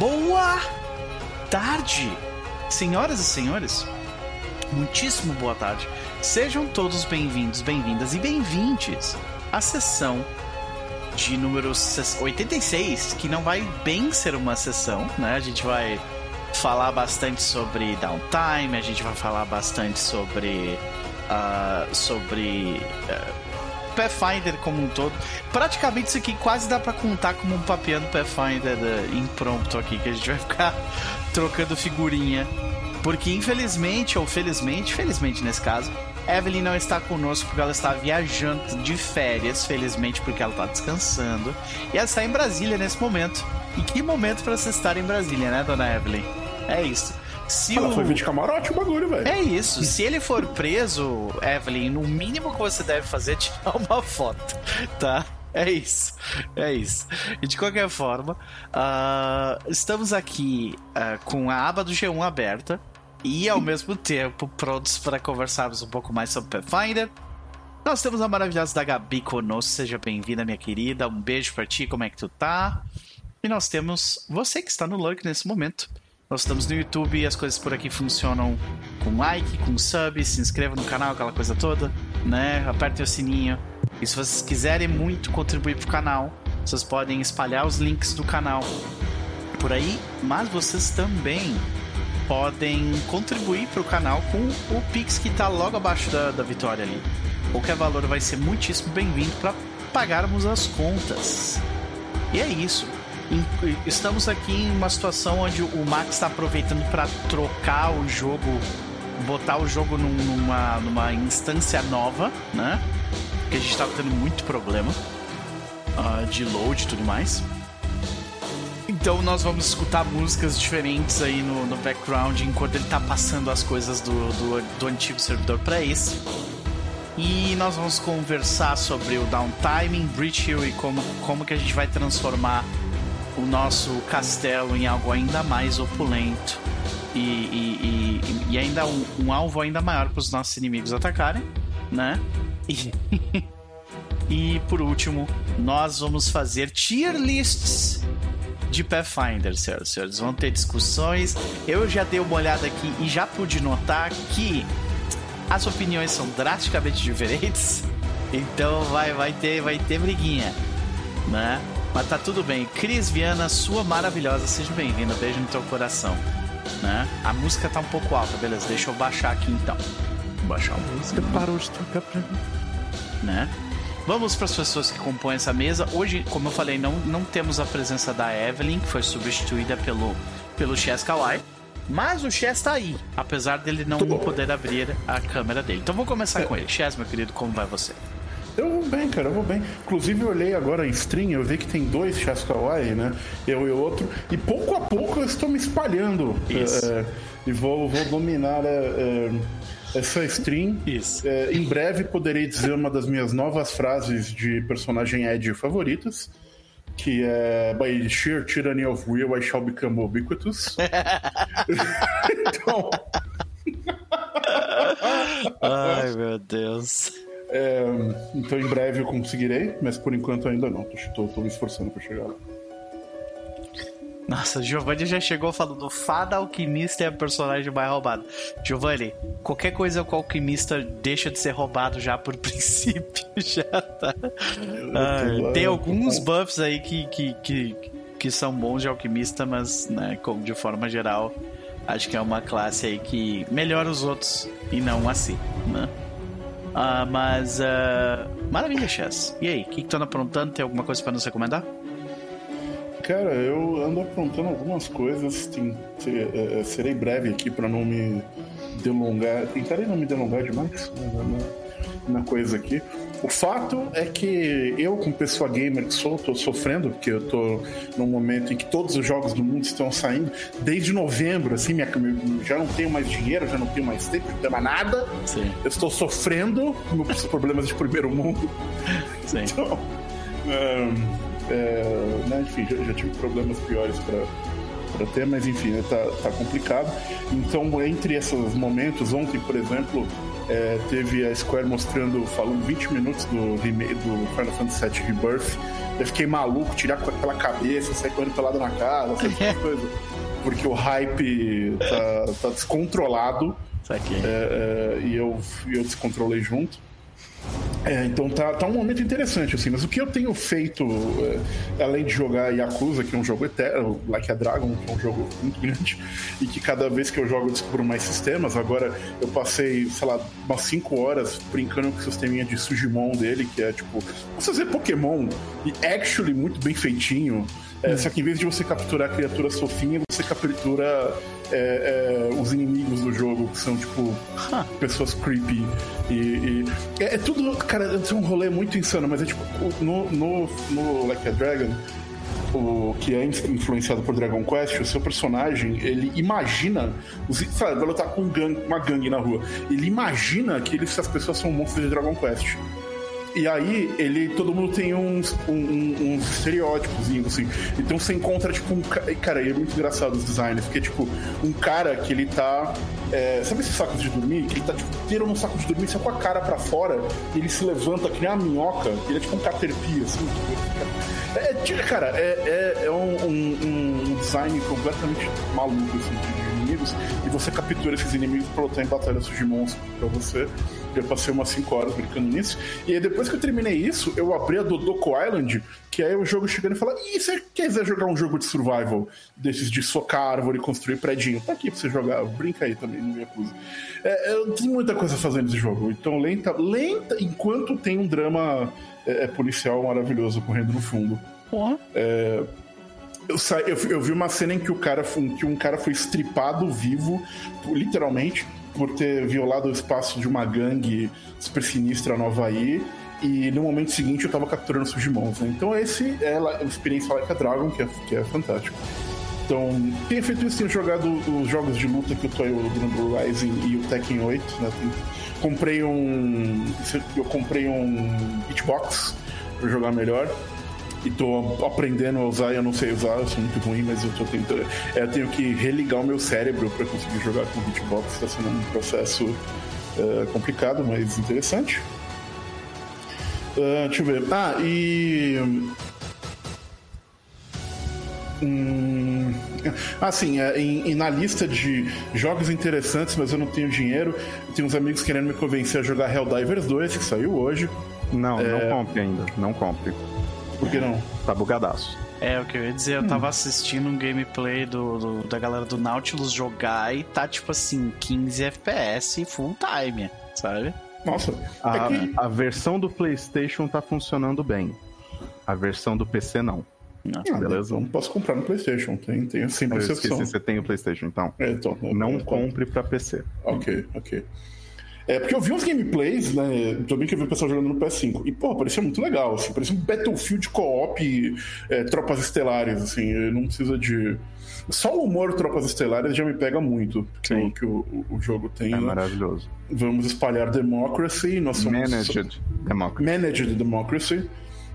Boa tarde, senhoras e senhores. Muitíssimo boa tarde. Sejam todos bem-vindos, bem-vindas e bem-vindes à sessão de número 86, que não vai bem ser uma sessão, né? A gente vai falar bastante sobre downtime, a gente vai falar bastante sobre. Uh, sobre. Uh, Pathfinder como um todo. Praticamente isso aqui quase dá para contar como um papiando Pathfinder uh, impromptu aqui, que a gente vai ficar trocando figurinha. Porque infelizmente, ou felizmente, felizmente nesse caso, Evelyn não está conosco porque ela está viajando de férias, felizmente porque ela está descansando. E ela está em Brasília nesse momento. E que momento para você estar em Brasília, né, dona Evelyn? É isso. Se o... foi de camarote o bagulho, velho. É isso. Se ele for preso, Evelyn, no mínimo que você deve fazer é tirar uma foto, tá? É isso, é isso. E de qualquer forma, uh, estamos aqui uh, com a aba do G1 aberta e ao mesmo tempo prontos para conversarmos um pouco mais sobre Pathfinder. Nós temos a maravilhosa da Gabi conosco, seja bem-vinda, minha querida. Um beijo para ti, como é que tu tá? E nós temos você que está no Lurk nesse momento. Nós estamos no YouTube e as coisas por aqui funcionam com like, com sub, se inscreva no canal, aquela coisa toda, né? Aperte o sininho. E se vocês quiserem muito contribuir pro canal, vocês podem espalhar os links do canal por aí, mas vocês também podem contribuir para o canal com o Pix que está logo abaixo da, da vitória ali. Qualquer valor vai ser muitíssimo bem-vindo para pagarmos as contas. E é isso. Estamos aqui em uma situação onde o Max está aproveitando para trocar o jogo, botar o jogo numa, numa instância nova, né? Porque a gente estava tendo muito problema uh, de load e tudo mais. Então nós vamos escutar músicas diferentes aí no, no background enquanto ele tá passando as coisas do, do, do antigo servidor para esse. E nós vamos conversar sobre o downtime em Breach Hill e como, como que a gente vai transformar o nosso castelo em algo ainda mais opulento e, e, e, e ainda um, um, alvo ainda maior para os nossos inimigos atacarem, né? E, e por último, nós vamos fazer tier lists de Pathfinder, senhoras e senhores. Vão ter discussões. Eu já dei uma olhada aqui e já pude notar que as opiniões são drasticamente diferentes. Então vai, vai ter, vai ter briguinha, né? Mas tá tudo bem. Cris Viana, sua maravilhosa, seja bem-vinda. Beijo no teu coração, né? A música tá um pouco alta, beleza? Deixa eu baixar aqui então. Vou baixar a música. Parou de tocar pra mim, né? Vamos para as pessoas que compõem essa mesa. Hoje, como eu falei, não, não temos a presença da Evelyn, que foi substituída pelo, pelo Chess Kawai. Mas o Chess tá aí, apesar dele não poder abrir a câmera dele. Então vou começar com ele. Chess, meu querido, como vai você? Eu vou bem, cara, eu vou bem. Inclusive, eu olhei agora em stream, eu vi que tem dois Chess Kawai, né? Eu e outro. E pouco a pouco eu estou me espalhando. É, e vou, vou dominar. É, é essa stream. Isso. É, em breve poderei dizer uma das minhas novas frases de personagem Ed favoritas. Que é By sheer tyranny of will, I shall become ubiquitous. então. Ai, meu Deus. É, então em breve eu conseguirei, mas por enquanto ainda não. Estou me esforçando para chegar lá. Nossa, Giovanni já chegou falando fada alquimista é a personagem mais roubada. Giovanni, qualquer coisa com alquimista deixa de ser roubado já por princípio. Já tá. Ah, tem alguns buffs aí que, que, que, que são bons de alquimista, mas né, como de forma geral, acho que é uma classe aí que melhora os outros e não assim, né? Uh, mas, uh, maravilha, Chess. E aí, o que, que tu anda aprontando? Tem alguma coisa para nos recomendar? Cara, eu ando aprontando algumas coisas. Tem, é, é, serei breve aqui para não me delongar. Tentarei não me delongar demais na, na, coisa aqui. O fato é que eu, como pessoa gamer que sou, tô sofrendo, porque eu tô num momento em que todos os jogos do mundo estão saindo. Desde novembro, assim, minha, já não tenho mais dinheiro, já não tenho mais tempo, não tenho mais nada. Sim. Eu estou sofrendo com os problemas de primeiro mundo. Sim. Então. Um, é, né, enfim, já, já, tive problemas piores para ter, mas enfim, né, tá, tá complicado. Então, entre esses momentos, ontem, por exemplo, É, teve a Square mostrando, falando 20 minutos do, remake, do Final Fantasy VII Rebirth. Eu fiquei maluco, tirar pela cabeça, sair correndo pelado na casa, essas coisas. Porque o hype tá, tá descontrolado. É, é, e eu, eu descontrolei junto. É, então tá, tá um momento interessante, assim. Mas o que eu tenho feito, é, além de jogar Yakuza, que é um jogo eterno, Like a Dragon, que é um jogo muito grande, e que cada vez que eu jogo eu descubro mais sistemas. Agora eu passei, sei lá, umas 5 horas brincando com o sisteminha de Sujimon dele, que é tipo, você fazer Pokémon e actually muito bem feitinho. É. Só que em vez de você capturar a criatura sofinha, você captura é, é, os inimigos do jogo, que são, tipo, pessoas creepy. E, e é, é, tudo, cara, é um rolê muito insano, mas é tipo, no, no, no Like a Dragon, o, que é influenciado por Dragon Quest, o seu personagem, ele imagina. Os, sabe, vai lutar com um gang, uma gangue na rua. Ele imagina que eles, as pessoas são monstros de Dragon Quest. E aí, ele, todo mundo tem uns, um, uns estereótipos, assim. Então você encontra, tipo, um. Cara, é muito engraçado os designs, porque, tipo, um cara que ele tá. É, sabe esses sacos de dormir? Que ele tá, tipo, inteiro num saco de dormir, só com a cara pra fora, e ele se levanta que nem uma minhoca, ele é tipo um caterpie, assim. É, é, cara, é, é, é um, um, um, design completamente maluco, assim, inimigos, e você captura esses inimigos pra lutar em batalhas de monstros pra você. Eu passei umas 5 horas brincando nisso. E aí, depois que eu terminei isso, eu abri a Dodoko Island, que é o jogo chegando e fala: e você quiser jogar um jogo de survival desses de socar árvore e construir predinho? Tá aqui pra você jogar. Brinca aí também, não me acusa. É, eu tenho muita coisa fazendo esse jogo. Então, lenta, lenta, enquanto tem um drama é, é policial maravilhoso correndo no fundo. Porra. É, eu, sa... eu, eu, vi uma cena em que, o cara, que um cara foi estripado vivo, literalmente, por ter violado o espaço de uma gangue super sinistra no Havaí. E no momento seguinte eu tava capturando Sujimons, né? Então esse é a experiência Like a Dragon, que é, que é fantástico. Então, tenho feito isso, tenho jogado os jogos de luta que eu tô aí, o Rumble Rising e o Tekken 8, né? comprei um. Eu comprei um Hitbox pra jogar melhor e tô aprendendo a usar e eu não sei usar, eu sou muito ruim, mas eu tô tentando. É, eu tenho que religar o meu cérebro para conseguir jogar com o Hitbox, está sendo um processo uh, complicado, mas interessante. Uh, deixa eu ver. Ah, e. Hum... Ah, sim, é, em, na lista de jogos interessantes, mas eu não tenho dinheiro. Tem uns amigos querendo me convencer a jogar Helldivers 2, que saiu hoje. Não, é... não compre ainda, não compre. Por que não? Tá bugadaço. É, o que eu ia dizer, eu hum. tava assistindo um gameplay do, do, da galera do Nautilus jogar e tá tipo assim, 15 FPS full time, sabe? Nossa, a, é que... a versão do PlayStation tá funcionando bem. A versão do PC não. Ah, beleza? Não posso comprar no PlayStation, tem, tem sempre eu exceção. Esqueci, você tem o PlayStation então. É, então não compre para PC. Ok, ok. É, porque eu vi uns gameplays, né? Também que eu vi o pessoal jogando no PS5. E, pô, parecia muito legal, assim. Parecia um Battlefield co-op, é, tropas estelares, assim. Não precisa de. Só o humor Tropas Estelares já me pega muito. Que, o, que o, o, jogo tem. É maravilhoso. Vamos espalhar democracy. Nós somos. Managed Democracy. Managed Democracy.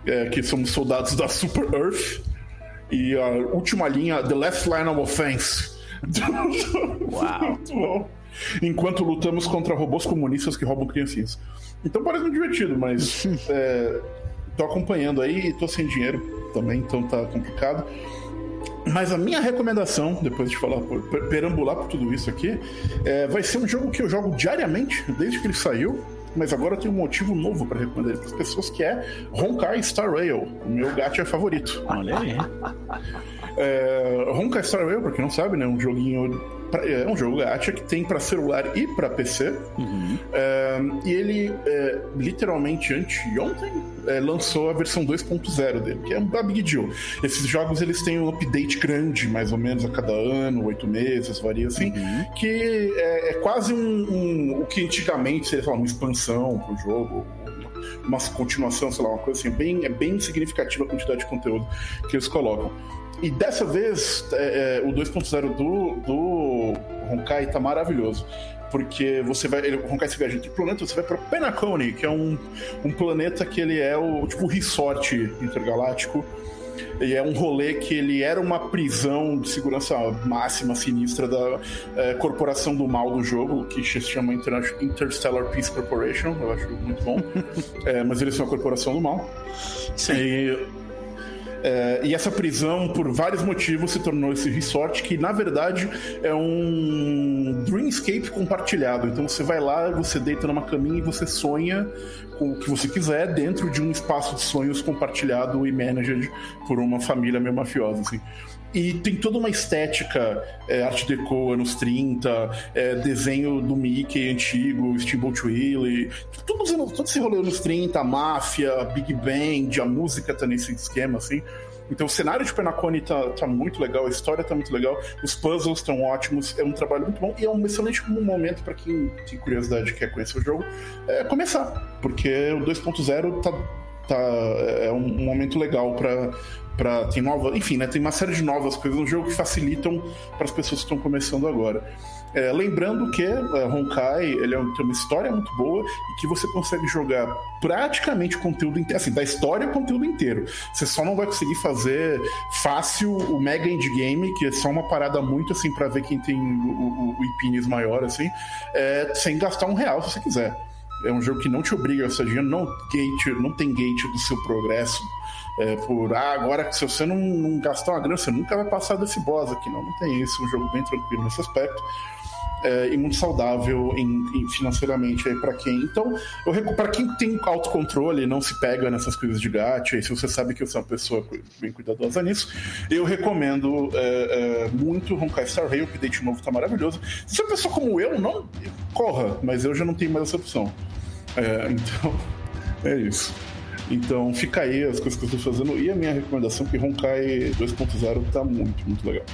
É, que somos soldados da Super Earth. E a última linha, The Last Line of Offense. Uau! muito bom enquanto lutamos contra robôs comunistas que roubam criancinhas. Então parece muito divertido, mas é, tô acompanhando aí e tô sem dinheiro também, então tá complicado. Mas a minha recomendação, depois de falar, perambular por tudo isso aqui, é, vai ser um jogo que eu jogo diariamente, desde que ele saiu. Mas agora eu tenho um motivo novo para recomendar ele para as pessoas, que é Honkai Star Rail, o meu gacha favorito. Olha aí. É, Honkai Star Rail, pra quem não sabe, né, um joguinho é um jogo gacha que tem para celular e para PC. Uhum. É, e ele, é, literalmente, anteontem, é, lançou a versão 2.0 dele, que é um big deal. Esses jogos eles têm um update grande, mais ou menos a cada ano, oito meses, varia assim, uhum. que é, é, quase um, um, o que antigamente seria uma expansão pro jogo, uma continuação, sei lá, uma coisa assim. Bem, é bem significativa a quantidade de conteúdo que eles colocam. E dessa vez, é, é, o 2.0 do, do Honkai tá maravilhoso. Porque você vai. Ele, o Honkai se viaja entre planetas, você vai para Penacony, que é um, um planeta que ele é o tipo resort intergaláctico. E é um rolê que ele era uma prisão de segurança máxima sinistra da é, corporação do mal do jogo, que se chama Inter Interstellar Peace Corporation. Eu acho muito bom. é, mas eles são a corporação do mal. Sim. E, é, e essa prisão, por vários motivos, se tornou esse resort que, na verdade, é um dreamscape compartilhado. Então você vai lá, você deita numa caminha e você sonha com o que você quiser dentro de um espaço de sonhos compartilhado e managed por uma família meio mafiosa, assim. E tem toda uma estética, é, art deco anos 30, é, desenho do Mickey antigo, Steamboat Willie, tudo, todo esse rolê anos 30, máfia, Big Bang, a música tá nesse esquema, assim. Então o cenário de Penacone tá, tá muito legal, a história tá muito legal, os puzzles estão ótimos, é um trabalho muito bom e é um excelente momento para quem tem curiosidade e quer conhecer o jogo é, começar, porque o 2.0 tá, tá, é um momento legal para para tem nova, enfim, né, tem uma série de novas coisas no jogo que facilitam para as pessoas que estão começando agora. É, lembrando que é, Honkai ele é, tem uma história muito boa e que você consegue jogar praticamente o conteúdo inteiro, assim, da história o conteúdo inteiro. Você só não vai conseguir fazer fácil o mega endgame, que é só uma parada muito assim para ver quem tem o, o, o maior, assim, é, sem gastar um real se você quiser. É um jogo que não te obriga a gastar dinheiro, não, gate, não tem gate do seu progresso. É, por ah, agora se você não, não gastar uma grana, você nunca vai passar desse boss aqui. Não, não tem isso. É um jogo bem tranquilo nesse aspecto é, e muito saudável em, em financeiramente para quem. Então, para quem tem autocontrole, não se pega nessas coisas de gacha, e se você sabe que eu sou uma pessoa bem cuidadosa nisso, eu recomendo é, é, muito Honkai Star Rail, o update novo tá maravilhoso. Se uma pessoa como eu, não corra, mas eu já não tenho mais essa opção. É, então, é isso. Então fica aí as coisas que eu estou fazendo e a minha recomendação que Honkai 2.0 tá muito, muito legal.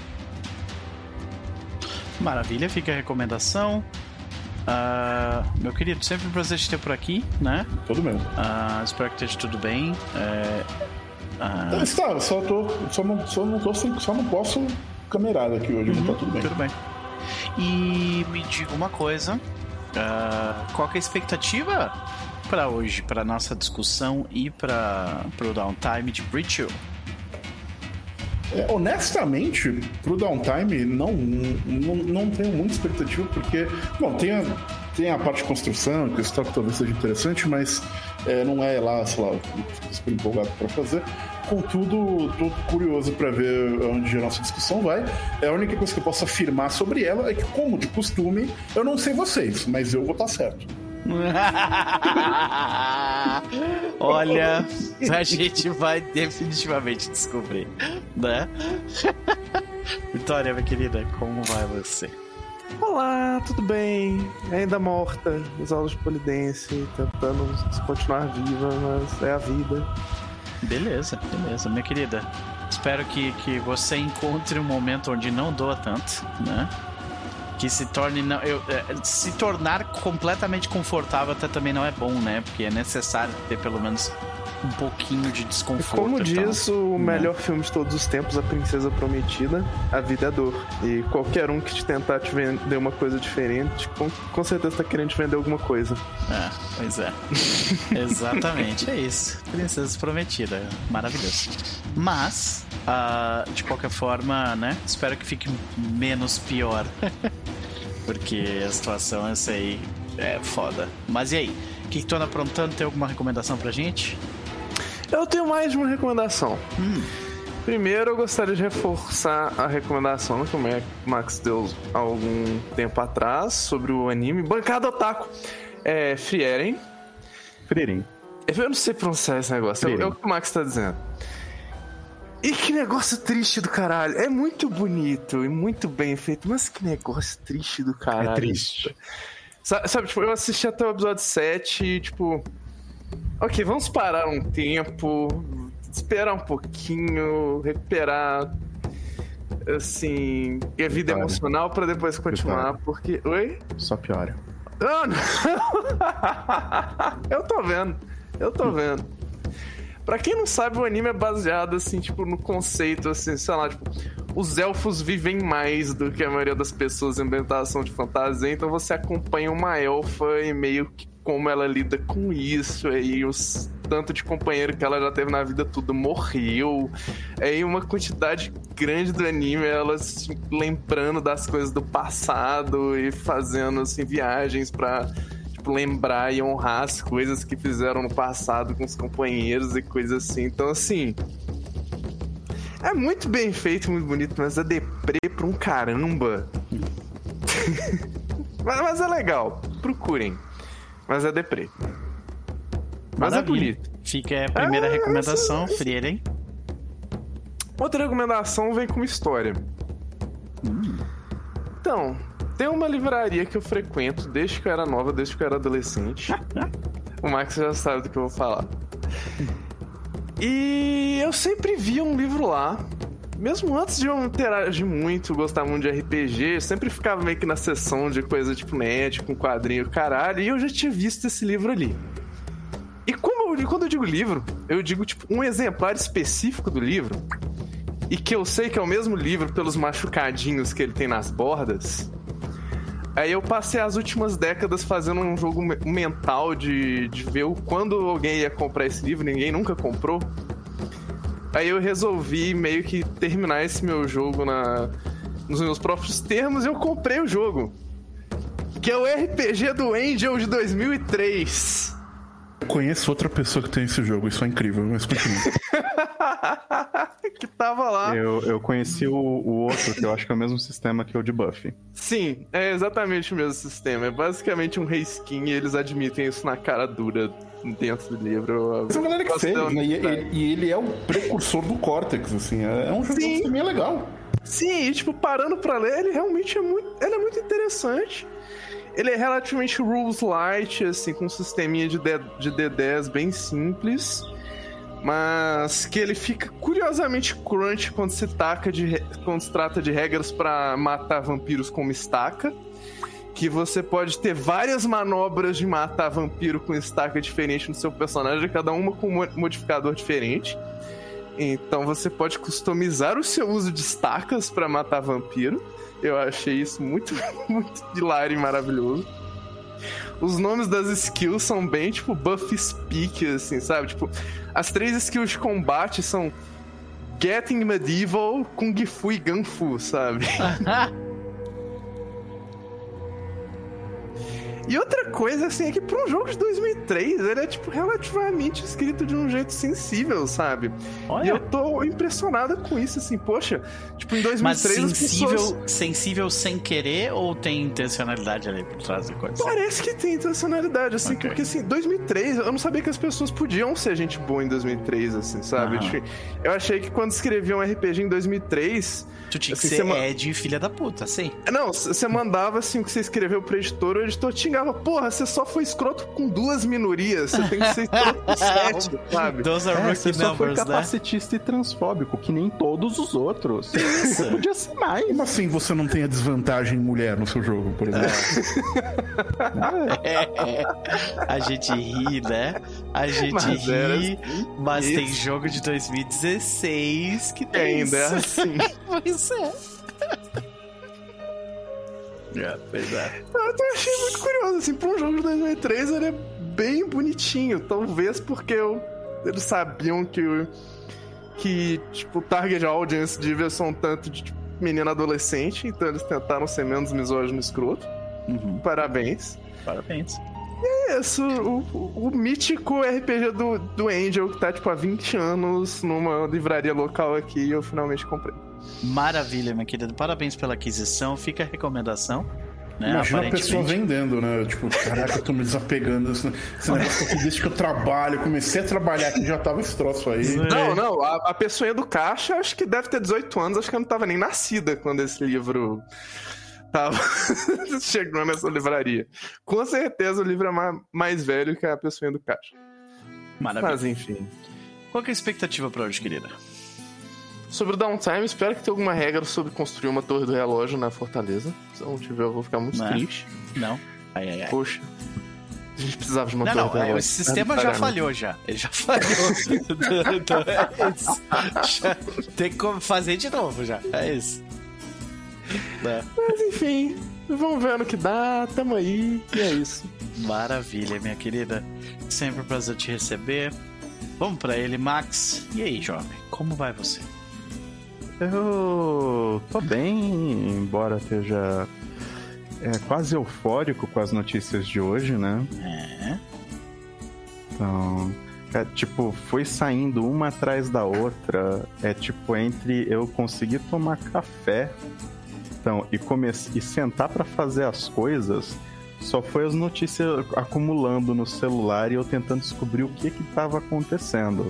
Maravilha, fica a recomendação. Uh, meu querido, sempre um prazer te ter por aqui, né? Tudo mesmo. Uh, espero que esteja tudo bem. É, uh... Está, só, tô, só, não, só, não tô, só não posso camerada aqui hoje, uhum, tá tudo bem. Tudo bem. E me diga uma coisa: uh, qual é a expectativa para hoje, para nossa discussão e para o downtime de Bridge é, honestamente, pro downtime, não, não, não tenho muita expectativa, porque, bom, tem a, tem a parte de construção, que isso talvez seja interessante, mas é, não é lá, sei lá, super empolgado para fazer. Contudo, tô curioso para ver onde a nossa discussão vai. É a única coisa que eu posso afirmar sobre ela é que, como de costume, eu não sei vocês, mas eu vou estar certo. Olha, a gente vai definitivamente descobrir, né? Vitória, minha querida, como vai você? Olá, tudo bem? Ainda morta, aulas de polidense, tentando continuar viva, mas é a vida. Beleza, beleza, minha querida. Espero que, que você encontre um momento onde não doa tanto, né? Que se torne não, eu, é, se tornar completamente confortável até também não é bom, né? Porque é necessário ter pelo menos um pouquinho de desconforto. Como então, diz o né? melhor filme de todos os tempos, A Princesa Prometida, a vida é dor. E qualquer um que te tentar te vender uma coisa diferente, com, com certeza tá querendo te vender alguma coisa. É, pois é. Exatamente, é isso. Princesa Prometida, maravilhoso. Mas, uh, de qualquer forma, né? Espero que fique menos pior. Porque a situação essa aí é foda. Mas e aí? O que, que tu anda aprontando? Tem alguma recomendação pra gente? Eu tenho mais de uma recomendação. Hum. Primeiro, eu gostaria de reforçar a recomendação que o Max deu há algum tempo atrás sobre o anime Bancada Otaku. É Frieren. Frieren. Eu não sei pronunciar esse negócio, é, é o que o Max tá dizendo. E que negócio triste do caralho. É muito bonito e muito bem feito, mas que negócio triste do caralho. É triste. Sabe, sabe, tipo, eu assisti até o episódio 7 e, tipo. Ok, vamos parar um tempo, esperar um pouquinho, recuperar. Assim. a vida piora. emocional para depois continuar, porque. Oi? Só piora. Não, não. eu tô vendo. Eu tô vendo. Pra quem não sabe, o anime é baseado, assim, tipo, no conceito, assim, sei lá, tipo, os elfos vivem mais do que a maioria das pessoas em ambientação de fantasia, então você acompanha uma elfa e meio que como ela lida com isso, aí os tanto de companheiro que ela já teve na vida tudo morreu. Aí uma quantidade grande do anime, ela lembrando das coisas do passado e fazendo assim, viagens pra tipo, lembrar e honrar as coisas que fizeram no passado com os companheiros e coisas assim. Então, assim. É muito bem feito, muito bonito, mas é deprê pra um caramba. mas é legal. Procurem. Mas é deprê. Mas é bonito. Fica a primeira Ah, recomendação, essa- Frieren. Outra recomendação vem com história. Então, tem uma livraria que eu frequento desde que eu era nova, desde que eu era adolescente. o Max já sabe do que eu vou falar. E eu sempre via um livro lá. Mesmo antes de eu interagir muito, gostar muito de RPG, sempre ficava meio que na sessão de coisa tipo net, com quadrinho, caralho, e eu já tinha visto esse livro ali. E como eu, quando eu digo livro, eu digo tipo um exemplar específico do livro, e que eu sei que é o mesmo livro pelos machucadinhos que ele tem nas bordas. Aí eu passei as últimas décadas fazendo um jogo me- mental de, de ver o- quando alguém ia comprar esse livro, ninguém nunca comprou. Aí eu resolvi meio que terminar esse meu jogo na, nos meus próprios termos e eu comprei o jogo. Que é o RPG do Angel de 2003. Eu conheço outra pessoa que tem esse jogo, isso é incrível, mas continua. que tava lá. Eu, eu conheci o, o outro, que eu acho que é o mesmo sistema que o de Buffy. Sim, é exatamente o mesmo sistema. É basicamente um reskin e eles admitem isso na cara dura dentro do livro. Essa galera que Gosto fez, né? E, e- e ele é o precursor do Cortex, assim. É, é um jogo Sim. que também é legal. Sim, e, tipo, parando pra ler, ele realmente é muito, ele é muito interessante. Ele é relativamente rules light, assim, com um sisteminha de, D, de D10 bem simples. Mas que ele fica curiosamente crunch quando se, taca de, quando se trata de regras pra matar vampiros como estaca. Que você pode ter várias manobras de matar vampiro com estaca diferente no seu personagem, cada uma com um mo- modificador diferente. Então você pode customizar o seu uso de estacas pra matar vampiro. Eu achei isso muito, muito hilário e maravilhoso. Os nomes das skills são bem, tipo, buff speak, assim, sabe? Tipo, as três skills de combate são Getting Medieval, Kung Fu e Ganfu, sabe? E outra coisa, assim, é que pra um jogo de 2003, ele é, tipo, relativamente escrito de um jeito sensível, sabe? E eu Olha, tô impressionada com isso, assim, poxa, tipo, em 2003 mas as sensível, pessoas... sensível sem querer ou tem intencionalidade ali por trás da coisa? Parece que tem intencionalidade, assim, Ok. porque assim, 2003, eu não sabia que as pessoas podiam ser gente boa em 2003, assim, sabe? Tipo, Eu achei que quando escreviam um RPG em 2003, Tu tinha que Assim, ser você ma- Ed, filha da puta, sim. não, você mandava assim o que você escreveu pro editor, o editor te xingava, porra, você só foi escroto com duas minorias, você tem que ser escroto com sete, sabe? Those are É, rookie você só foi né? capacitista e transfóbico, que nem todos os outros. Você podia ser mais. Como assim você não tem a desvantagem mulher no seu jogo, por exemplo? É, a gente ri, né? A gente Mas era ri, mas Isso. tem jogo de 2016 que tem Ainda é isso. assim. Pois é. É, pois é. Eu achei muito curioso, assim, pra um jogo de 2003 ele é bem bonitinho. Talvez porque eu- eles sabiam que, o- que tipo, o target audience devia ser um tanto de tipo, menino adolescente, então eles tentaram ser menos misógino e escroto. Uhum, Parabéns. parabéns. É Isso, o, o- o mítico RPG do, do Angel, que tá tipo há 20 anos numa livraria local aqui e eu finalmente comprei. Maravilha, minha querida. Parabéns pela aquisição. Fica a recomendação. Né? Imagina a pessoa vendendo, né? Tipo, caraca, eu tô me desapegando desse, esse negócio aqui desde que eu trabalho. Comecei a trabalhar aqui, já tava esse troço aí. É. Não, não, a, a pessoa do caixa acho que deve ter 18 anos, acho que eu não tava nem nascida quando esse livro tava chegando nessa livraria. Com certeza o livro é ma- mais velho que a pessoa do caixa. Maravilha. Mas enfim. Qual que é a expectativa pra hoje, querida? Sobre o downtime, espero que tenha alguma regra sobre construir uma torre do relógio na fortaleza. Se não tiver, eu vou ficar muito Não. triste. Não? Ai, ai, ai. Poxa. A gente precisava de uma Não, torre não, do é, relógio. esse sistema já falhou já. Ele já falhou. Então, é isso. Já tem que fazer de novo já. É isso. É. Mas enfim, vamos ver no que dá, tamo aí, e é isso. Maravilha, minha querida. Sempre um prazer te receber. Vamos pra ele, Max. E aí, jovem? Como vai você? Eu tô bem, embora esteja é, quase eufórico com as notícias de hoje, né? É. Então, é, tipo, foi saindo uma atrás da outra. É tipo, entre eu conseguir tomar café então, e, comece... e sentar para fazer as coisas, só foi as notícias acumulando no celular e eu tentando descobrir o que que tava acontecendo.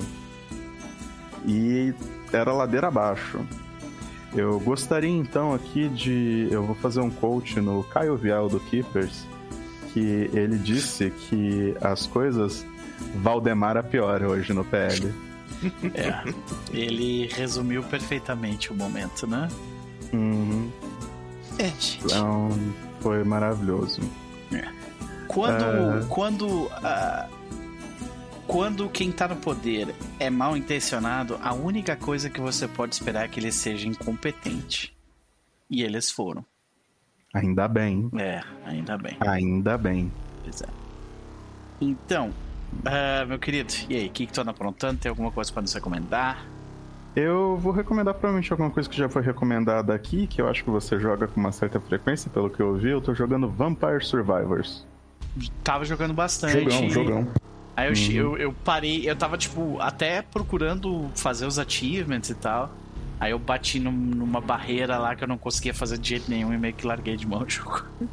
E era ladeira abaixo. Eu gostaria então aqui de. Eu vou fazer um coach no Caio Vial do Keepers, que ele disse que as coisas Valdemar a pior hoje no PL. É. Ele resumiu perfeitamente o momento, né? Uhum. É, gente. Então, foi maravilhoso. Quando. É. Quando. ah, quando quem tá no poder é mal intencionado, a única coisa que você pode esperar é que ele seja incompetente. E eles foram. Ainda bem. É, ainda bem. Ainda bem. Pois é. Então, ah, meu querido, e aí, o que, que tu anda aprontando? Tem alguma coisa pra nos recomendar? Eu vou recomendar provavelmente alguma coisa que já foi recomendada aqui, que eu acho que você joga com uma certa frequência, pelo que eu vi. Eu tô jogando Vampire Survivors. Tava jogando bastante. Jogão, jogão. Aí eu, che- eu, eu parei, eu tava, tipo, até procurando fazer os achievements e tal. Aí eu bati num- numa barreira lá que eu não conseguia fazer de jeito nenhum e meio que larguei de mão o jogo.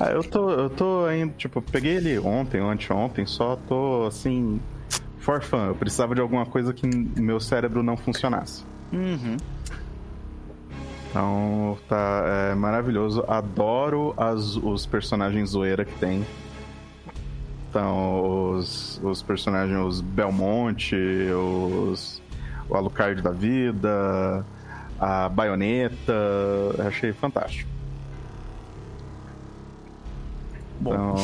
Ah, eu tô, eu tô ainda, tipo, peguei ele ontem, anteontem, só tô assim. For fun. Eu precisava de alguma coisa que meu cérebro não funcionasse. Uhum. Então tá é, maravilhoso. Adoro as, os personagens zoeira que tem. Então, os, os personagens, os Belmonte, os, o Alucard da Vida, a Baioneta. Achei fantástico. Bom, Então,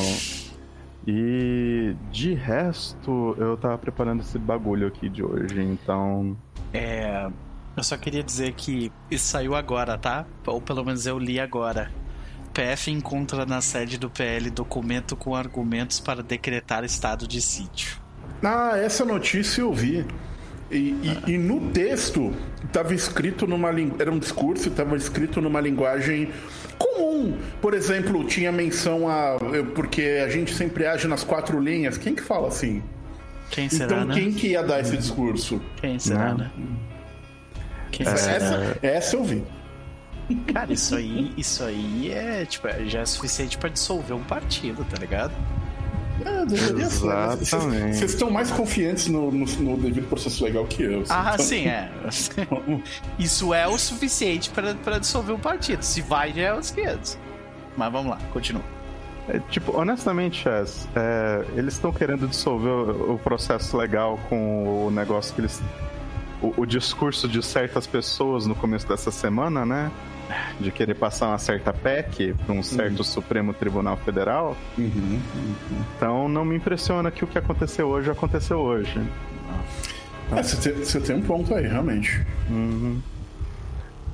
e de resto, eu tava preparando esse bagulho aqui de hoje, então. é. Eu só queria dizer que isso saiu agora, tá? Ou pelo menos eu li agora. PF encontra na sede do PL documento com argumentos para decretar estado de sítio. Ah, essa notícia eu vi. E, e- e no texto estava escrito numa. Era um discurso, estava escrito numa linguagem comum. Por exemplo, tinha menção a. Porque a gente sempre age nas quatro linhas. Quem que fala assim? Quem será, então né? quem que ia dar esse discurso? Quem será, Não. né? Quem será? Essa, essa eu vi. Cara, isso aí, isso aí é, tipo, já é suficiente pra dissolver um partido, tá ligado? É, deveria ser, né? Vocês- Exatamente. Vocês estão mais confiantes no, no- no devido processo legal que eu. Ah, Então- sim, é. Isso é o suficiente pra, pra dissolver um partido. Se vai, já é os 500. Mas vamos lá, continua. É, tipo, honestamente, Chess, é, eles estão querendo dissolver o, o processo legal com o negócio que eles. O, o discurso de certas pessoas no começo dessa semana, né? De querer passar uma certa PEC para um certo Supremo Tribunal Federal. Uhum. Então não me impressiona que o que aconteceu hoje aconteceu hoje. É, você, tem, você tem um ponto aí, realmente. Uhum.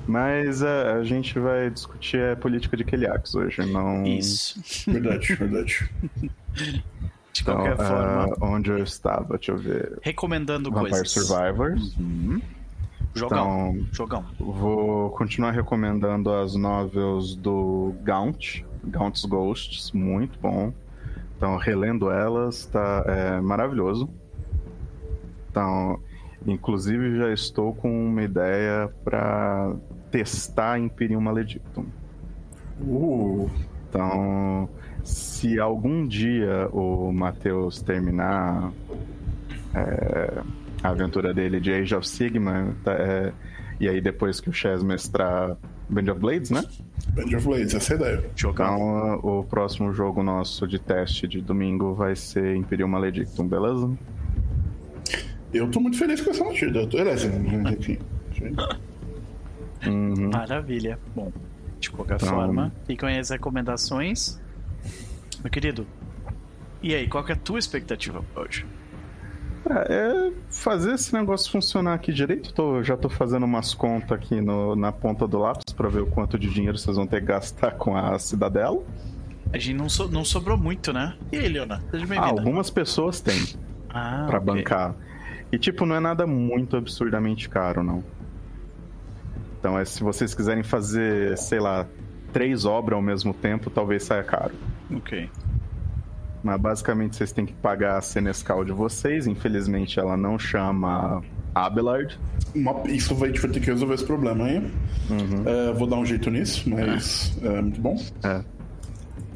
Mas é, a gente vai discutir a política de Keliax hoje, não. Isso. Verdade, verdade. De Então, qualquer forma, ah, onde eu estava, deixa eu ver. recomendando Vampire coisas. Survivors. Jogão. Então, Jogão. vou continuar recomendando as novels do Gaunt, Gaunt's Ghosts, muito bom. Então, relendo elas, tá é, maravilhoso. Então, inclusive já estou com uma ideia para testar Imperium Maledictum. Uh, Então, se algum dia o Matheus terminar é, a aventura dele de Age of Sigma, tá, é, e aí depois que o Chess mestrar Band of Blades, né? Band of Blades, essa é a ideia. Então, o próximo jogo nosso de teste de domingo vai ser Imperium Maledictum, beleza? Eu tô muito feliz com essa notícia. Eu tô, aliás, enfim. Uhum. Maravilha. Bom, de qualquer Então- forma, ficam aí as recomendações. Meu querido, e aí, qual que é a tua expectativa hoje? Ah, É fazer esse negócio funcionar aqui direito. Tô, já tô fazendo umas contas aqui no- na ponta do lápis para ver o quanto de dinheiro vocês vão ter que gastar com a cidadela. A gente não, so- não sobrou muito, né? E aí, Leona? Seja Ah, bem-vinda. algumas pessoas têm Ah, para ok. bancar. E tipo, não é nada muito absurdamente caro, não. Então é se vocês quiserem fazer, sei lá, três obras ao mesmo tempo, talvez saia caro. Ok. Mas basicamente vocês têm que pagar a Senescal de vocês. Infelizmente ela não chama Abelard. Uma- isso vai, a gente vai ter que resolver esse problema aí. É, vou dar um jeito nisso, mas é muito bom. É.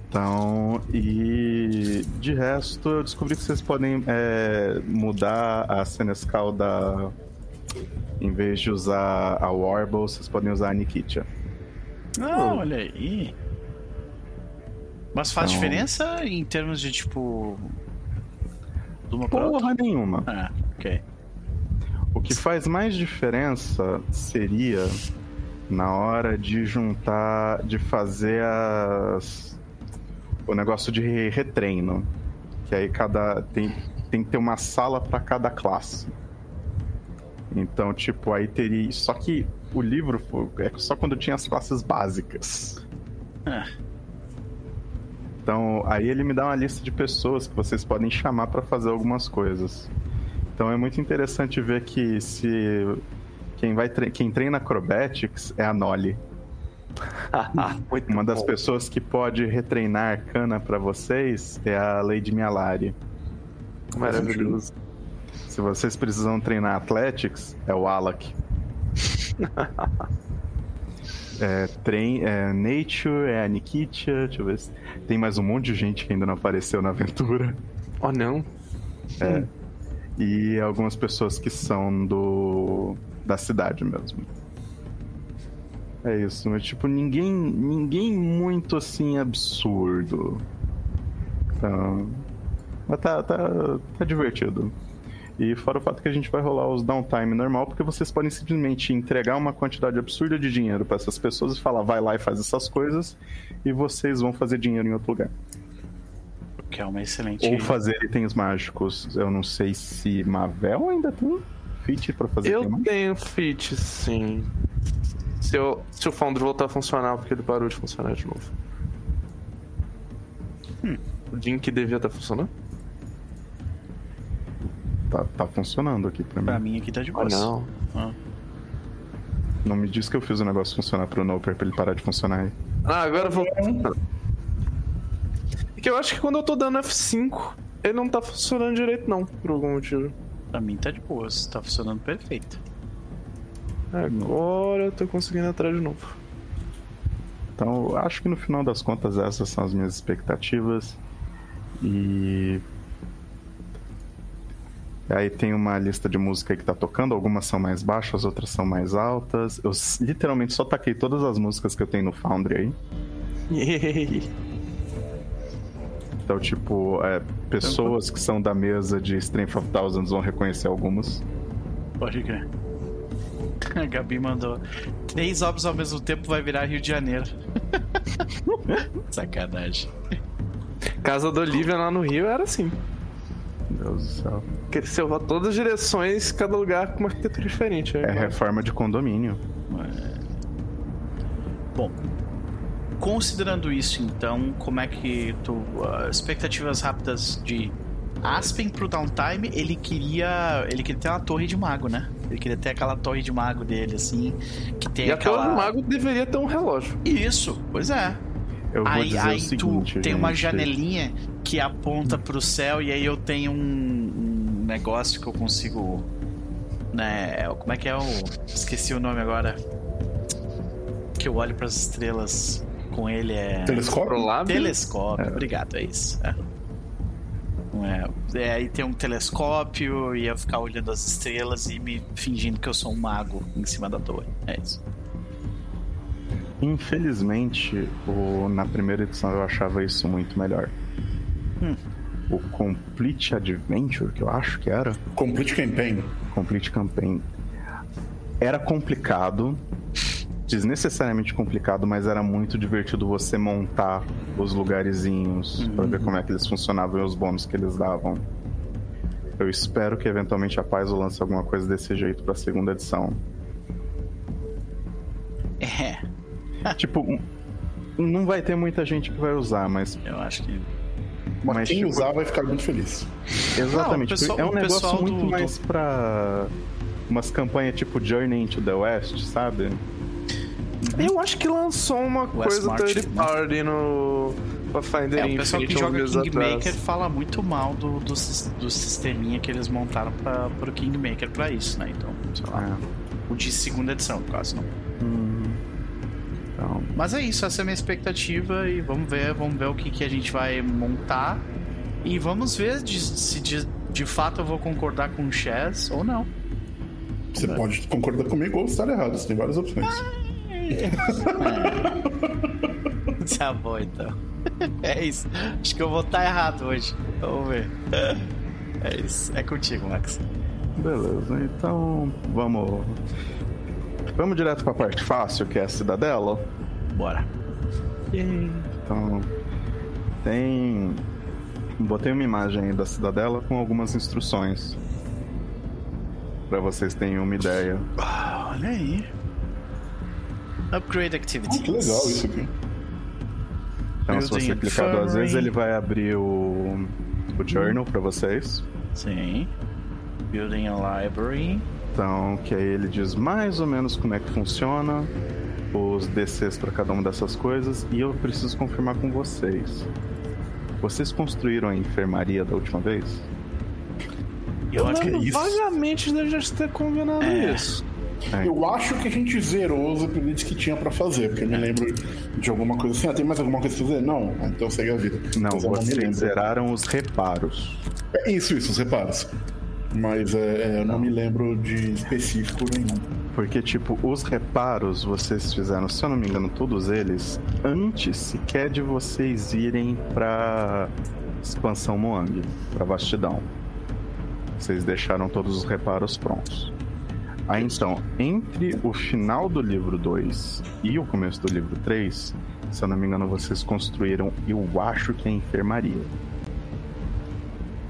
Então, e de resto, eu descobri que vocês podem é, mudar a Senescal da. Em vez de usar a Warble, vocês podem usar a Nikitia. Ah, olha aí. Mas faz Então- diferença em termos de tipo. De uma? Porra nenhuma. Ah, ok. O que faz mais diferença seria na hora de juntar, de fazer as o negócio de re- retreino, que aí cada tem, tem que ter uma sala para cada classe. Então, tipo, aí teria, só que o livro é só quando tinha as classes básicas. Ah, Então, aí ele me dá uma lista de pessoas que vocês podem chamar para fazer algumas coisas. Então é muito interessante ver que se quem vai tre- quem treina acrobatics é a Nolly, uma das bom. pessoas que pode retreinar arcana para vocês é a Lady Mialari. Maravilhoso. Se vocês precisam treinar athletics, é o Alak. É, trein, é, Nature, é a Nikitia, deixa eu ver se... Tem mais um monte de gente que ainda não apareceu na aventura. Oh, não. E algumas pessoas que são do da cidade mesmo. É isso, mas tipo, ninguém ninguém muito assim absurdo. Então, mas tá, tá, tá divertido. E fora o fato que a gente vai rolar os downtime normal, porque vocês podem simplesmente entregar uma quantidade absurda de dinheiro para essas pessoas e falar, vai lá e faz essas coisas, e vocês vão fazer dinheiro em outro lugar. que é uma excelente. Ou fazer itens mágicos. Eu não sei se Mavel ainda tem feat pra fazer Eu tenho fit, sim. Se, eu, se o Foundry voltar a funcionar, porque ele parou de funcionar de novo. O Link devia estar funcionando? Tá, tá funcionando aqui pra mim. Pra mim aqui tá de Ah, boa. não. Não me diz que eu fiz o negócio funcionar pro Noper pra ele parar de funcionar aí. Ah, agora eu vou. É que eu acho que quando eu tô dando F5, ele não tá funcionando direito, não, por algum motivo. Pra mim tá de boas. Tá funcionando perfeito. Agora eu tô conseguindo entrar de novo. Então, eu acho que no final das contas essas são as minhas expectativas. E. Aí tem uma lista de música que tá tocando, algumas são mais baixas, outras são mais altas. Eu literalmente só taquei todas as músicas que eu tenho no Foundry aí. Então, tipo, é, pessoas que são da mesa de Strength of Thousands vão reconhecer algumas. Pode crer. A Gabi mandou. Três obras ao mesmo tempo vai virar Rio de Janeiro. Sacanagem. Casa da Olivia lá no Rio era assim. Meu Deus do céu. Cresceu pra todas as direções, cada lugar com uma arquitetura diferente. É reforma de condomínio. Bom, considerando isso, então, como é que tu. ah, expectativas rápidas de Aspen pro downtime, ele queria. Ele queria ter uma torre de mago, né? Ele queria ter aquela torre de mago dele, assim. Que tem E a aquela. Torre do Mago deveria ter um relógio. Isso, pois é. Eu vou Aí, dizer aí o seguinte, tu tem uma janelinha que aponta pro céu e aí eu tenho um, um negócio que eu consigo. Né, como é que é o. Esqueci o nome agora. Que eu olho pras estrelas com ele é. Telescópio? Telescópio, obrigado, é isso. É. Não é, é, aí tem um telescópio e eu ficar olhando as estrelas e me fingindo que eu sou um mago em cima da torre. É isso. Infelizmente, o- na primeira edição eu achava isso muito melhor. Hum. O Complete Adventure, que eu acho que era, Complete Campaign. Complete Campaign, era complicado, desnecessariamente complicado, mas era muito divertido você montar os lugarzinhos pra ver como é que eles funcionavam e os bônus que eles davam. Eu espero que eventualmente a Paz lance alguma coisa desse jeito pra segunda edição. É, tipo, não vai ter muita gente que vai usar, mas eu acho que. Mas, Mas, quem tipo- usar vai ficar muito feliz. Exatamente. Não, pessoal- é um negócio muito do- mais pra umas campanhas tipo Journey into the West, sabe? Eu acho que lançou uma West coisa March, third né? party no Pathfinder É, o pessoal que joga Kingmaker atrás. fala muito mal do, do, do sisteminha que eles montaram pra, pro Kingmaker pra isso, né? Então, sei lá. É. O de segunda edição, no caso, não. Hum. Então, Mas é isso, essa é a minha expectativa e vamos ver, vamos ver o que, que a gente vai montar. E vamos ver de- se de, de fato eu vou concordar com o Chaz ou não. Você pode concordar comigo ou estar errado, você tem várias opções. Tá bom, então. É isso. Acho que eu vou estar errado hoje. Vamos ver. É isso. É contigo, Max. beleza. Então, vamos. Vamos direto pra parte fácil, que é a cidadela. Bora. Então, tem. Botei uma imagem aí da cidadela com algumas instruções. Pra vocês terem uma ideia. Ah, olha aí. Upgrade Ah, activities. que legal isso aqui. Então, se Building você clicar duas vezes, ele vai abrir o, o journal pra vocês. Sim. Building a library. Então, que aí ele diz mais ou menos como é que funciona, os DCs para cada uma dessas coisas, e eu preciso confirmar com vocês. Vocês construíram a enfermaria da última vez? Eu acho que é isso. vagamente de já ter combinado É. isso. Eu acho que a gente zerou os upgrades que tinha pra fazer, porque eu me lembro de alguma coisa assim. Ah, tem mais alguma coisa pra fazer? Não, então segue a vida. Não, vocês lembro. zeraram os reparos. É isso, isso, os reparos. Mas é, é, eu não me lembro de específico nenhum. Porque, tipo, os reparos vocês fizeram, se eu não me engano, todos eles, antes sequer de vocês irem pra expansão Moang, pra vastidão. Vocês deixaram todos os reparos prontos. Aí então, entre o final do livro 2 e o começo do livro 3, se eu não me engano, vocês construíram, eu acho que é a enfermaria.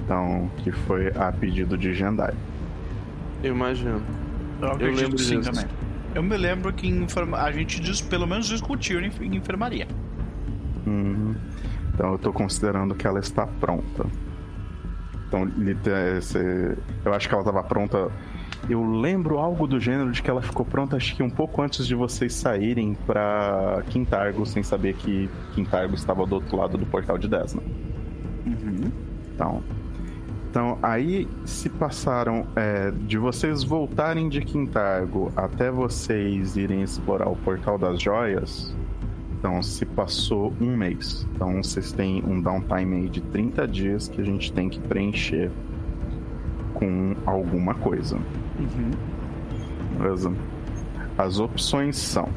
Então, que foi a pedido de Jendai. Eu imagino. Eu acredito lembro sim disso. também. Eu me lembro que em informa- a gente dis- pelo menos discutiu em em enfermaria. Uhum. Então eu tô considerando que ela está pronta. Então, eu acho que ela estava pronta. Eu lembro algo do gênero de que ela ficou pronta, acho que um pouco antes de vocês saírem pra Quintargo, sem saber que Quintargo estava do outro lado do portal de Desna. Então, então, aí se passaram é, de vocês voltarem de Quintargo até vocês irem explorar o Portal das Joias. Então, se passou um mês. Então, vocês têm um downtime aí de 30 dias que a gente tem que preencher com alguma coisa. Beleza? As opções são: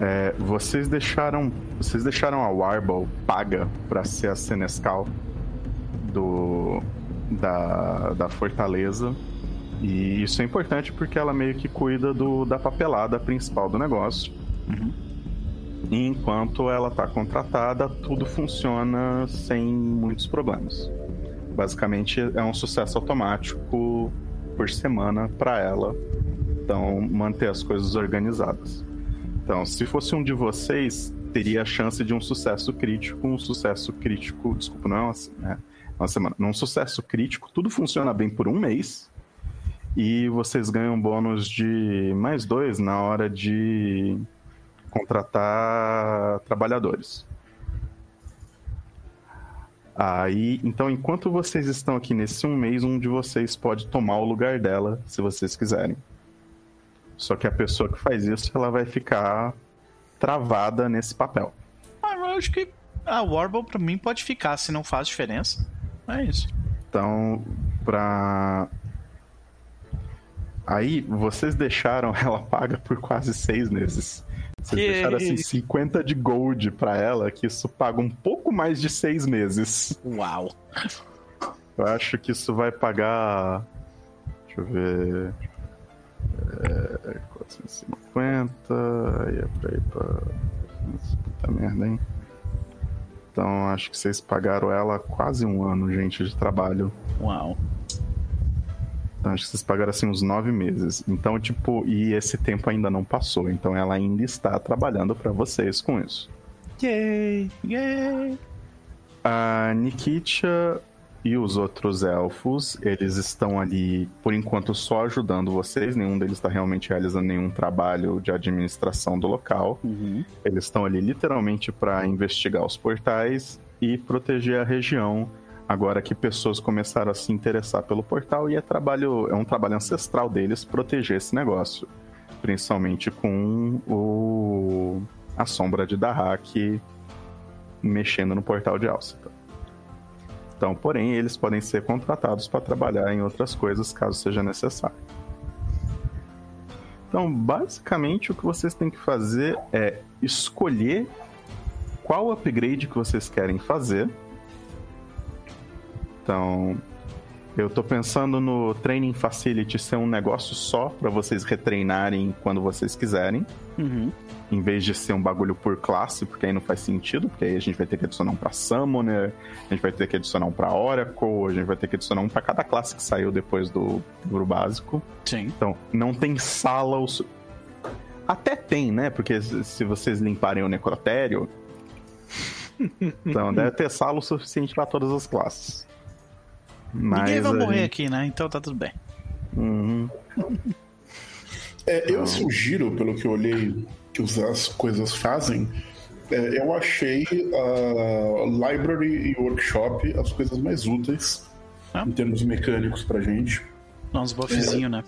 é, vocês deixaram, vocês deixaram a Warble paga para ser a Senescal do da, da fortaleza. E isso é importante porque ela meio que cuida do, da papelada principal do negócio. E enquanto ela está contratada, tudo funciona sem muitos problemas. Basicamente é um sucesso automático por semana para ela. Então, manter as coisas organizadas. Então, se fosse um de vocês, teria a chance de um sucesso crítico. Um sucesso crítico, desculpa, não é uma, é uma semana. Num sucesso crítico, tudo funciona bem por um mês. E vocês ganham bônus de mais dois na hora de contratar trabalhadores. Aí, então, enquanto vocês estão aqui nesse um mês, um de vocês pode tomar o lugar dela, se vocês quiserem. Só que a pessoa que faz isso, ela vai ficar travada nesse papel. Ah, eu acho que a Warble pra mim pode ficar, se não faz diferença. É isso. Então, pra. Aí, vocês deixaram ela paga por quase seis meses. Vocês Que deixaram assim isso? 50 de gold pra ela, que isso paga um pouco mais de seis meses. Uau. Eu acho que isso vai pagar. Deixa eu ver. É, 450. Aí é pra ir pra. Puta merda, hein? Então acho que vocês pagaram ela quase um ano, gente, de trabalho. Uau. Então acho que vocês pagaram assim uns nove meses. Então, tipo, e esse tempo ainda não passou. Então ela ainda está trabalhando pra vocês com isso. Yay! Yay! a Nikitia e os outros elfos, eles estão ali, por enquanto, só ajudando vocês. Nenhum deles está realmente realizando nenhum trabalho de administração do local. Uhum. Eles estão ali literalmente para investigar os portais e proteger a região. Agora que pessoas começaram a se interessar pelo portal e é trabalho, é um trabalho ancestral deles proteger esse negócio, principalmente com o a sombra de Dahak mexendo no portal de Alcita. Então, porém, eles podem ser contratados para trabalhar em outras coisas caso seja necessário. Então, basicamente, o que vocês têm que fazer é escolher qual upgrade que vocês querem fazer. Então, eu tô pensando no Training Facility ser um negócio só para vocês retreinarem quando vocês quiserem Uhum. em vez de ser um bagulho por classe, porque aí não faz sentido, porque aí a gente vai ter que adicionar um pra Summoner, a gente vai ter que adicionar um pra Oracle, a gente vai ter que adicionar um pra cada classe que saiu depois do livro básico. Sim. Então, não tem sala. Até tem, né? Porque se vocês limparem o necrotério, então deve ter sala o suficiente pra todas as classes. Mas Ninguém vai morrer gente- aqui, né? Então tá tudo bem. Uhum. É, eu sugiro, pelo que eu olhei, que as coisas fazem, é, eu achei a library e workshop as coisas mais úteis Ah. em termos mecânicos pra gente. Dá uns buffzinhos, né?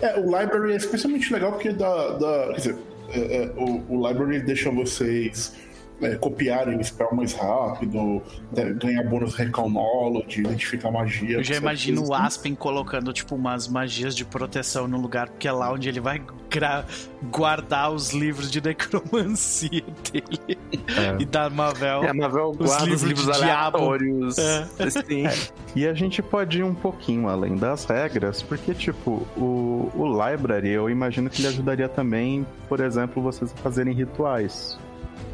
É, o library é especialmente legal porque dá. dá quer dizer, é, é, o, o library deixa vocês é, copiarem spell mais rápido, é, ganhar bônus recall knowledge, identificar magia. Eu já imagino o. Aspen colocando, tipo, umas magias de proteção no lugar, porque é lá onde ele vai guardar os livros de necromancia dele. É. E da Mavel. É, a Mavel guarda livros os livros de diabo. aleatórios. É. Assim. E a gente pode ir um pouquinho além das regras, porque, tipo, o, o library, eu imagino que ele ajudaria também, por exemplo, vocês a fazerem rituais.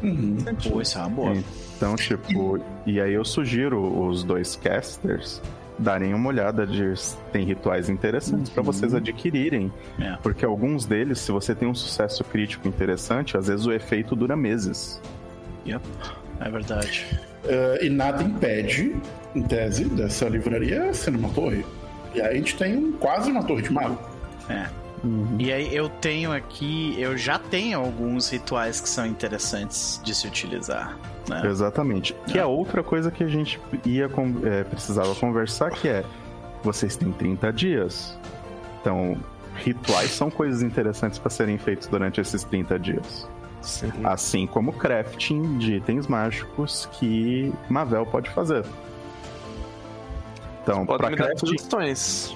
Uhum. Pô, isso é uma boa. Então, tipo, e aí eu sugiro os dois casters darem uma olhada de se tem rituais interessantes pra vocês adquirirem, É. porque alguns deles, se você tem um sucesso crítico interessante, às vezes o efeito dura meses. Yep. É verdade. É, e nada impede, em tese, dessa livraria ser numa torre. E aí a gente tem um, quase uma torre de mago. É. E aí eu tenho aqui, eu já tenho alguns rituais que são interessantes de se utilizar. Né? Exatamente. Que é outra coisa que a gente ia é, precisava conversar, que é vocês têm 30 dias. Então, rituais são coisas interessantes para serem feitos durante esses 30 dias. Assim como crafting de itens mágicos que Mavel pode fazer. Então, para crafting,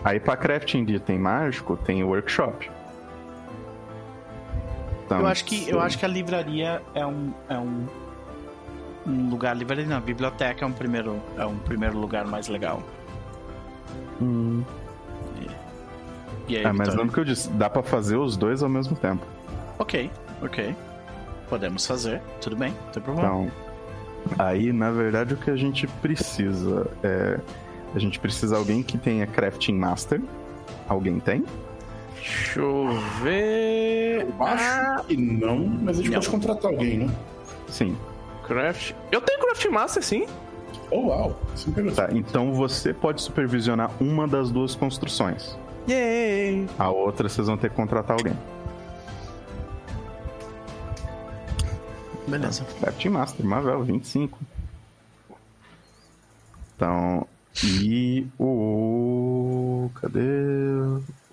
aí para crafting de item mágico tem o workshop. Então, Eu acho que eu acho que a livraria é um é um, um lugar livraria não, a biblioteca é um primeiro é um primeiro lugar mais legal. Hum, E aí, é, mas lembra que eu disse, dá para fazer os dois ao mesmo tempo. OK, OK. Podemos fazer, tudo bem, não tem problema. Então, aí na verdade o que a gente precisa é. A gente precisa de alguém que tenha Crafting Master. Alguém tem? Deixa eu ver. Eu acho que não, mas a gente Não. pode contratar alguém, né? Sim. Craft. Eu tenho Craft Master, sim. Oh, uau. Isso me pegou. Tá, então você pode supervisionar uma das duas construções. Yay! A outra vocês vão ter que contratar alguém. Beleza. Crafting Master, Marvel, 25. Então. E o. Cadê?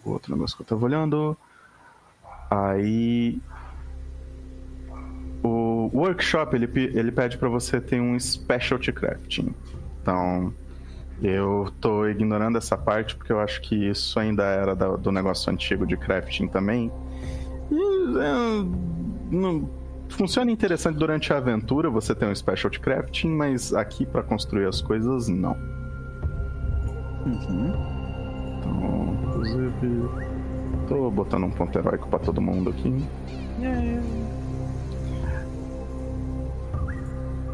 O outro negócio que eu tava olhando. Aí. O workshop ele, ele pede pra você ter um specialty crafting. Então. Eu tô ignorando essa parte porque eu acho que isso ainda era da- do negócio antigo de crafting também. E, é, não- funciona interessante durante a aventura você ter um specialty crafting, mas aqui pra construir as coisas não. Uhum. Então, inclusive, tô botando um ponto heróico pra todo mundo aqui.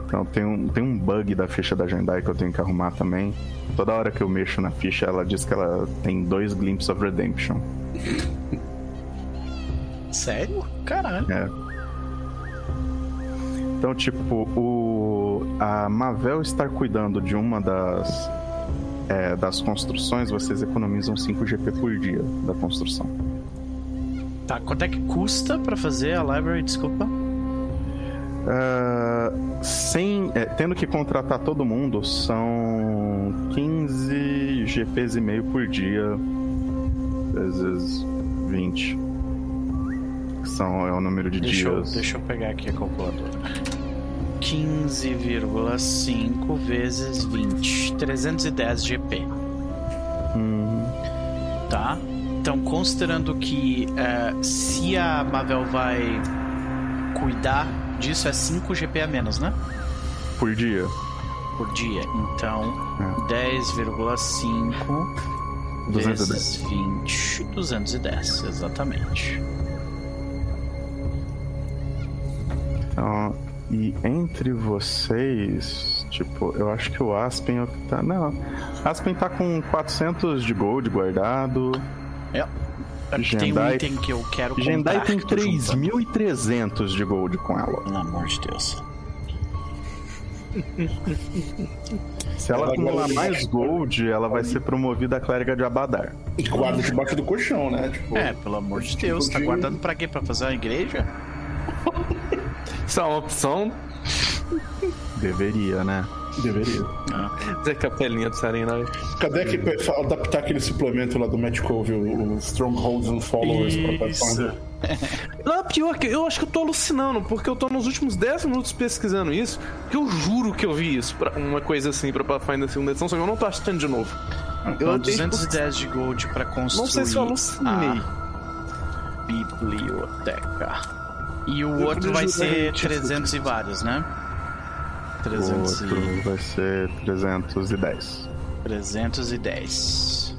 Então tem um, tem um bug da ficha da Jandai que eu tenho que arrumar também. Toda hora que eu mexo na ficha, ela diz que ela tem dois Glimpses of Redemption. Sério? Caralho. É. Então, tipo, o. a Mavel estar cuidando de uma das, é, das construções, vocês economizam 5 GP por dia da construção. Tá, quanto é que custa pra fazer a library? Desculpa. Uh, sem, é, tendo que contratar todo mundo, são 15 GPs e meio por dia, vezes 20. São, é o número de Deixa eu, dias. deixa eu pegar aqui a calculadora. 15,5 vezes 20. 310 GP. Hum, Tá? Então, considerando que é, se a Mavel vai cuidar disso, é 5 GP a menos, né? por dia. Por dia. Então, É. 10,5 210. vezes 20. 210, exatamente. Então, e entre vocês, tipo, eu acho que o Aspen é o que tá. Não, Aspen tá com 400 de gold guardado. É. É porque tem um Jendai- item que eu quero comprar. Jendai tem que eu tô juntando. 3.300 de gold com ela. Pelo amor de Deus. Se ela Ela acumular mais gold, ela vai ser promovida a clériga de Abadar. Guarda debaixo do colchão, né? Tipo, É, pelo amor de Deus. Tá de- guardando pra quê? Pra fazer uma igreja? Isso é uma opção. Deveria, né? Deveria. Dizer capelinha do Serenai. Cadê que adaptar aquele suplemento lá do Matt Cove, o, o Strongholds and Followers pra Pathfinder? Não, pior que eu acho que eu tô alucinando, porque eu tô nos últimos 10 minutos pesquisando isso, que eu juro que eu vi isso, pra, uma coisa assim pra Pathfinder segunda edição, só que eu não tô achando de novo. Então, Eu dei- 210 de gold pra construir Não sei se eu alucinei. a biblioteca. E o Eu outro vai ser gente, 300 e vários, né? O 300 outro e... vai ser 310. 310.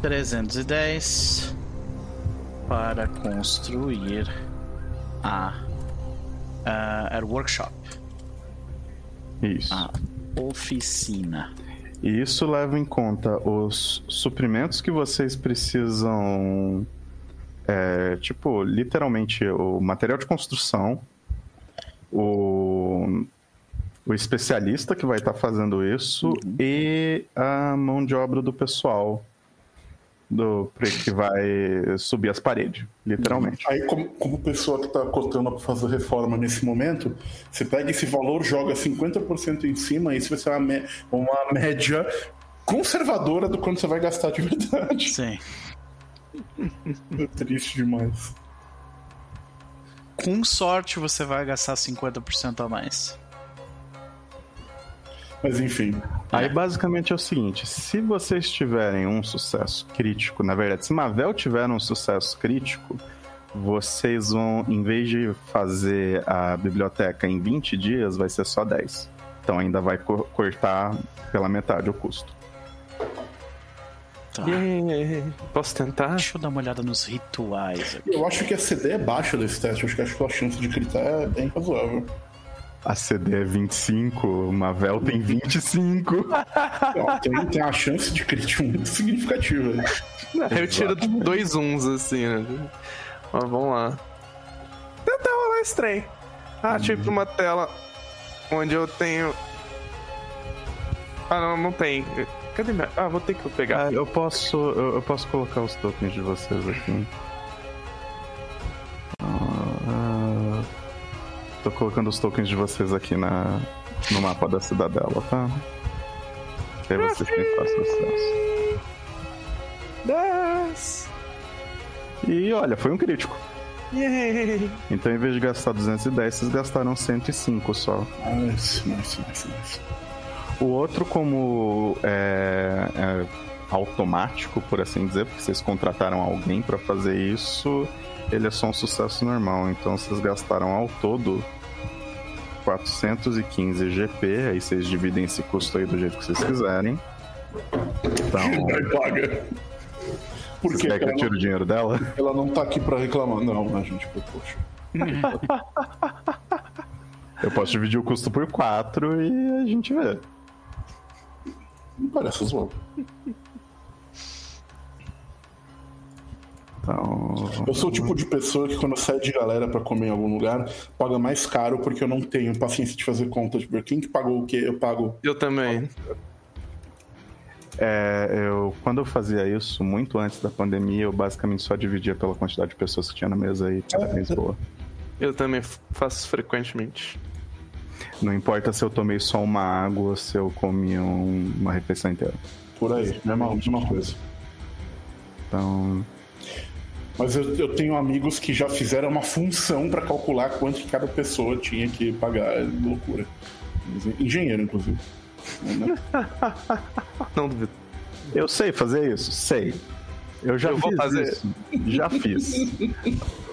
310 para construir a, a, a workshop, Isso. a oficina. E isso leva em conta os suprimentos que vocês precisam. É, tipo, literalmente o material de construção, o, o especialista que vai estar fazendo isso e a mão de obra do pessoal do, que vai subir as paredes, literalmente. Aí, como, como pessoa que tá cotando pra fazer reforma nesse momento, você pega esse valor, joga 50% em cima, e isso vai ser uma, uma média conservadora do quanto você vai gastar de verdade. Sim. É triste demais. Com sorte você vai gastar 50% a mais. Mas enfim. Aí basicamente é o seguinte: se vocês tiverem um sucesso crítico, na verdade, se Mavel tiver um sucesso crítico, vocês vão, em vez de fazer a biblioteca em 20 dias, vai ser só 10. Então ainda vai co- cortar pela metade o custo. Tá. Yeah. Posso tentar? Deixa eu dar uma olhada nos rituais aqui. Eu acho que a CD é baixa desse teste, eu acho que, acho que a chance de gritar é bem razoável. A CD é 25, o Mavel tem 25. Ó, tem, tem a chance de crítico muito significativa. aí. Eu tiro dois uns assim, né? Mas vamos lá. Tentar rolar esse trem. Ah, tipo uma tela onde eu tenho. Ah, não, não tem. Cadê minha. Ah, vou ter que pegar. Ah, eu posso. Eu, eu posso colocar os tokens de vocês aqui. Ah, tô colocando os tokens de vocês aqui na, no mapa da cidadela, tá? Que aí vocês têm fácil acesso. Dez. E olha, foi um crítico. Yay. Então em vez de gastar 210, vocês gastaram 105 só. Nice, nice, nice, nice. O outro, como é, é automático, por assim dizer, porque vocês contrataram alguém pra fazer isso, ele é só um sucesso normal. Então vocês gastaram ao todo 415 GP, aí vocês dividem esse custo aí do jeito que vocês quiserem. Então, Aí paga. Por vocês que querem que eu tire o dinheiro dela? ela não tá aqui pra reclamar? Não, né, gente? Poxa. Eu posso dividir o custo por 4 e a gente vê. Não parece zoado. Então. Eu sou o tipo de pessoa que quando sai de galera pra comer em algum lugar, paga mais caro porque eu não tenho paciência de fazer conta. Tipo, quem que pagou o quê? Eu pago. Eu também. É, eu, quando eu fazia isso, muito antes da pandemia, eu basicamente só dividia pela quantidade de pessoas que tinha na mesa e parabéns, boa. Eu também faço frequentemente. Não importa se eu tomei só uma água ou se eu comi um- uma refeição inteira. Por aí, mesma, mesma coisa. Então, Mas eu, eu tenho amigos que já fizeram uma função pra calcular quanto que cada pessoa tinha que pagar. É loucura. Engenheiro, inclusive. Não duvido. eu sei fazer isso, sei. Eu já Eu vou fiz fazer. isso. Já fiz.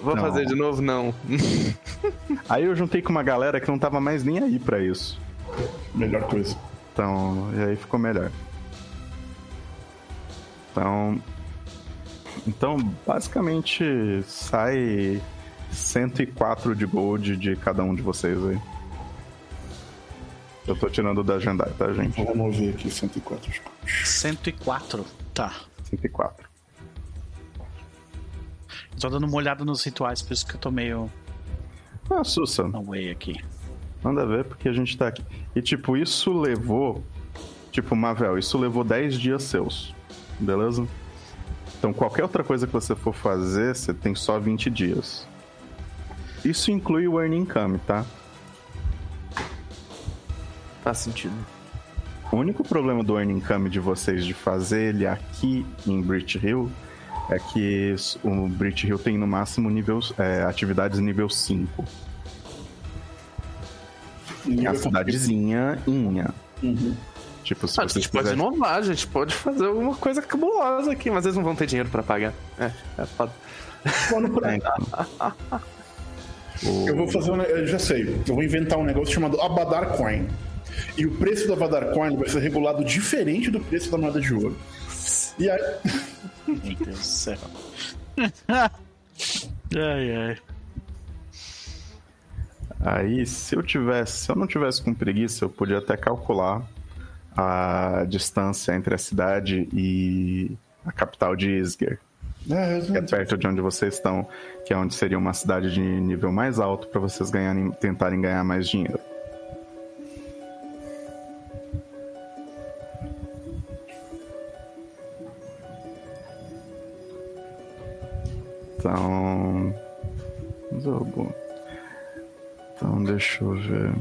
Vou Não. fazer de novo? Não. Aí eu juntei com uma galera que não tava mais nem aí pra isso. Melhor coisa. Então, e aí ficou melhor. Então, então basicamente sai 104 de gold de cada um de vocês aí. Eu tô tirando da agendar, tá, gente? Vamos ver aqui, 104. 104. Tá. 104. Tô dando uma olhada nos rituais, por isso que eu tô meio Ah, Sussa, away aqui. manda ver porque a gente tá aqui. E tipo, isso levou. Tipo, Mavel, isso levou 10 dias seus. Beleza? Então qualquer outra coisa que você for fazer, você tem só 20 dias. Isso inclui o Earning Income, tá? Faz sentido. O único problema do Earning Income de vocês de fazer ele aqui em Bridge Hill é que o Bridge Hill tem no máximo nível, é, atividades nível 5. É a cidadezinha inha. Uhum. Tipo, se Ah, a gente pode inovar, a gente pode fazer alguma coisa cabulosa aqui, mas eles não vão ter dinheiro pra pagar. É, é foda. Pra- É, então. O- Eu vou fazer um. Eu já sei. Eu vou inventar um negócio chamado Abadar Coin. E o preço do Abadar Coin vai ser regulado diferente do preço da moeda de ouro. E aí. Meu Deus do céu. ai, ai. Aí, se eu tivesse, se eu não tivesse com preguiça, eu podia até calcular a distância entre a cidade e a capital de Isger, É, que é perto de onde vocês estão, que é onde seria uma cidade de nível mais alto para vocês ganharem, tentarem ganhar mais dinheiro. Então, jogo. Então, deixa eu ver.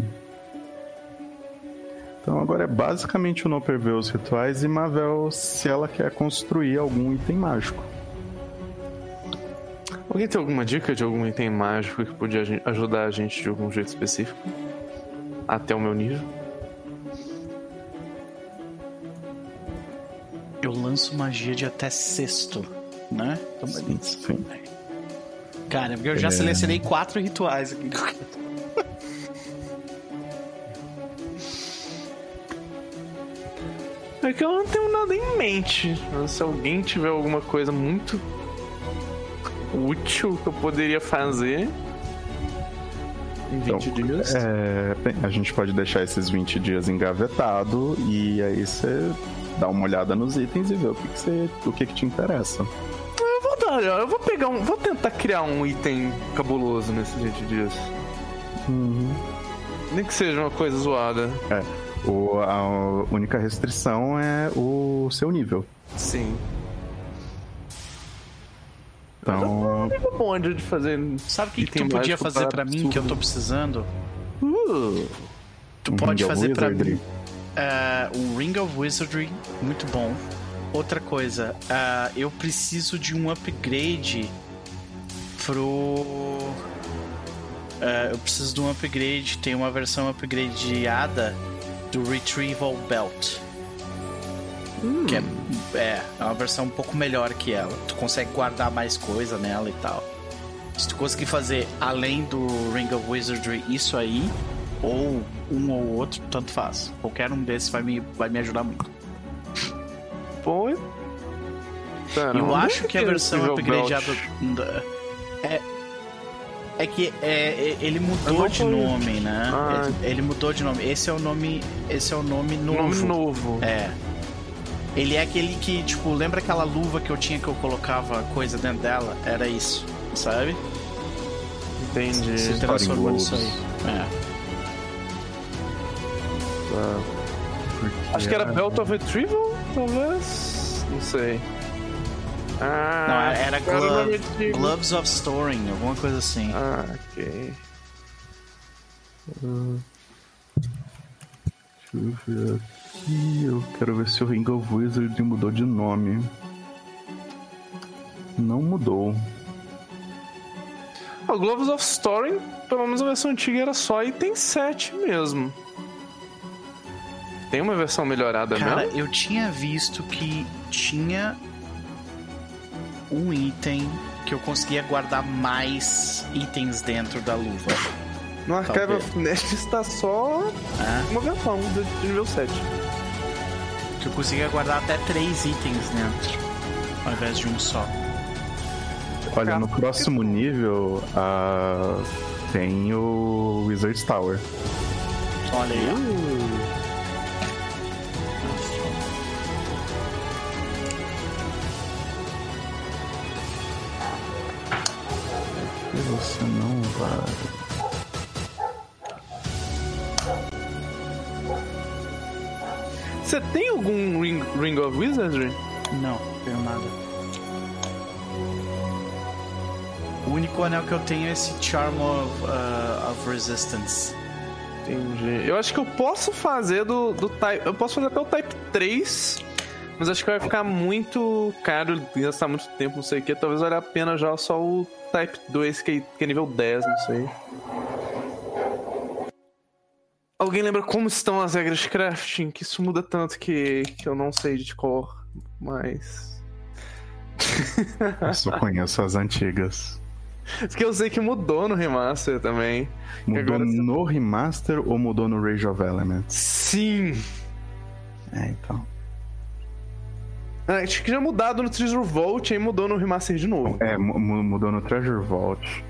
Então agora é basicamente o Noper ver os rituais e Mavel se ela quer construir algum item mágico. Alguém tem alguma dica de algum item mágico que podia ajudar a gente de algum jeito específico? Até o meu nível? Eu lanço magia de até sexto, né? Então, Sim, sim. Cara, porque eu já É. selecionei quatro rituais aqui. É que eu não tenho nada em mente. Se alguém tiver alguma coisa muito útil que eu poderia fazer em 20 Então, dias. É, bem, a gente pode deixar esses 20 dias engavetado e aí você dá uma olhada nos itens e vê o que, que, você, o que, que te interessa. Eu vou dar, eu vou pegar um. Vou tentar criar um item cabuloso nesses 20 dias. Nem que seja uma coisa zoada. É, o, a única restrição é o seu nível. Sim. Então, O bonde de fazer. Sabe o que, que tu podia fazer pra para mim que eu tô precisando? Uh, Tu um pode Ring fazer pra Wizardry. mim é, um Ring of Wizardry, muito bom. Outra coisa, ah, eu preciso de um upgrade pro. ah, eu preciso de um upgrade, tem uma versão upgradeada do Retrieval Belt. Que é, é, é uma versão um pouco melhor que ela. Tu consegue guardar mais coisa nela e tal. Se tu conseguir fazer além do Ring of Wizardry isso aí, ou um ou outro, tanto faz. Qualquer um desses vai me, vai me ajudar muito. Pera, eu acho que a versão upgradeada. Belt? da- É. É que é, é- ele mudou de nome, né? Ah. Ele, ele mudou de nome. Esse é o nome. Esse é o nome novo. Nome novo. É. Ele é aquele que, tipo, lembra aquela luva que eu tinha que eu colocava coisa dentro dela? Era isso, sabe? Entendi. Se transformou nisso aí. É. Porque Acho que era Belt of Retrieval, talvez? Não sei. Ah, Não, era glove- meti. Gloves of Storing, alguma coisa assim. Ah, ok. Deixa eu ver aqui. Eu quero ver se o Ring of Wizard mudou de nome. Não mudou. O Gloves of Storing, pelo menos a versão antiga era só item 7 mesmo. Tem uma versão melhorada Cara, mesmo? eu tinha visto que tinha um item que eu conseguia guardar mais itens dentro da luva. No Archive of Nest está só né? uma versão de de nível 7. Que eu conseguia guardar até três itens dentro, ao invés de um só. Olha, no próximo nível ah, tem o Wizard's Tower. Olha aí, ó. Você não vai. Você tem algum Ring, Ring of Wizardry? Não, tenho nada. O único anel que eu tenho é esse Charm of, uh, of Resistance. Entendi. Eu acho que eu posso fazer do, do Type. Eu posso fazer até o Type 3. Mas acho que vai ficar muito caro gastar muito tempo, não sei o que. Talvez valha a pena já só o Type 2, que, que é nível 10, não sei. Alguém lembra como estão as regras de crafting? Que isso muda tanto que, que eu não sei de cor. Mas. Eu só conheço as antigas. Porque eu sei que mudou no remaster também. Mudou Agora no remaster ou mudou no Rage of Elements? Sim! É, então. Ah, Acho que já mudado no Treasure Vault, aí mudou no remaster de novo. É, mu- mu- mudou no Treasure Vault.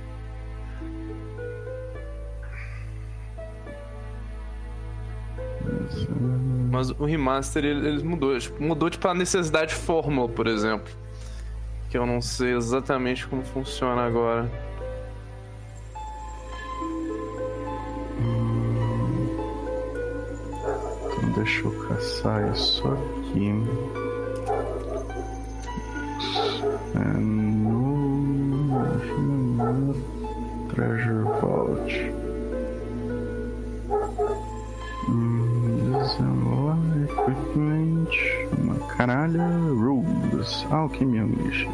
Mas o remaster ele, ele mudou. Tipo, mudou tipo a necessidade fórmula, por exemplo. Que eu não sei exatamente como funciona agora. Então deixa eu caçar isso aqui. No... Treasure Vault. Desenrolar Equipment. Uma caralha. Rules. Alchemy Unleashed.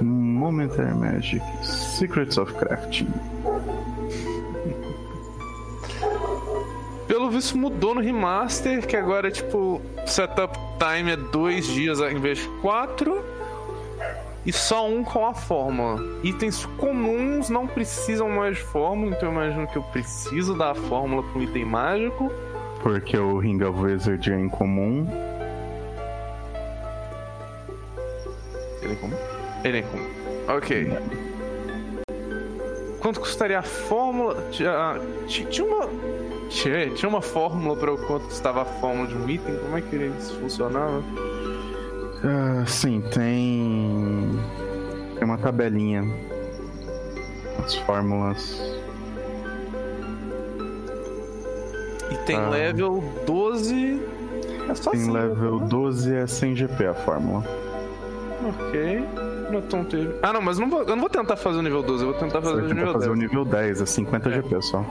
Momentary Magic. Secrets of Crafting. Pelo visto mudou no remaster, que agora é tipo. Setup time é dois dias em vez de quatro. E só um com a fórmula. Itens comuns não precisam mais de fórmula, então eu imagino que eu preciso da fórmula para um item mágico. Porque o Ring of Wizard é incomum. Ele é comum? Ele é comum. Ok. Quanto custaria a fórmula? Tinha, tinha tinha uma. Tinha, tinha uma fórmula para o quanto custava a fórmula de um item? Como é que isso funcionava? Ah, sim, tem. Tem uma tabelinha. As fórmulas. E tem Ah. level 12. É só Tem assim, level né? 12 é 100 GP a fórmula. Ok. Ah, não, mas não vou, eu não vou tentar fazer o nível 12, eu vou tentar Você fazer vai o tentar nível fazer 10. o nível 10, é 50 É. GP só.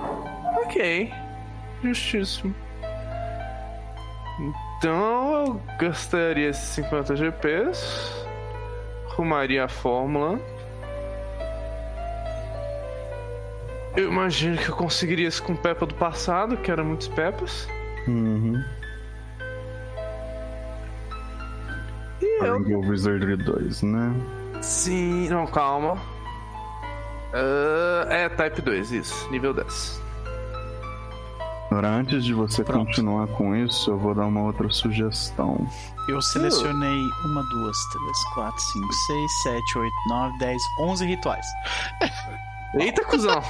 Ok. Justíssimo. Então eu gastaria esses 50 GPs. Arrumaria a fórmula. Eu imagino que eu conseguiria isso com o Peppa do passado, que era muitos Peppas. Uhum. E eu. Of Wizardry 2, né? Sim. Não, calma. Ah, é, Type 2, isso. Nível 10. Agora, antes de você Pronto. continuar com isso, eu vou dar uma outra sugestão. Eu selecionei uma, duas, três, quatro, cinco, seis, sete, oito, nove, dez, onze rituais. Eita, cuzão!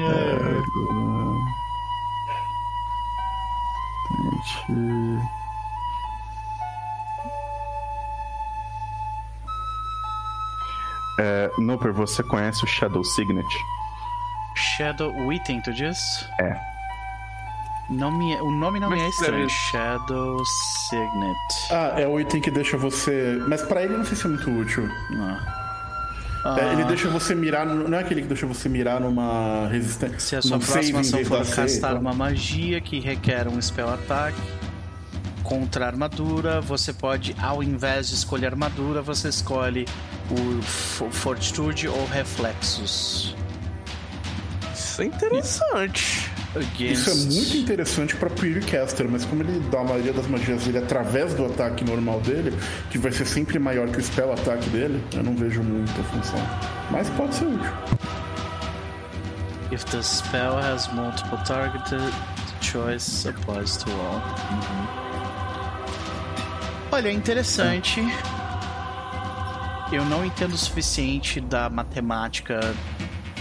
é... Gente... É, Noper, você conhece o Shadow Signet? Shadow Witten, tu diz? É. Não me, o nome não Como me é é estranho. Shadow Signet. Ah, é o item que deixa você. Mas pra ele não sei se é muito útil. Ah. É, ele Ah, deixa você mirar. no- Não é aquele que deixa você mirar numa resistência. Se a sua próxima ação for castar tá? uma magia que requer um spell ataque contra a armadura, você pode, ao invés de escolher armadura, você escolhe o Fo- Fortitude ou Reflexos. Isso é interessante. Isso é Against- muito interessante pra Caster, mas como ele dá a maioria das magias dele através do ataque normal dele, que vai ser sempre maior que o spell ataque dele, eu não vejo muita função. Mas pode ser útil. If the spell has multiple targets, the choice applies to all. Olha, é interessante. Eu não entendo o suficiente da matemática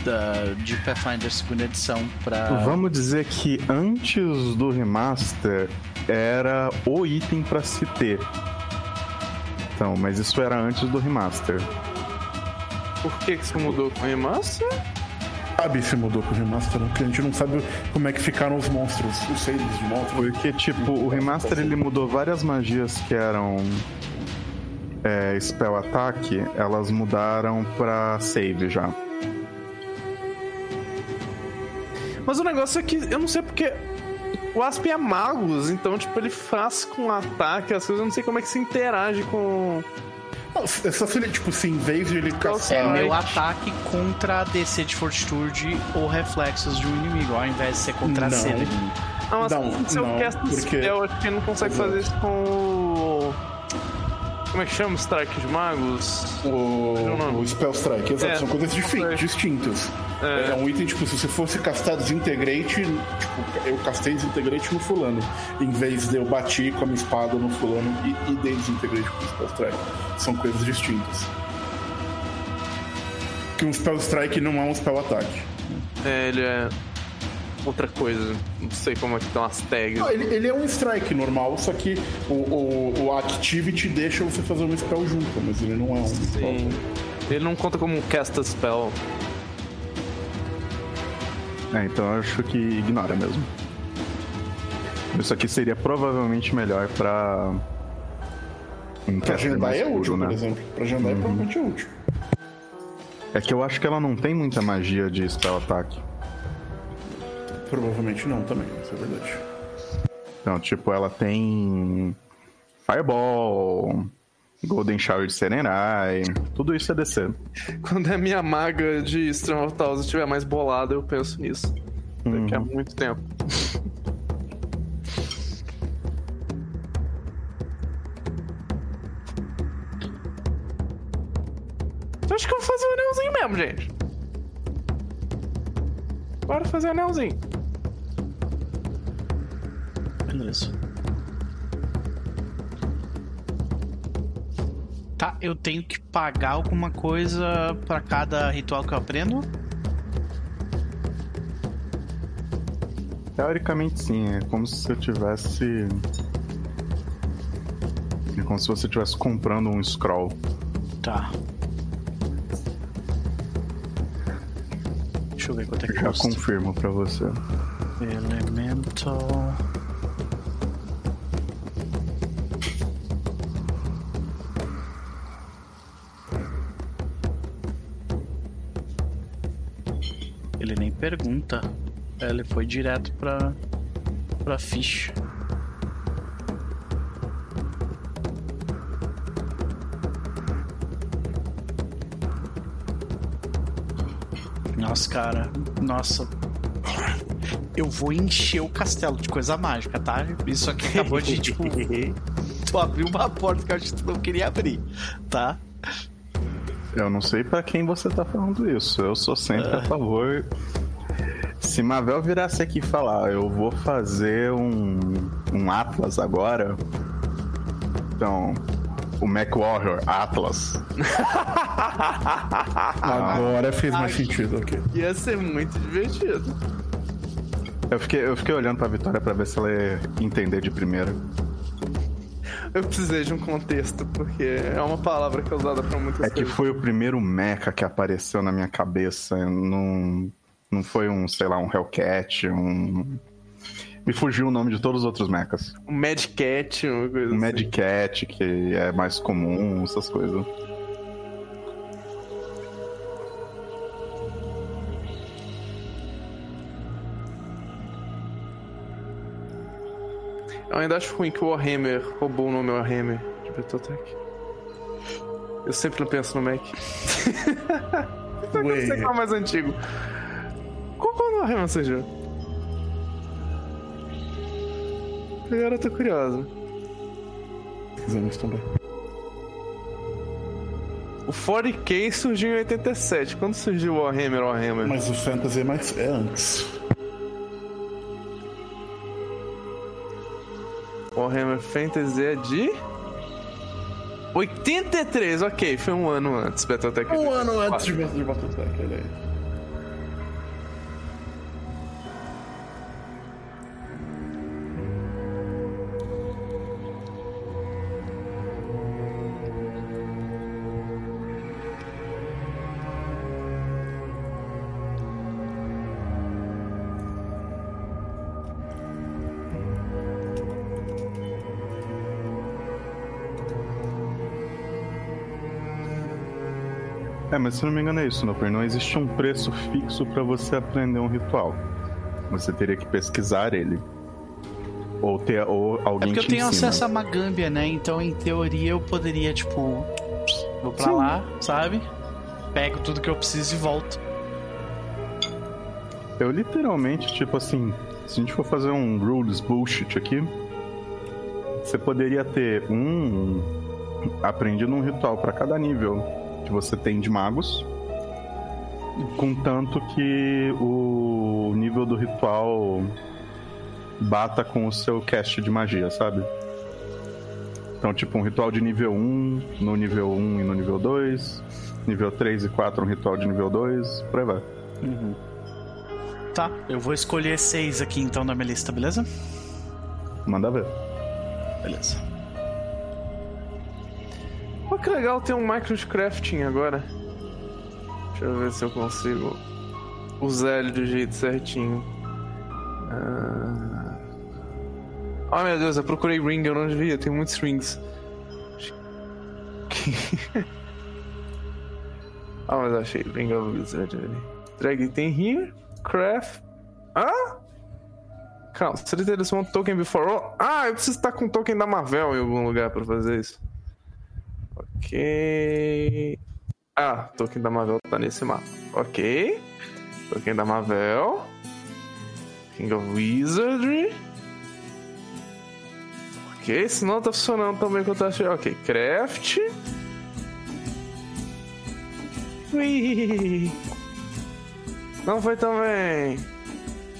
da, de Pathfinder segunda edição pra. Vamos dizer que antes do remaster era o item pra se ter. Então, mas isso era antes do remaster. Por que, que isso mudou com o remaster? Sabe se mudou com o remaster, porque a gente não sabe como é que ficaram os monstros, os saves de monstros. Porque, tipo, o remaster ele mudou várias magias que eram é, spell ataque, elas mudaram pra save já. Mas o negócio é que eu não sei porque o Asp é magos, então, tipo, ele faz com ataque as coisas, eu não sei como é que se interage com. Não, É só se ele, tipo, se em vez de ele É caçar. meu ataque contra a DC de Fortitude ou reflexos de um inimigo, ao invés de ser contra a Não. C do inimigo. Não, mas Não, se eu não, cast porque- spell, acho que ele não consegue Exato. fazer isso com o. Como é que chama? Strike de magos? O, o Spell Strike, exato, É, são coisas é. distintas. É. É. um item, tipo, se você fosse castar Desintegrate, tipo, eu castei Desintegrate no fulano, em vez de eu bati com a minha espada no fulano e, e dei Desintegrate com o Spell Strike. São coisas distintas. Que um Spell Strike não é um Spell Ataque. É, ele é. Outra coisa. Não sei como é que estão as tags. Não, ele, ele é um Strike normal, só que o, o, o Activity deixa você fazer um Spell junto, mas ele não é um Spell Sim. Ele não conta como um cast a spell. É, então eu acho que ignora mesmo. Isso aqui seria provavelmente melhor pra. Um Pra agendar é útil, né? por exemplo. Pra agendar é provavelmente é útil. É que eu acho que ela não tem muita magia de spell ataque. Provavelmente não também, isso é verdade. Então, tipo, ela tem. Fireball, Golden Shower de Serenai, tudo isso é DC. Quando a minha maga de Stream of Thousand estiver mais bolada, eu penso nisso. Daqui a muito tempo. Eu acho que eu vou fazer o anelzinho mesmo, gente. Bora fazer o anelzinho. Beleza. Tá, eu tenho que pagar alguma coisa pra cada ritual que eu aprendo? Teoricamente sim, é como se eu tivesse. É como se você estivesse comprando um scroll. Tá. Deixa eu ver quanto é que Já custa. confirmo pra você. Elemental. Pergunta. Ele foi direto pra, pra ficha. Nossa, cara. Nossa. Eu vou encher o castelo de coisa mágica, tá? Isso aqui acabou de, tipo. tu abriu uma porta que eu acho que tu não queria abrir, tá? Eu não sei pra quem você tá falando isso. Eu sou sempre Ah. a favor. Se Mavel virasse aqui e falar, eu vou fazer um, um Atlas agora. Então, o Mac Warrior Atlas. Agora fez mais Ai. sentido, ok. Ia ser muito divertido. Eu fiquei, eu fiquei olhando pra Vitória pra ver se ela ia entender de primeira. Eu precisei de um contexto, porque é uma palavra que é usada pra muitas É que coisas. foi o primeiro mecha que apareceu na minha cabeça. Não, não foi um, sei lá, um Hellcat, um. Me fugiu o nome de todos os outros mechas. Um Mad Cat, uma coisa Um assim. Mad Cat, que é mais comum, essas coisas. Eu ainda acho ruim que o Warhammer roubou o nome Warhammer de Battletech. Eu sempre não penso no Mac. Eu sei qual é o mais antigo. Qual o nome seja? Agora eu tô curioso. Fizemos também. O 40k surgiu em 87. Quando surgiu o Warhammer Warhammer? Mas o Fantasy é mais é antes. Warhammer Fantasy é de. 83, ok, foi um ano antes, Battletech. Um ano antes de Battletech, olha aí. Mas se não me engano é isso, Noper. Não existe um preço fixo pra você aprender um ritual. Você teria que pesquisar ele. Ou ter ou É alguém porque eu te tenho ensina. acesso a Magambia, né? Então, em teoria, eu poderia, tipo, vou pra lá, sabe? Pego tudo que eu preciso e volto. Eu literalmente, tipo assim, se a gente for fazer um rules bullshit aqui, você poderia ter um aprendido um ritual pra cada nível que você tem de magos, contanto que o nível do ritual bata com o seu cast de magia, sabe? Então, tipo, um ritual de nível 1 no nível 1 e no nível 2, nível 3 e 4 um ritual de nível 2, por aí vai. Tá, eu vou escolher seis aqui então na minha lista, beleza? Manda ver. Beleza. Pô, que legal ter um micro de crafting agora. Deixa eu ver se eu consigo usar ele do jeito certinho. Ah... Oh meu Deus, eu procurei ring, eu não devia, tem muitos rings. ah, mas achei ring of wizard ali. Drag item here, craft. Hã? Calma, você eles um token before all? Ah, eu preciso estar com um token da Marvel em algum lugar pra fazer isso. Ok. Ah, token da Marvel tá nesse mapa. Ok. Token da Marvel. King of Wizardry. Ok, se não tá funcionando também quanto eu achei. Ok, Craft. Ui. Não foi também.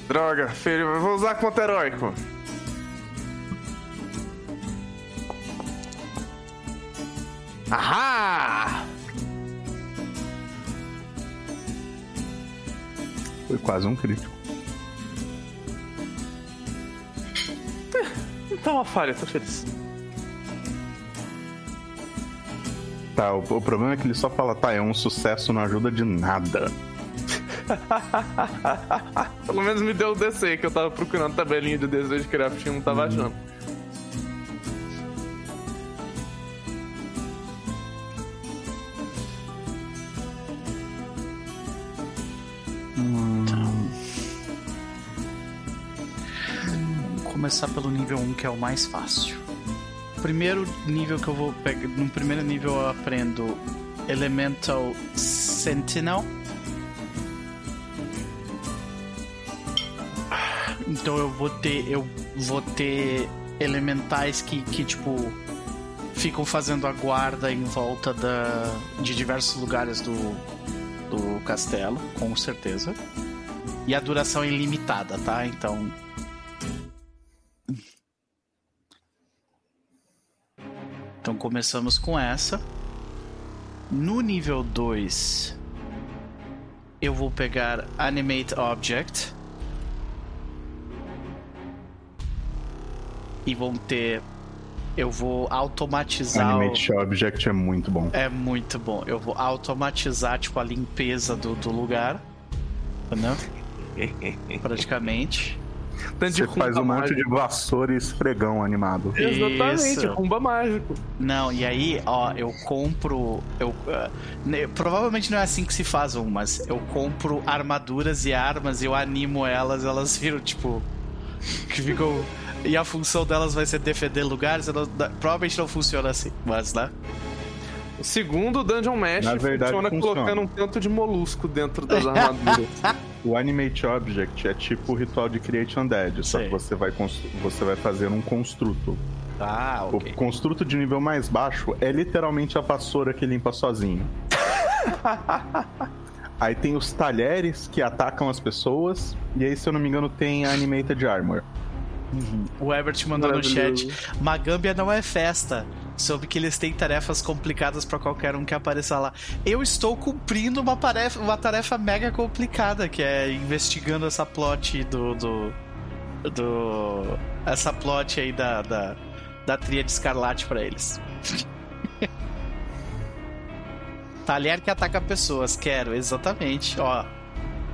Droga, filho, eu vou usar contra heróico. Ahá! Foi quase um crítico. Então uma falha, tô feliz. Tá, o, o problema é que ele só fala, tá, é um sucesso, não ajuda de nada. Pelo menos me deu o DC, que eu tava procurando tabelinha de desejo de crafting e não tava achando. Começar pelo nível 1, que é o mais fácil. Primeiro nível que eu vou pegar. No primeiro nível eu aprendo Elemental Sentinel. Então eu vou ter. Eu vou ter elementais que, que tipo. Ficam fazendo a guarda em volta da, de diversos lugares do, do castelo, com certeza. E a duração é ilimitada, tá? Então. Então começamos com essa. No nível 2, eu vou pegar Animate Object. E vão ter eu vou automatizar. Animate o... Object é muito bom. É muito bom. Eu vou automatizar, tipo, a limpeza do, do lugar. Né? Praticamente. Você faz um mágico. monte de vassoura e esfregão animado. Exatamente, Isso. rumba mágico. Não, e aí, ó, eu compro. Eu, uh, provavelmente não é assim que se faz um, mas eu compro armaduras e armas, eu animo elas, elas viram, tipo. Que ficam. E a função delas vai ser defender lugares. Não, provavelmente não funciona assim, mas, né? O segundo Dungeon Mesh verdade, funciona, funciona colocando um tanto de molusco dentro das armaduras. o Animate Object é tipo o ritual de Create Undead, só que você vai, você vai fazer um construto. Ah, ok. O construto de nível mais baixo é literalmente a vassoura que limpa sozinho. aí tem os talheres que atacam as pessoas, e aí, se eu não me engano, tem a Animated Armor. Uhum. O Ebert mandou no chat: Magambia não é festa. Soube que eles têm tarefas complicadas para qualquer um que apareça lá. Eu estou cumprindo uma tarefa, uma tarefa mega complicada, que é investigando essa plot do. do, do essa plot aí da, da, da Tríade Escarlate para eles. Talher que ataca pessoas, quero, exatamente. Ó,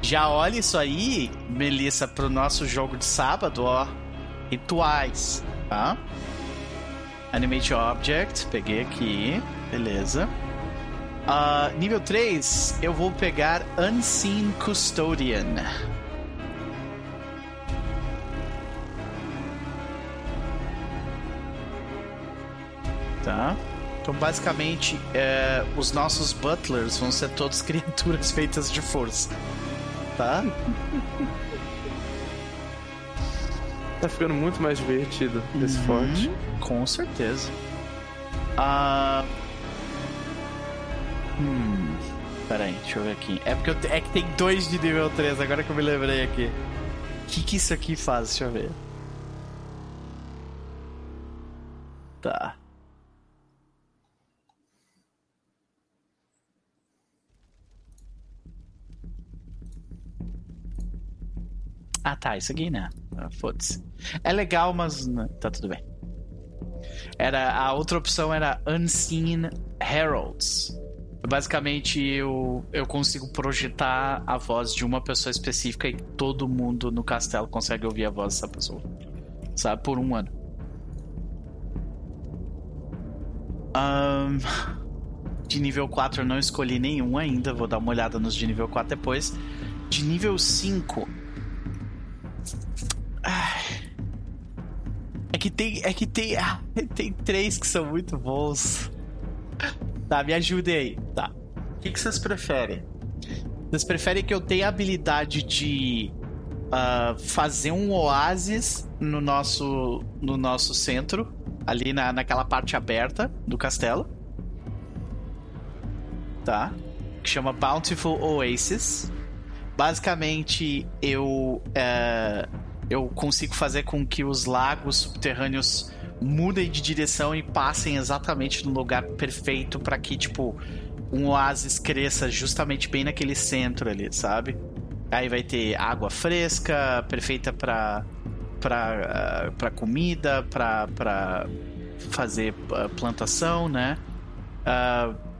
já olha isso aí, Melissa, pro nosso jogo de sábado, ó rituais, tá? Animate Object, peguei aqui, beleza. Uh, nível 3, eu vou pegar Unseen Custodian. Tá? Então, basicamente, é, os nossos butlers vão ser todos criaturas feitas de força. Tá? Tá ficando muito mais divertido esse uhum, forte. Com certeza. Ah. Hum. Pera aí, deixa eu ver aqui. É porque te... é que tem dois de nível 3, agora que eu me lembrei aqui. O que, que isso aqui faz? Deixa eu ver. Tá. Ah, tá, isso aqui, né? Ah, Foda-se. É legal, mas não, tá tudo bem. Era, a outra opção era Unseen Heralds. Basicamente, eu, eu consigo projetar a voz de uma pessoa específica e todo mundo no castelo consegue ouvir a voz dessa pessoa. Sabe? Por um ano. Um, de nível 4 eu não escolhi nenhum ainda. Vou dar uma olhada nos de nível 4 depois. De nível 5, é que tem. É que tem. Ah, tem três que são muito bons. Tá, me ajudem aí. Tá. O que, que vocês preferem? Vocês preferem que eu tenha a habilidade de uh, fazer um oásis no nosso, no nosso centro, ali na, naquela parte aberta do castelo? Tá? Que chama Bountiful Oasis. Basicamente, eu. Uh, eu consigo fazer com que os lagos subterrâneos mudem de direção e passem exatamente no lugar perfeito para que, tipo, um oásis cresça justamente bem naquele centro ali, sabe? Aí vai ter água fresca, perfeita para para uh, para comida, para para fazer uh, plantação, né? Uh,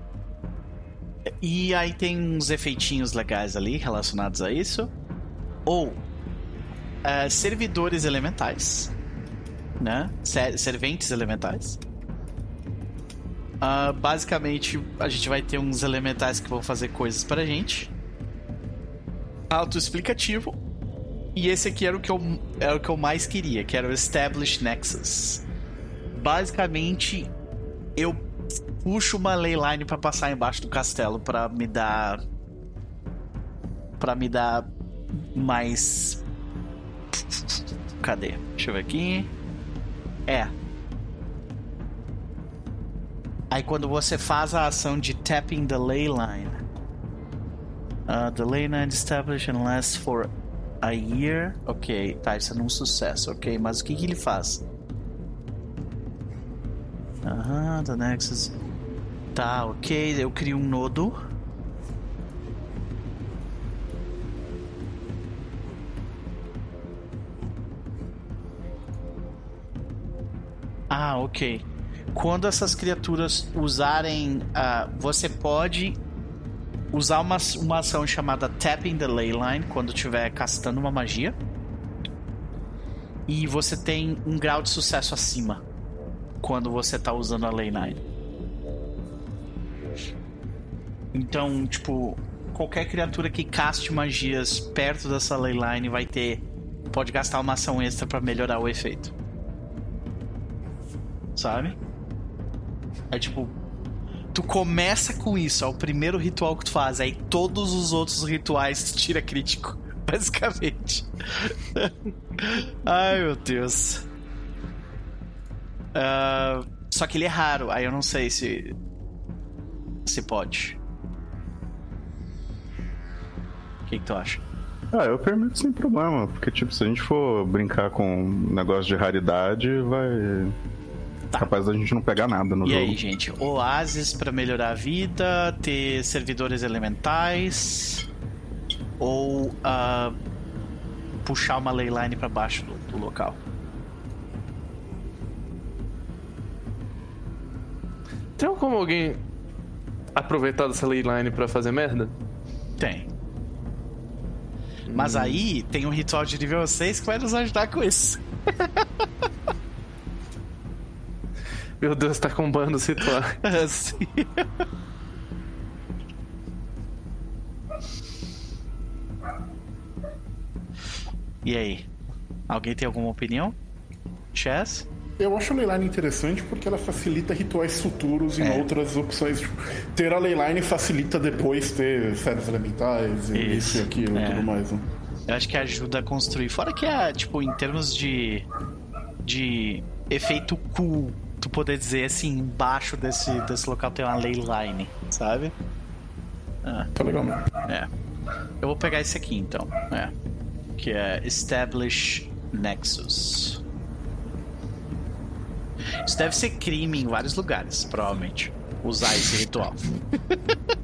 e aí tem uns efeitinhos legais ali relacionados a isso. Ou uh, servidores elementais, né? Ser serventes elementais. Uh, basicamente, a gente vai ter uns elementais que vão fazer coisas pra gente. Autoexplicativo. E esse aqui era o que eu, era o que eu mais queria, que era o Establish Nexus. Basicamente, eu puxo uma leyline para passar embaixo do castelo para me dar para me dar mais Cadê? Deixa eu ver aqui. É. Aí quando você faz a ação de tapping the ley line. Uh, the ley line established and lasts for a year. Ok, tá, isso é um sucesso, ok. Mas o que, que ele faz? Aham, uh -huh, the Nexus. Tá, ok. Eu crio um nodo. Ah, ok. quando essas criaturas usarem. ah, você pode usar uma, uma ação chamada Tapping the Leyline quando estiver castando uma magia. E você tem um grau de sucesso acima quando você tá usando a Leyline. Então, tipo, qualquer criatura que caste magias perto dessa Leyline vai ter. Pode gastar uma ação extra pra melhorar o efeito. Sabe? É tipo. Tu começa com isso, é o primeiro ritual que tu faz, aí todos os outros rituais tu tira crítico, basicamente. Ai meu Deus. Ah, só que ele é raro, aí eu não sei se. Se pode. Que, que tu acha? Ah, eu permito sem problema, porque, tipo, se a gente for brincar com um negócio de raridade, vai. Tá. Capaz da gente não pegar nada no E jogo. aí, gente? Oásis pra melhorar a vida, ter servidores elementais ou ah, puxar uma leyline pra baixo do, do local. Tem como alguém aproveitar dessa leyline pra fazer merda? Tem. Mas aí tem um ritual de nível 6 que vai nos ajudar com isso. Meu Deus, tá combando esse ritual. Sim. E aí? Alguém tem alguma opinião? Chess? Eu acho a Leyline interessante porque ela facilita rituais futuros em É. outras opções. Tipo, ter a Leyline facilita depois ter seres elementais e Isso, isso, e aquilo é. e tudo mais. Né? Eu acho que ajuda a construir. Fora que é, tipo, em termos de. de efeito cool, tu poder dizer assim, embaixo desse, desse local tem uma ley line, sabe? Tá legal mesmo. É. Eu vou pegar esse aqui então. É. Que é Establish Nexus. Isso deve ser crime em vários lugares, provavelmente. Usar esse ritual.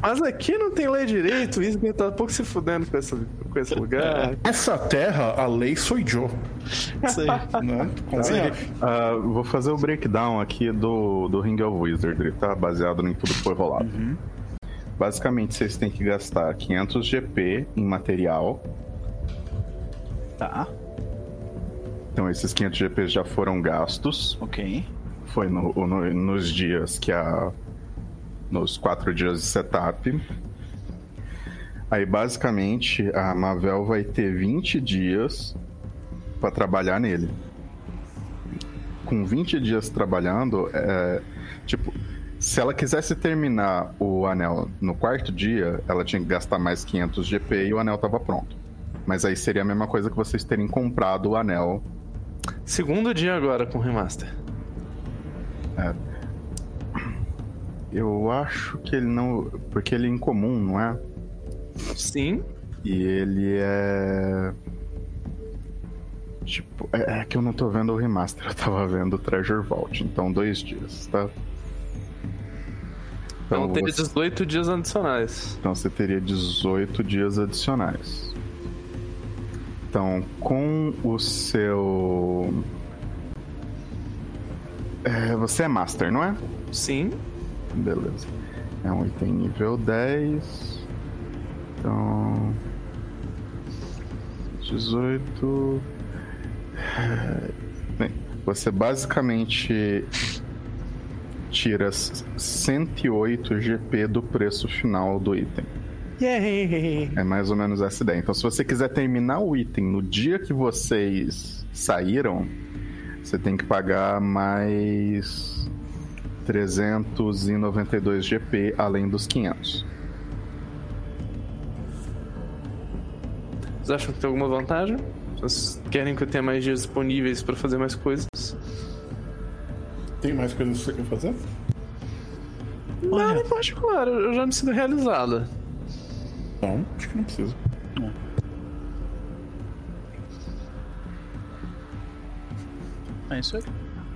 Mas aqui não tem lei direito, isso que tá um pouco se fudendo com, essa, com esse lugar. Essa terra, a lei sou Joe. Né? Convenha. Ah, vou fazer o breakdown aqui do, do Ring of Wizardry, tá? Baseado em tudo que foi rolado. Basicamente, vocês têm que gastar 500 GP em material. Tá, Então, esses 500 GP já foram gastos. ok. Foi no- no- nos dias que a. Nos quatro dias de setup. Aí, basicamente, a Mavel vai ter 20 dias para trabalhar nele. Com 20 dias trabalhando, é, tipo, se ela quisesse terminar o anel no quarto dia, ela tinha que gastar mais 500 GP e o anel tava pronto. Mas aí seria a mesma coisa que vocês terem comprado o anel Segundo dia agora com o remaster. Eu acho que ele não. Porque ele é incomum, não é? Sim. E ele é. Tipo, é, é que eu não tô vendo o remaster, eu tava vendo o Treasure Vault, então dois dias, tá? Então teria você, 18 dias adicionais. então você teria 18 dias adicionais. Então, com o seu. É, você é Master, não é? Sim. Beleza. É um item nível 10. Então. 18. Bem, você basicamente tira 108 GP do preço final do item. É mais ou menos essa ideia. Então, se você quiser terminar o item no dia que vocês saíram, você tem que pagar mais 392 GP além dos 500. Vocês acham que tem alguma vantagem? Vocês querem que eu tenha mais dias disponíveis pra fazer mais coisas? Tem mais coisas que você quer fazer? Nada em particular, eu eu já me sinto realizada. Não, acho que não precisa. É isso aí.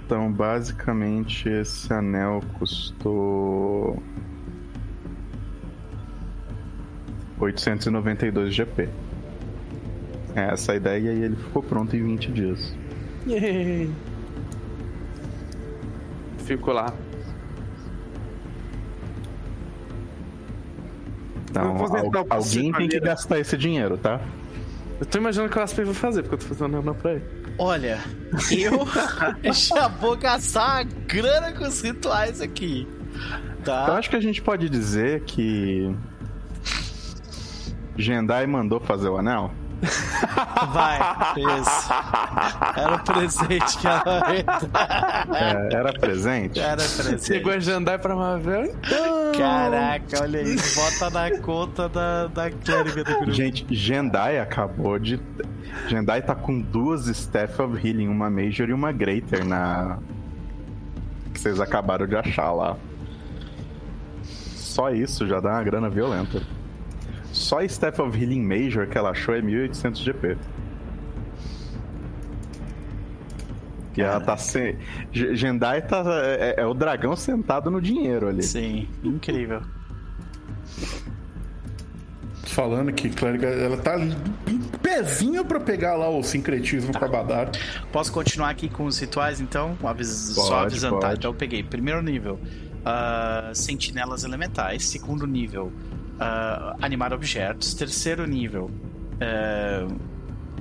Então, basicamente, esse anel custou 892 GP. É essa a ideia e ele ficou pronto em 20 dias. Yay! fico lá. Então, al- alguém tem que gastar esse dinheiro, tá? Eu tô imaginando que o Aspen vai fazer, porque eu tô fazendo arma pra ele. Olha, eu já vou gastar a grana com os rituais aqui. Eu Tá? acho que a gente pode dizer que. Gendai mandou fazer o anel? Vai, isso. Era o presente que ela É, era presente? Era presente. Chegou a Jandai pra Mavel, então. Caraca, olha aí. Bota na conta da, da clériga do grupo. Gente, Gendai acabou de. Gendai tá com duas Staff of Healing, uma Major e uma Greater na. Que vocês acabaram de achar lá. Só isso já dá uma grana violenta. Só a Staff of Healing Major que ela achou é 1800 GP. E ela tá sem. Gendai tá. É, é o dragão sentado no dinheiro ali. Sim, incrível. Falando que clériga, ela tá em pezinho pra pegar lá o sincretismo com a Badar. Posso continuar aqui com os rituais, então? Avis... Pode, Só avisando, tá? pode. Então eu peguei. Primeiro nível, ah, sentinelas elementais. Segundo nível, ah, animar objetos. Terceiro nível, ah,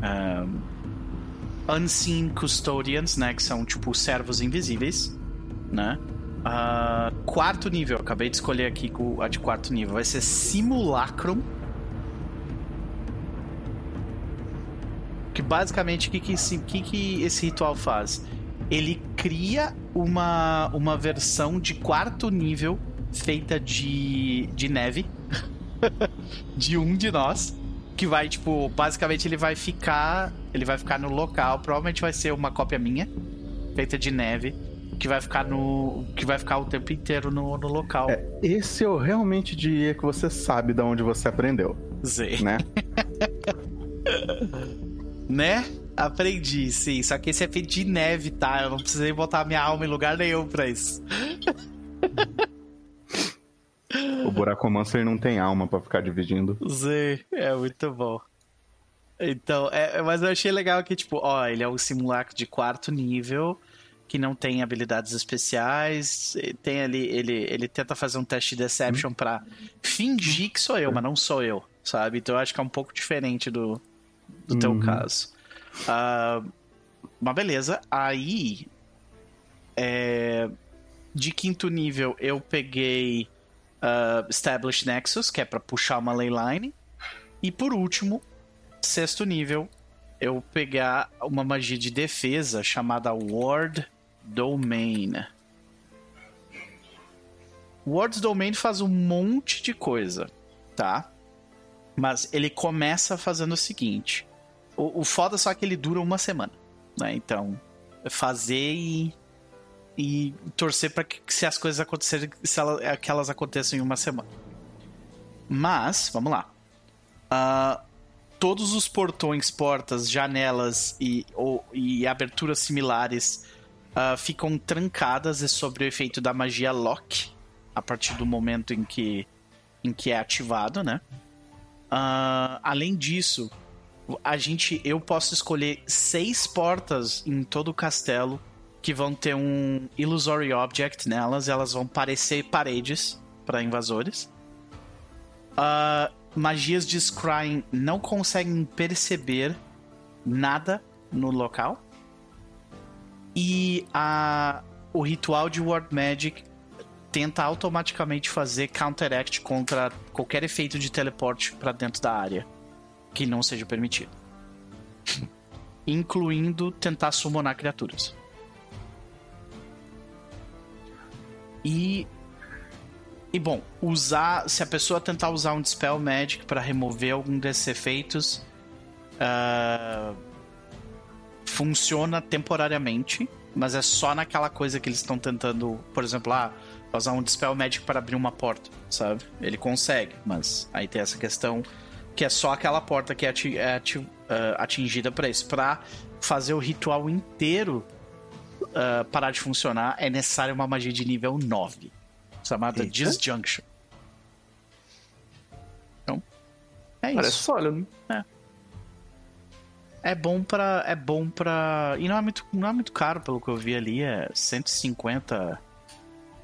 ah, unseen custodians, né? Que são tipo servos invisíveis, né? Ah, quarto nível, acabei de escolher aqui a de quarto nível, vai ser simulacrum. Que basicamente o que, que, que, que esse ritual faz? Ele cria uma, uma versão de quarto nível feita de, de neve de um de nós. Que vai, tipo, basicamente ele vai ficar. Ele vai ficar no local. Provavelmente vai ser uma cópia minha, feita de neve. Que vai ficar no. Que vai ficar o tempo inteiro no, no local. É, esse eu realmente diria que você sabe de onde você aprendeu, Z. né? Né? Aprendi, sim. Só que esse é feito de neve, tá? Eu não precisei botar minha alma em lugar nenhum pra isso. O Buracomancer não tem alma pra ficar dividindo. Z, é muito bom. Então, é, mas eu achei legal que, tipo, ó, ele é um simulacro de quarto nível, que não tem habilidades especiais. Tem ali, ele, ele tenta fazer um teste de Deception pra fingir que sou eu, mas não sou eu, sabe? Então eu acho que é um pouco diferente do, do teu Uhum. caso. Ah, mas beleza, aí. é, de quinto nível eu peguei ah, Establish Nexus, que é pra puxar uma leyline. E por último, sexto nível, eu pegar uma magia de defesa chamada Ward Domain. Ward Domain faz um monte de coisa, tá? Mas ele começa fazendo o seguinte: o, o foda só é que ele dura uma semana, né? Então, fazer e, e torcer para que se as coisas acontecerem, se ela- é que elas aconteçam em uma semana. Mas, vamos lá. Ah, todos os portões, portas, janelas e, ou- e aberturas similares ah, ficam trancadas sob o efeito da magia Lock a partir do momento em que, em que é ativado, né? Ah, além disso, a gente, eu posso escolher seis portas em todo o castelo que vão ter um illusory object nelas, elas vão parecer paredes para invasores. Ah, magias de scrying não conseguem perceber nada no local. E a, o ritual de Ward Magic tenta automaticamente fazer counteract contra qualquer efeito de teleporte para dentro da área que não seja permitido. Incluindo tentar summonar criaturas. E e bom, usar. Se a pessoa tentar usar um Dispel Magic para remover algum desses efeitos, ah, funciona temporariamente, mas é só naquela coisa que eles estão tentando. Por exemplo, ah, usar um Dispel Magic para abrir uma porta, sabe? Ele consegue, mas aí tem essa questão que é só aquela porta que é, ati- é ati- ah, atingida para isso. Para fazer o ritual inteiro ah, parar de funcionar, é necessário uma magia de nível 9 chamada Eita. Disjunction. Então, é Parece isso. sólido. É bom pra. É bom pra. E não é, muito, não é muito caro, pelo que eu vi ali. É 150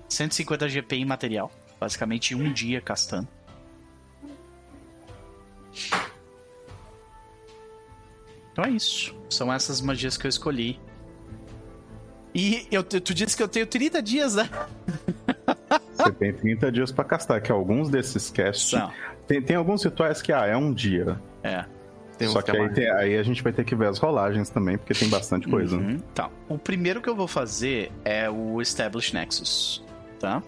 150 GP em material. Basicamente um dia castando. Então é isso. São essas magias que eu escolhi. E eu, tu disse que eu tenho 30 dias, né? Você tem 30 dias pra castar, que alguns desses casts. São. Tem, tem alguns rituais que, ah, é um dia. É. Tem Só que é aí, mais. tem- aí a gente vai ter que ver as rolagens também, porque tem bastante coisa. Uhum. Tá. O primeiro que eu vou fazer é o Establish Nexus, tá?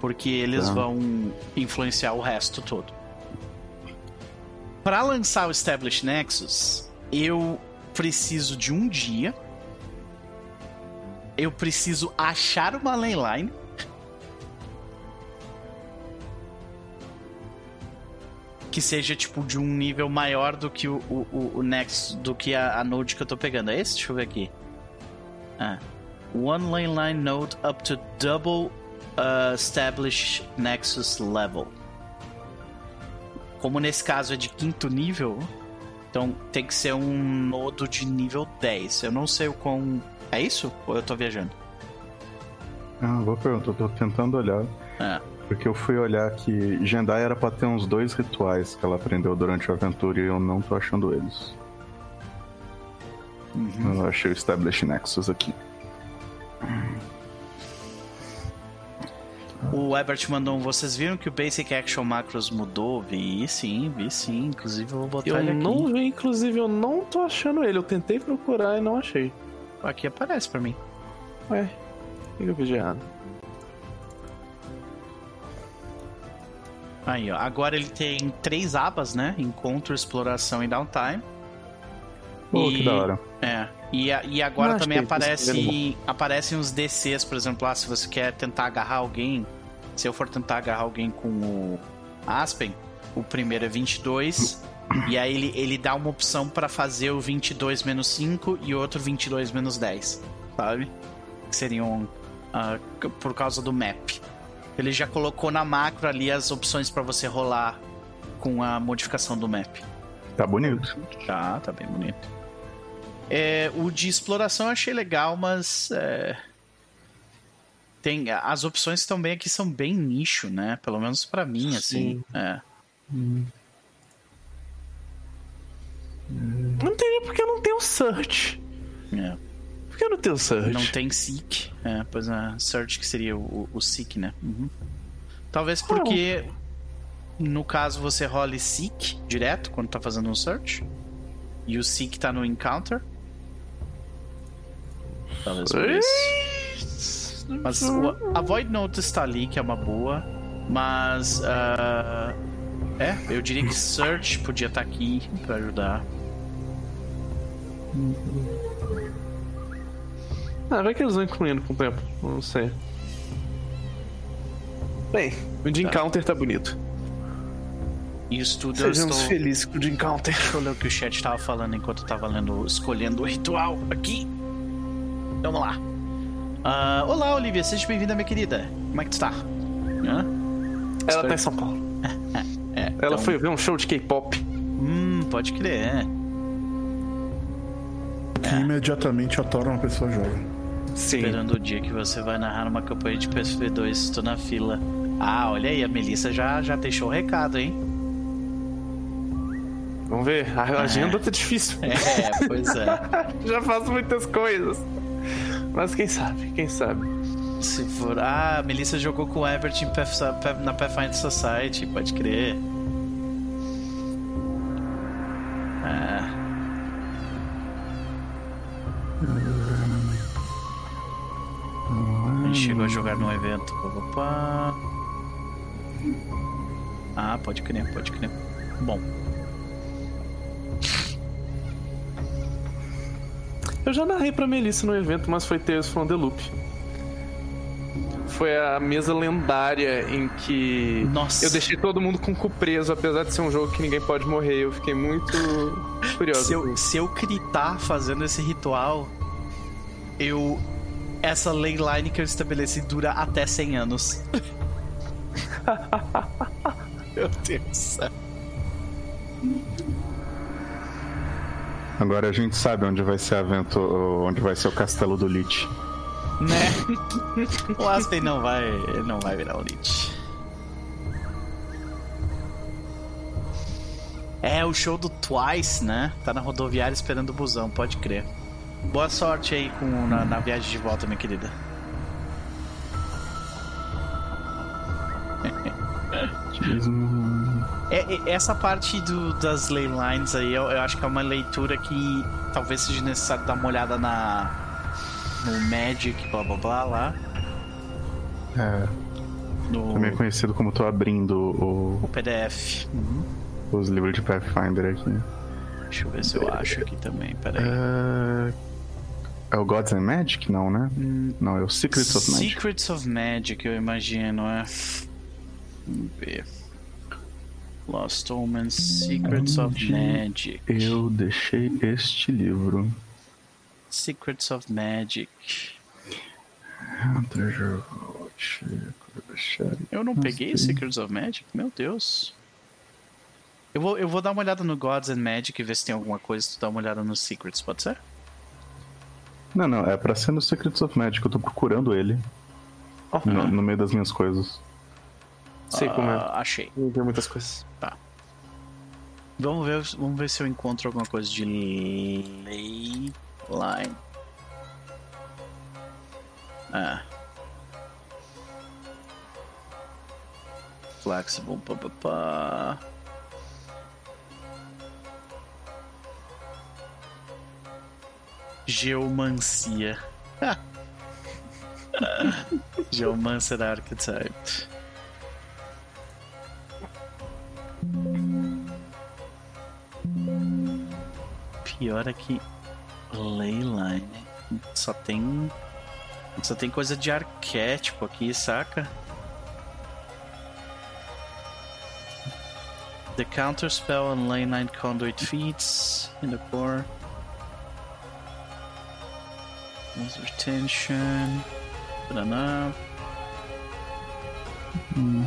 Porque eles Tá. vão influenciar o resto todo. Para lançar o Establish Nexus, eu preciso de um dia. Eu preciso achar uma leyline. Que seja, tipo, de um nível maior do que o, o, o- Nexus, do que a, a node que eu tô pegando. É esse? Deixa eu ver aqui. Ah. One lane line node up to double uh, established Nexus level. Como nesse caso é de quinto nível, então tem que ser um nodo de nível 10. Eu não sei o quão. É isso? Ou eu tô viajando? Ah, vou perguntar, eu tô tentando olhar. É. Porque eu fui olhar que Jendai era pra ter uns dois rituais que ela aprendeu durante a aventura e eu não tô achando eles. Uhum. Eu achei o Establish Nexus aqui. O Ebert mandou um. Vocês viram que o Basic Action Macros mudou? Vi sim, vi sim. Inclusive eu vou botar Eu ele aqui. não vi, inclusive, eu não tô achando ele. Eu tentei procurar e não achei. Aqui aparece pra mim. Ué, o que eu fiz de errado? Aí, ó. Agora ele tem três abas, né? Encontro, exploração e downtime. Pô, E- que da hora. É. E, e agora Não, também aparece, aparecem os DCs, por exemplo, ah, se você quer tentar agarrar alguém, se eu for tentar agarrar alguém com o Aspen, o primeiro é 22, e aí ele, ele dá uma opção pra fazer o 22 menos 5 e outro 22 menos 10, sabe? Que seriam ah, c- por causa do map. Ele já colocou na macro ali as opções pra você rolar com a modificação do map. Tá bonito. Tá, tá bem bonito. É, o de exploração eu achei legal, mas. é, tem, as opções também aqui são bem nicho, né? Pelo menos pra mim, assim. É. Não entendi porque não tem o search. é. Por que não tem o search? Não tem seek. É, pois a search que seria o, o seek, né? Uhum. Talvez porque. No caso, você role seek direto quando tá fazendo um search. E o seek tá no encounter. Talvez por isso. Mas o, a Void Notice tá ali, que é uma boa. Mas. ah, é, eu diria que Search podia estar aqui pra ajudar. Ah, vai que eles vão incluindo com o tempo. Não sei. Bem, o de Encounter tá bonito. E os tudo eu Sejamos estou... felizes com o de Encounter. Deixa eu ler o que o chat tava falando enquanto eu tava lendo, escolhendo o ritual aqui. Vamos lá. Ah, olá, Olivia, seja bem-vinda, minha querida. Como é que tu tá? Hã? Ela tá em São Paulo. É, Ela então- foi ver um show de K-pop. Hum, pode crer. Que imediatamente a torna uma pessoa jovem. Sim. Esperando o dia que você vai narrar uma campanha de PSV2, estou na fila. Ah, olha aí, a Melissa já, já deixou o recado, hein? Vamos ver. A agenda tá difícil. É, pois é. Já faço muitas coisas. Mas quem sabe, quem sabe. Se for. Ah, a Melissa jogou com o Path- na Pathfinder Society, pode crer. É. A gente chegou a jogar num evento. Pá. Ah, pode crer, pode crer. Bom, Eu já narrei pra Melissa no evento, mas foi Tales from the Loop. Foi a mesa lendária em que Nossa. eu deixei todo mundo com o cu preso, apesar de ser um jogo que ninguém pode morrer. Eu fiquei muito curioso. se eu, se eu gritar fazendo esse ritual, eu. Essa leyline que eu estabeleci dura até 100 anos. Meu Deus do céu. Agora a gente sabe onde vai ser a evento, onde vai ser o castelo do Lich. Né? o Aspen não vai, não vai virar o Lich. É, o show do Twice, né? Tá na rodoviária esperando o busão, pode crer. Boa sorte aí com, na, na viagem de volta, minha querida. É, é, essa parte do, das ley lines aí, eu, eu, acho que é uma leitura que talvez seja necessário dar uma olhada na no Magic, blá blá blá lá. É. No... Também é conhecido como tô abrindo o. O PDF. Uhum. Os livros de Pathfinder aqui. Deixa eu ver se eu acho aqui também, peraí. É... é o Gods and Magic? Não, né? Hum... Não, é o Secrets of Magic. Secrets of Magic, eu imagino, é. Vamos ver. Lost Omens, Secrets of Magic. Eu deixei este livro. Secrets of Magic. Eu não peguei Secrets of Magic? Meu Deus. Eu vou, eu vou dar uma olhada no Gods and Magic e ver se tem alguma coisa. Tu dá uma olhada no Secrets, pode ser? Não, não, é pra ser no Secrets of Magic. Eu tô procurando ele. No, no meio das minhas coisas. Sei como é. Ah, achei. Não tem muitas coisas. Tá. Vamos ver, vamos ver se eu encontro alguma coisa de ley line. Ah. Flexible, pá, pá, pá. Geomancia. Geomancer Archetype. Pior é que Leyline só tem só tem coisa de arquétipo aqui, saca? The counter spell on Leyline conduit feats in the core. retention. Good enough. Hmm.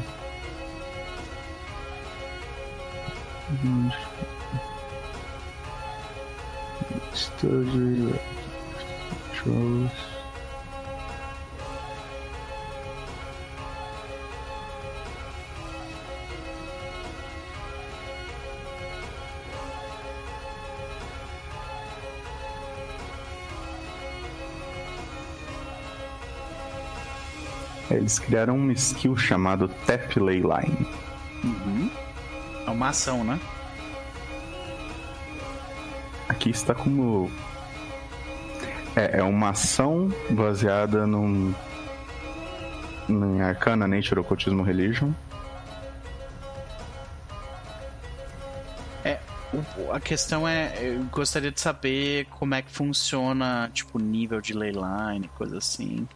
Study controls. Eles criaram uma skill chamado Tap Ley Line. Uhum. É uma ação, né? Aqui está como. É, é uma ação baseada num. em Arcana, Nature, Ocultismo, Religion. É, a questão é, eu gostaria de saber como é que funciona, tipo, nível de leyline, coisa assim.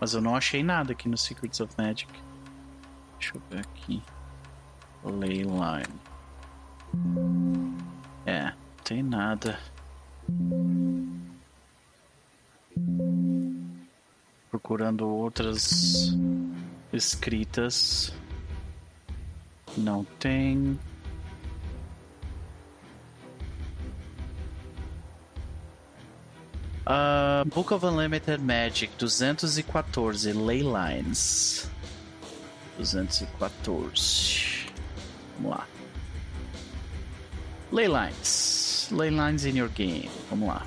Mas eu não achei nada aqui no Secrets of Magic. Deixa eu ver aqui. Leyline. É, tem nada. Procurando outras escritas. Não tem. Uh, Book of Unlimited Magic 214 Leylines 214 Vamos lá. Leylines Leylines in your game. Vamos lá.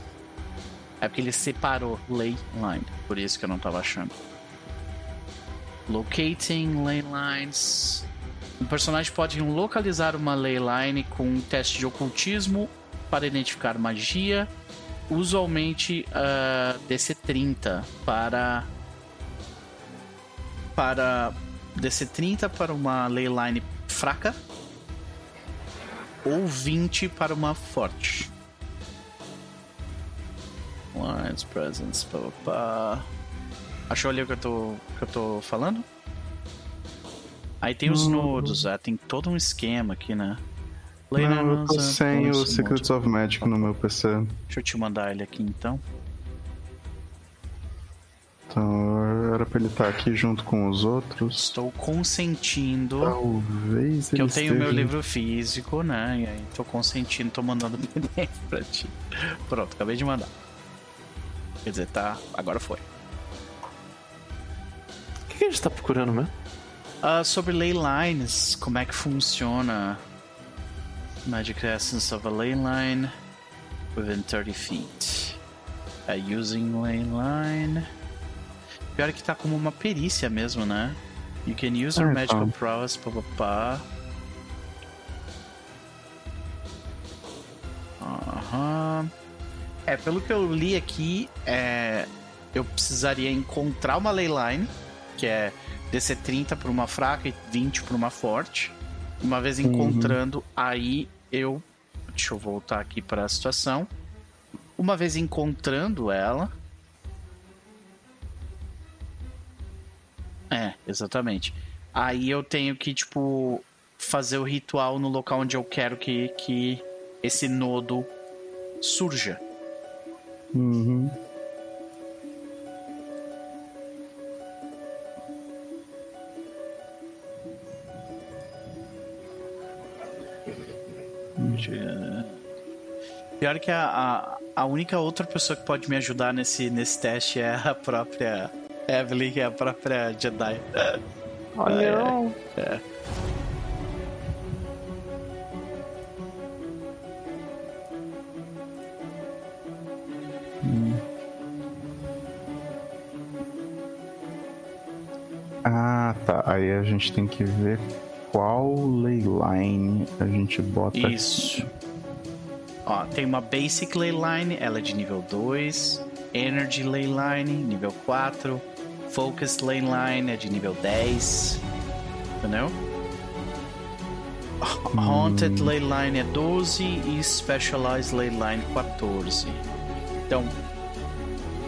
É porque ele separou Leyline Por isso que eu não tava achando. Locating Leylines Um personagem pode localizar uma Leyline com um teste de ocultismo para identificar magia usualmente uh, DC30 para para DC30 para uma leyline fraca ou 20 para uma forte. Lines, presence, pá, pá. Achou ali o que eu tô, que eu tô falando? Aí tem os nodos, é, tem todo um esquema aqui, né? Não, eu tô sem o Secrets of Magic no meu PC. Deixa eu te mandar ele aqui então. Então, era pra ele estar aqui junto com os outros. Estou consentindo. Talvez Que eu tenho esteja... meu livro físico, né? E aí tô consentindo, tô mandando PDF pra ti. Pronto, acabei de mandar. Quer dizer, tá. Agora foi. que, que a gente tá procurando mesmo? Uh, sobre ley lines, como é que funciona Magic Essence of a ley line within 30 feet. Uh, using ley line. Pior que tá como uma perícia mesmo, né? You can use your Ah, magical então. prowess, papapá. Aham. É, pelo que eu li aqui, é, eu precisaria encontrar uma leyline, que é DC 30 por uma fraca e 20 por uma forte. Uma vez encontrando, aí eu. Deixa eu voltar aqui para a situação. Uma vez encontrando ela. É, exatamente. Aí eu tenho que, tipo, fazer o ritual no local onde eu quero que, que esse nodo surja. Uhum. Pior que a, a, a única outra pessoa que pode me ajudar nesse, nesse teste é a própria Evelyn, que é a própria Jedi. Oh, não. Ah, tá. Aí a gente tem que ver qual leyline a gente bota Isso. Ó, tem uma Basic Leyline, ela é de nível 2. Energy Leyline, nível 4. Focus Leyline é de nível 10. Entendeu? Haunted Leyline é 12 e Specialized Leyline 14. Então,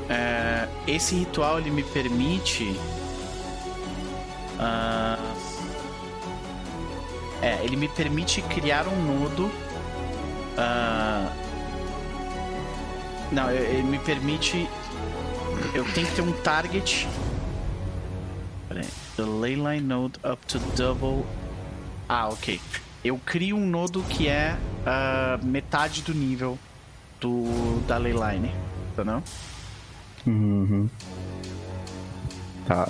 é, esse ritual ele me permite. ah, é, ele me permite criar um nodo. ah, não, ele me permite. Eu tenho que ter um target. The leyline node up to double. Ah, ok. Eu crio um nodo que é ah, metade do nível do da leyline. Entendeu? Uhum. Tá.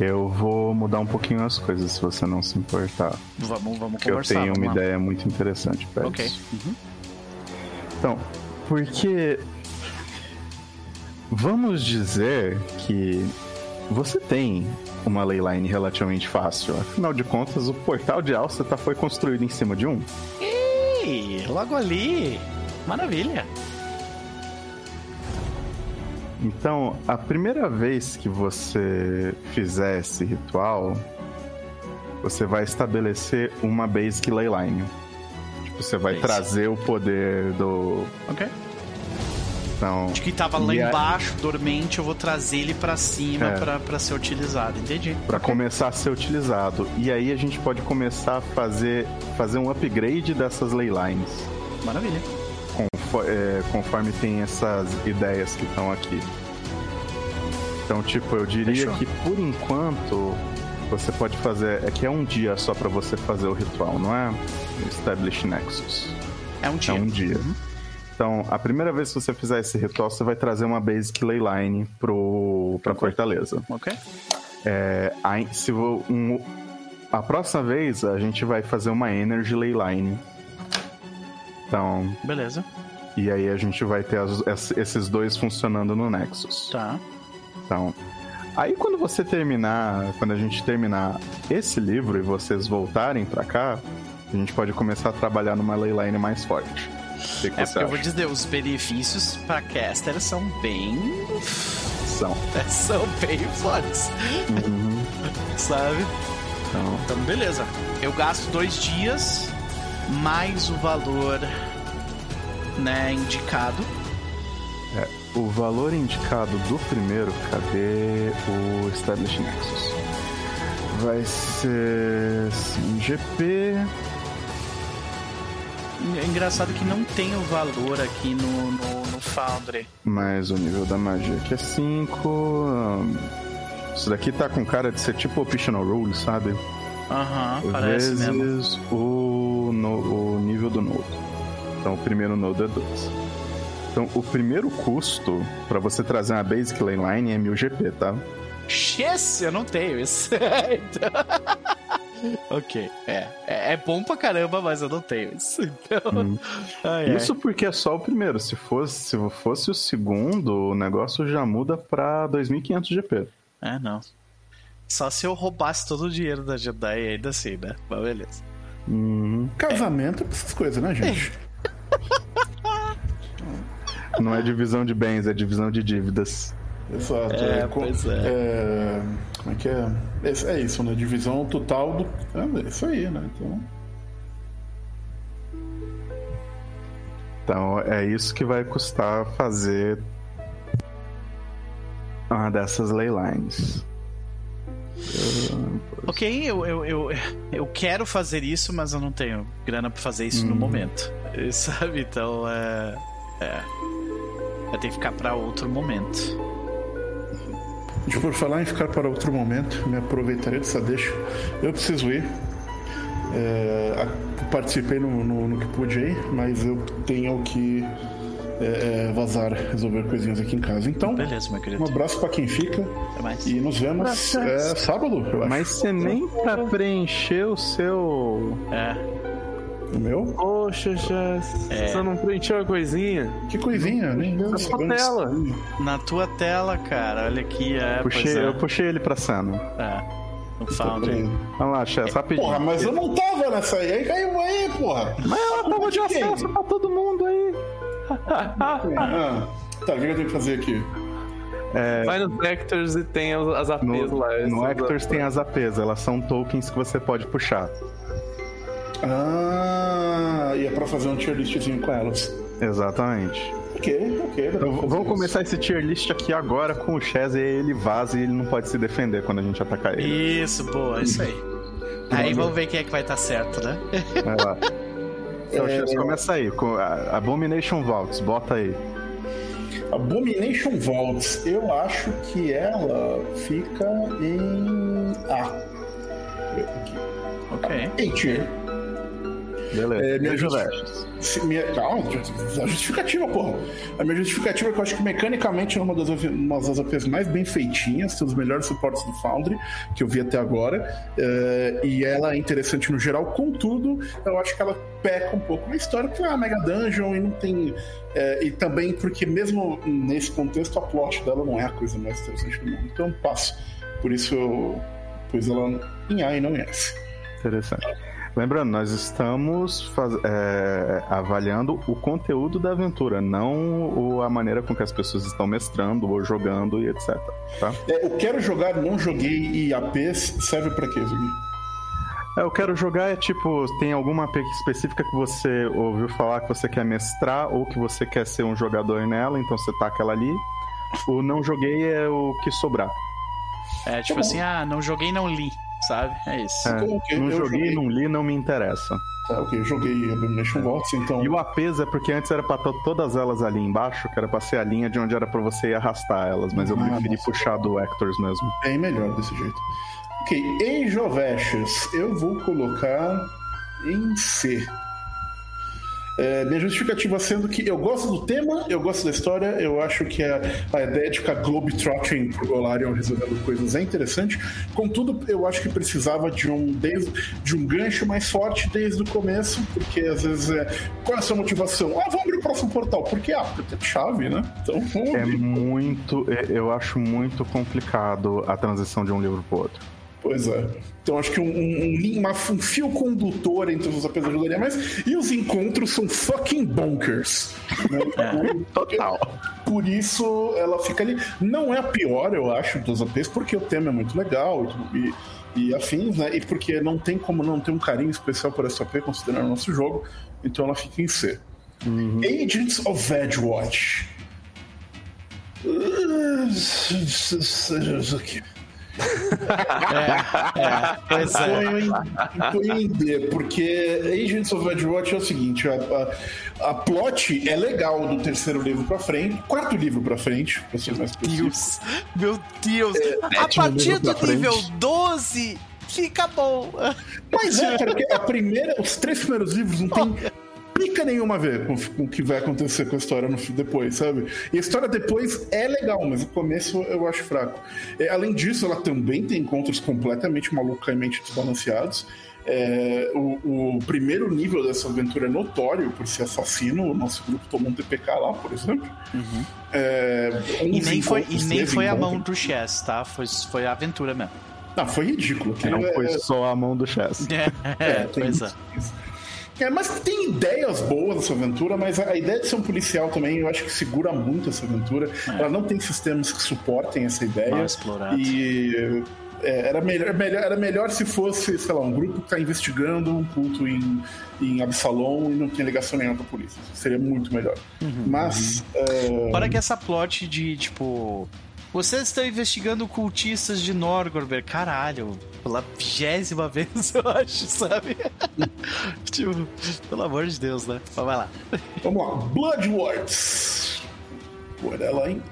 Eu vou mudar um pouquinho as coisas, se você não se importar. Vamos, vamos Porque eu conversar. tenho vamos uma lá. ideia muito interessante pra Ok. isso. Uhum. Então, porque. Vamos dizer que você tem uma leyline relativamente fácil. Afinal de contas, o portal de Alceta foi construído em cima de um. Ei, logo ali. Maravilha. Então, a primeira vez que você fizer esse ritual, você vai estabelecer uma basic leyline. Tipo, você vai Basic. trazer o poder do. Ok. Então, De que tava lá embaixo, dormente, eu vou trazer ele pra cima É. pra, pra ser utilizado. Entendi. para começar a ser utilizado. E aí a gente pode começar a fazer, fazer um upgrade dessas leylines. Maravilha. confo- é, conforme tem essas ideias que estão aqui. Então, tipo, eu diria Fechou. que por enquanto você pode fazer. É que é um dia só pra você fazer o ritual, não é? Establish Nexus. É um dia. É um dia. Então, a primeira vez que você fizer esse ritual, você vai trazer uma basic leyline pro, pra Fortaleza. Ok. É, aí, se vo- um- a próxima vez, a gente vai fazer uma Energy Leyline. Então, Beleza. e aí a gente vai ter as- es- esses dois funcionando no Nexus. Tá. Então, aí quando você terminar, quando a gente terminar esse livro e vocês voltarem pra cá, a gente pode começar a trabalhar numa leyline mais forte. O que, que É porque eu vou acha? dizer, os benefícios pra caster são bem. São. são bem fortes. Uhum. Sabe? Então, Então, beleza. Eu gasto dois dias, mais o valor, né, indicado. o valor indicado do primeiro, cadê o Establish Nexus? Vai ser assim, GP. É engraçado que não tem o valor aqui no, no, no Foundry. Mais o nível da magia que é 5. Isso daqui tá com cara de ser tipo Optional Rule, sabe? Aham, parece mesmo. Vezes o, no- o nível do nodo. Então o primeiro nodo é 2. Então o primeiro custo pra você trazer uma Basic Lane Line é 1000 GP, tá? X, eu não tenho isso. Então... ok, é, é. É bom pra caramba, mas eu não tenho isso. Então... Hum. Ai, ai. Isso porque é só o primeiro. Se fosse, se fosse o segundo, o negócio já muda pra 2.500 GP. É, não. Só se eu roubasse todo o dinheiro da Jedi ainda assim, né? Mas beleza. Uhum. Casamento é pra essas coisas, né, gente? Não é divisão de bens, é divisão de dívidas. Exato. É, co- pois é. é, Como é que é? É, é isso, né? Divisão total do. É isso aí, né? Então. Então é isso que vai custar fazer uma dessas leylines. Ok, eu, eu, eu, eu quero fazer isso, mas eu não tenho grana pra fazer isso no Uhum. momento. Sabe? Então é. É. Vai ter que ficar pra outro momento. De por falar em ficar para outro momento, me aproveitarei dessa deixa. Eu preciso ir. É, a- participei no, no, no que pude aí, mas eu tenho que é, é, vazar, resolver coisinhas aqui em casa. Então, Beleza, meu querido. um abraço para quem fica Até mais. e nos vemos é, sábado, eu acho. Mas você nem pra preencher o seu. É. O meu? Poxa, já. É. Você não preencheu a coisinha? Que coisinha, nem Na sua tela. Na tua tela, cara, olha aqui. É, Puxei, é. eu puxei ele pra cena. É. Foundry. Vamos lá, chefe, rapidinho. Porra, mas eu não tava nessa aí, aí caiu aí, porra. Mas ela tava de acesso pra todo mundo aí. Ah, tá, o que eu tenho que fazer aqui? Vai nos Vectors e tem as, APs No, lá. no essas Hectors tem as APs, elas são tokens que você pode puxar. Ah, e é pra fazer um tier listzinho com elas. Exatamente. Ok, ok. Então, vamos isso. começar esse tier list aqui agora com o Chaz e ele vaza e ele não pode se defender quando a gente atacar ele. Isso, boa, isso aí. Aí vamos ver quem é que vai estar certo, né? Vai lá. Então, Chaz, começa aí, com a Abomination Vaults, bota aí. Abomination Vaults, eu acho que ela fica em A. Aqui. Ok. A tier. Beleza. É, minha justi- minha- Calma, a justificativa, porra. A minha justificativa é que eu acho que mecanicamente é uma das, uma das APs mais bem feitinhas, tem os melhores suportes do Foundry que eu vi até agora. é, e ela é interessante no geral, contudo, eu acho que ela peca um pouco na história, porque é uma Mega Dungeon e não tem. é, e também porque, mesmo nesse contexto, a plot dela não é a coisa mais interessante do mundo. Então, passo. Por isso eu pus ela em A e não em S. Interessante. Lembrando, nós estamos faz- é, avaliando o conteúdo da aventura, não o- a maneira com que as pessoas estão mestrando ou jogando e etc. Tá? É, eu quero jogar, não joguei e APs serve pra quê, Zugui? É, eu quero jogar é tipo, tem alguma AP específica que você ouviu falar que você quer mestrar ou que você quer ser um jogador nela, então você taca ela ali. O não joguei é o que sobrar. É tipo assim, ah, não joguei não li, sabe? É isso. É, Então, ok, não eu joguei, joguei. não li, não me interessa. Tá, ok, eu joguei Abomination Vaults, então. E o APs é porque antes era pra ter todas elas ali embaixo, que era pra ser a linha de onde era pra você ir arrastar elas, mas eu Ah, preferi nossa. puxar do Hectors mesmo. Bem melhor desse jeito. Ok, Age of Ashes, eu vou colocar em C. É, minha justificativa sendo que eu gosto do tema, eu gosto da história, eu acho que a, a ideia de ficar globetrotting pro Golarion resolvendo coisas é interessante. Contudo, eu acho que precisava de um, desde, de um gancho mais forte desde o começo, porque às vezes é. Qual é a sua motivação? Ah, vamos abrir o próximo portal. Porque, ah, porque tem chave, né? Então vamos É muito. é- Eu acho muito complicado a transição de um livro pro outro. Pois é. Então acho que um, um, um uma- um fio condutor entre os APs ajudaria mais. E os encontros são fucking bonkers. né? Total. Por isso ela fica ali. Não é a pior, eu acho, dos APs, porque o tema é muito legal e, e, e afins, né? E porque não tem como não ter um carinho especial por essa AP, considerando o nosso jogo. Então ela fica em C. Agents of Edgewatch. Aqui. É, pois é. Ponho em, em D, porque Agents of Edgewatch é o seguinte: a, a, a plot é legal do terceiro livro pra frente, quarto livro pra frente, pra ser mais preciso. Deus, meu Deus. a sétimo partir do nível frente. 12, fica bom. Mas é, cara, porque a primeira, os três primeiros livros não tem pica nenhuma a ver com, com o que vai acontecer com a história no, depois, sabe? E a história depois é legal, mas o começo eu acho fraco. É, além disso, ela também tem encontros completamente malucamente desbalanceados. É, o, o, primeiro nível dessa aventura é notório por ser assassino. O nosso grupo tomou um TPK lá, por exemplo. Uhum. É, e nem foi, e nem foi a mão do Chess, tá? Foi, foi a aventura mesmo. Não, foi ridículo. Não é, foi só a mão do Chess. É, é, pois é. É, mas tem ideias boas nessa aventura, mas a ideia de ser um policial também, eu acho que segura muito essa aventura. É. Ela não tem sistemas que suportem essa ideia. Mal explorado. E é, era, melhor, melhor, era melhor se fosse, sei lá, um grupo que está investigando um culto em, em Absalom e não tinha ligação nenhuma com a polícia. Seria muito melhor. Uhum, Mas. Uhum. É... Fora que essa plot de, tipo. Vocês estão investigando cultistas de Norgorber. Caralho, pela vigésima vez, eu acho, sabe? tipo, pelo amor de Deus, né? Mas vai lá. Vamos lá. Bloodwords. Por ela, hein?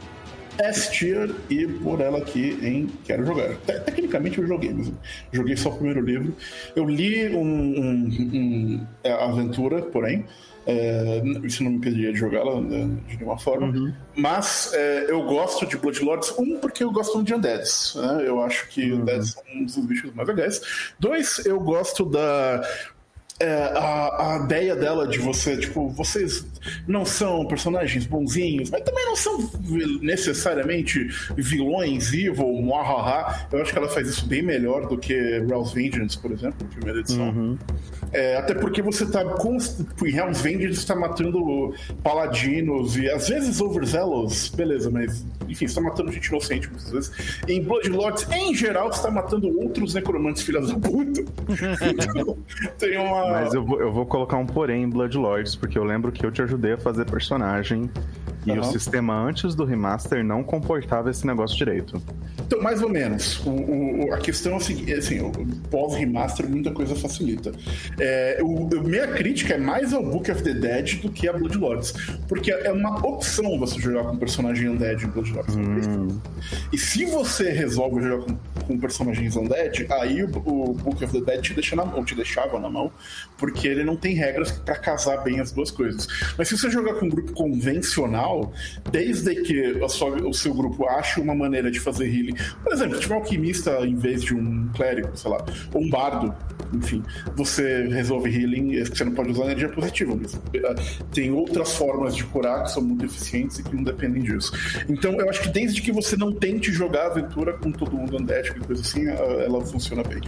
S-Tier e por ela aqui em Quero Jogar. Tecnicamente eu joguei, mas joguei só o primeiro livro. Eu li um, um, um é, aventura, porém. É, isso não me impediria de jogá-la né, de nenhuma forma. Uhum. Mas é, eu gosto de Bloodlords, um, porque eu gosto de Undeads. Né? Eu acho que uhum. Undeads são um dos bichos mais legais. Dois, eu gosto da é, a, a ideia dela de você, tipo, vocês não são personagens bonzinhos, mas também não são necessariamente vilões, evil, muahaha. Eu acho que ela faz isso bem melhor do que Rouse Vengeance, por exemplo, primeira edição. Uhum. É, até porque você tá com. Helm's Vengeance está matando paladinos e às vezes overzealous, beleza, mas enfim, você tá matando gente inocente muitas vezes. Em Bloodlords, em geral, você tá matando outros necromantes filhas da puta. então, tem uma. Mas eu vou, eu vou colocar um porém em Bloodlords, porque eu lembro que eu te ajudei a fazer personagem e uhum. o sistema antes do remaster não comportava esse negócio direito. Então, mais ou menos. O, o, a questão é a seguinte: assim, o pós-remaster muita coisa facilita. É, o, minha crítica é mais ao Book of the Dead do que a Bloodlords. Porque é uma opção você jogar com personagem Undead em Bloodlords. Hum. E se você resolve jogar com, com personagens Undead, aí o, o, Book of the Dead te, deixa na, ou te deixava na mão, porque ele não tem regras para casar bem as duas coisas. Mas se você jogar com um grupo convencional, desde que sua, o seu grupo ache uma maneira de fazer healing. Por exemplo, tiver um alquimista em vez de um clérigo, sei lá, ou um bardo, enfim, você resolve healing, você não pode usar energia positiva, mas eh, tem outras formas de curar que são muito eficientes e que não dependem disso. Então, eu acho que desde que você não tente jogar aventura com todo mundo undead e coisa assim, ela funciona bem.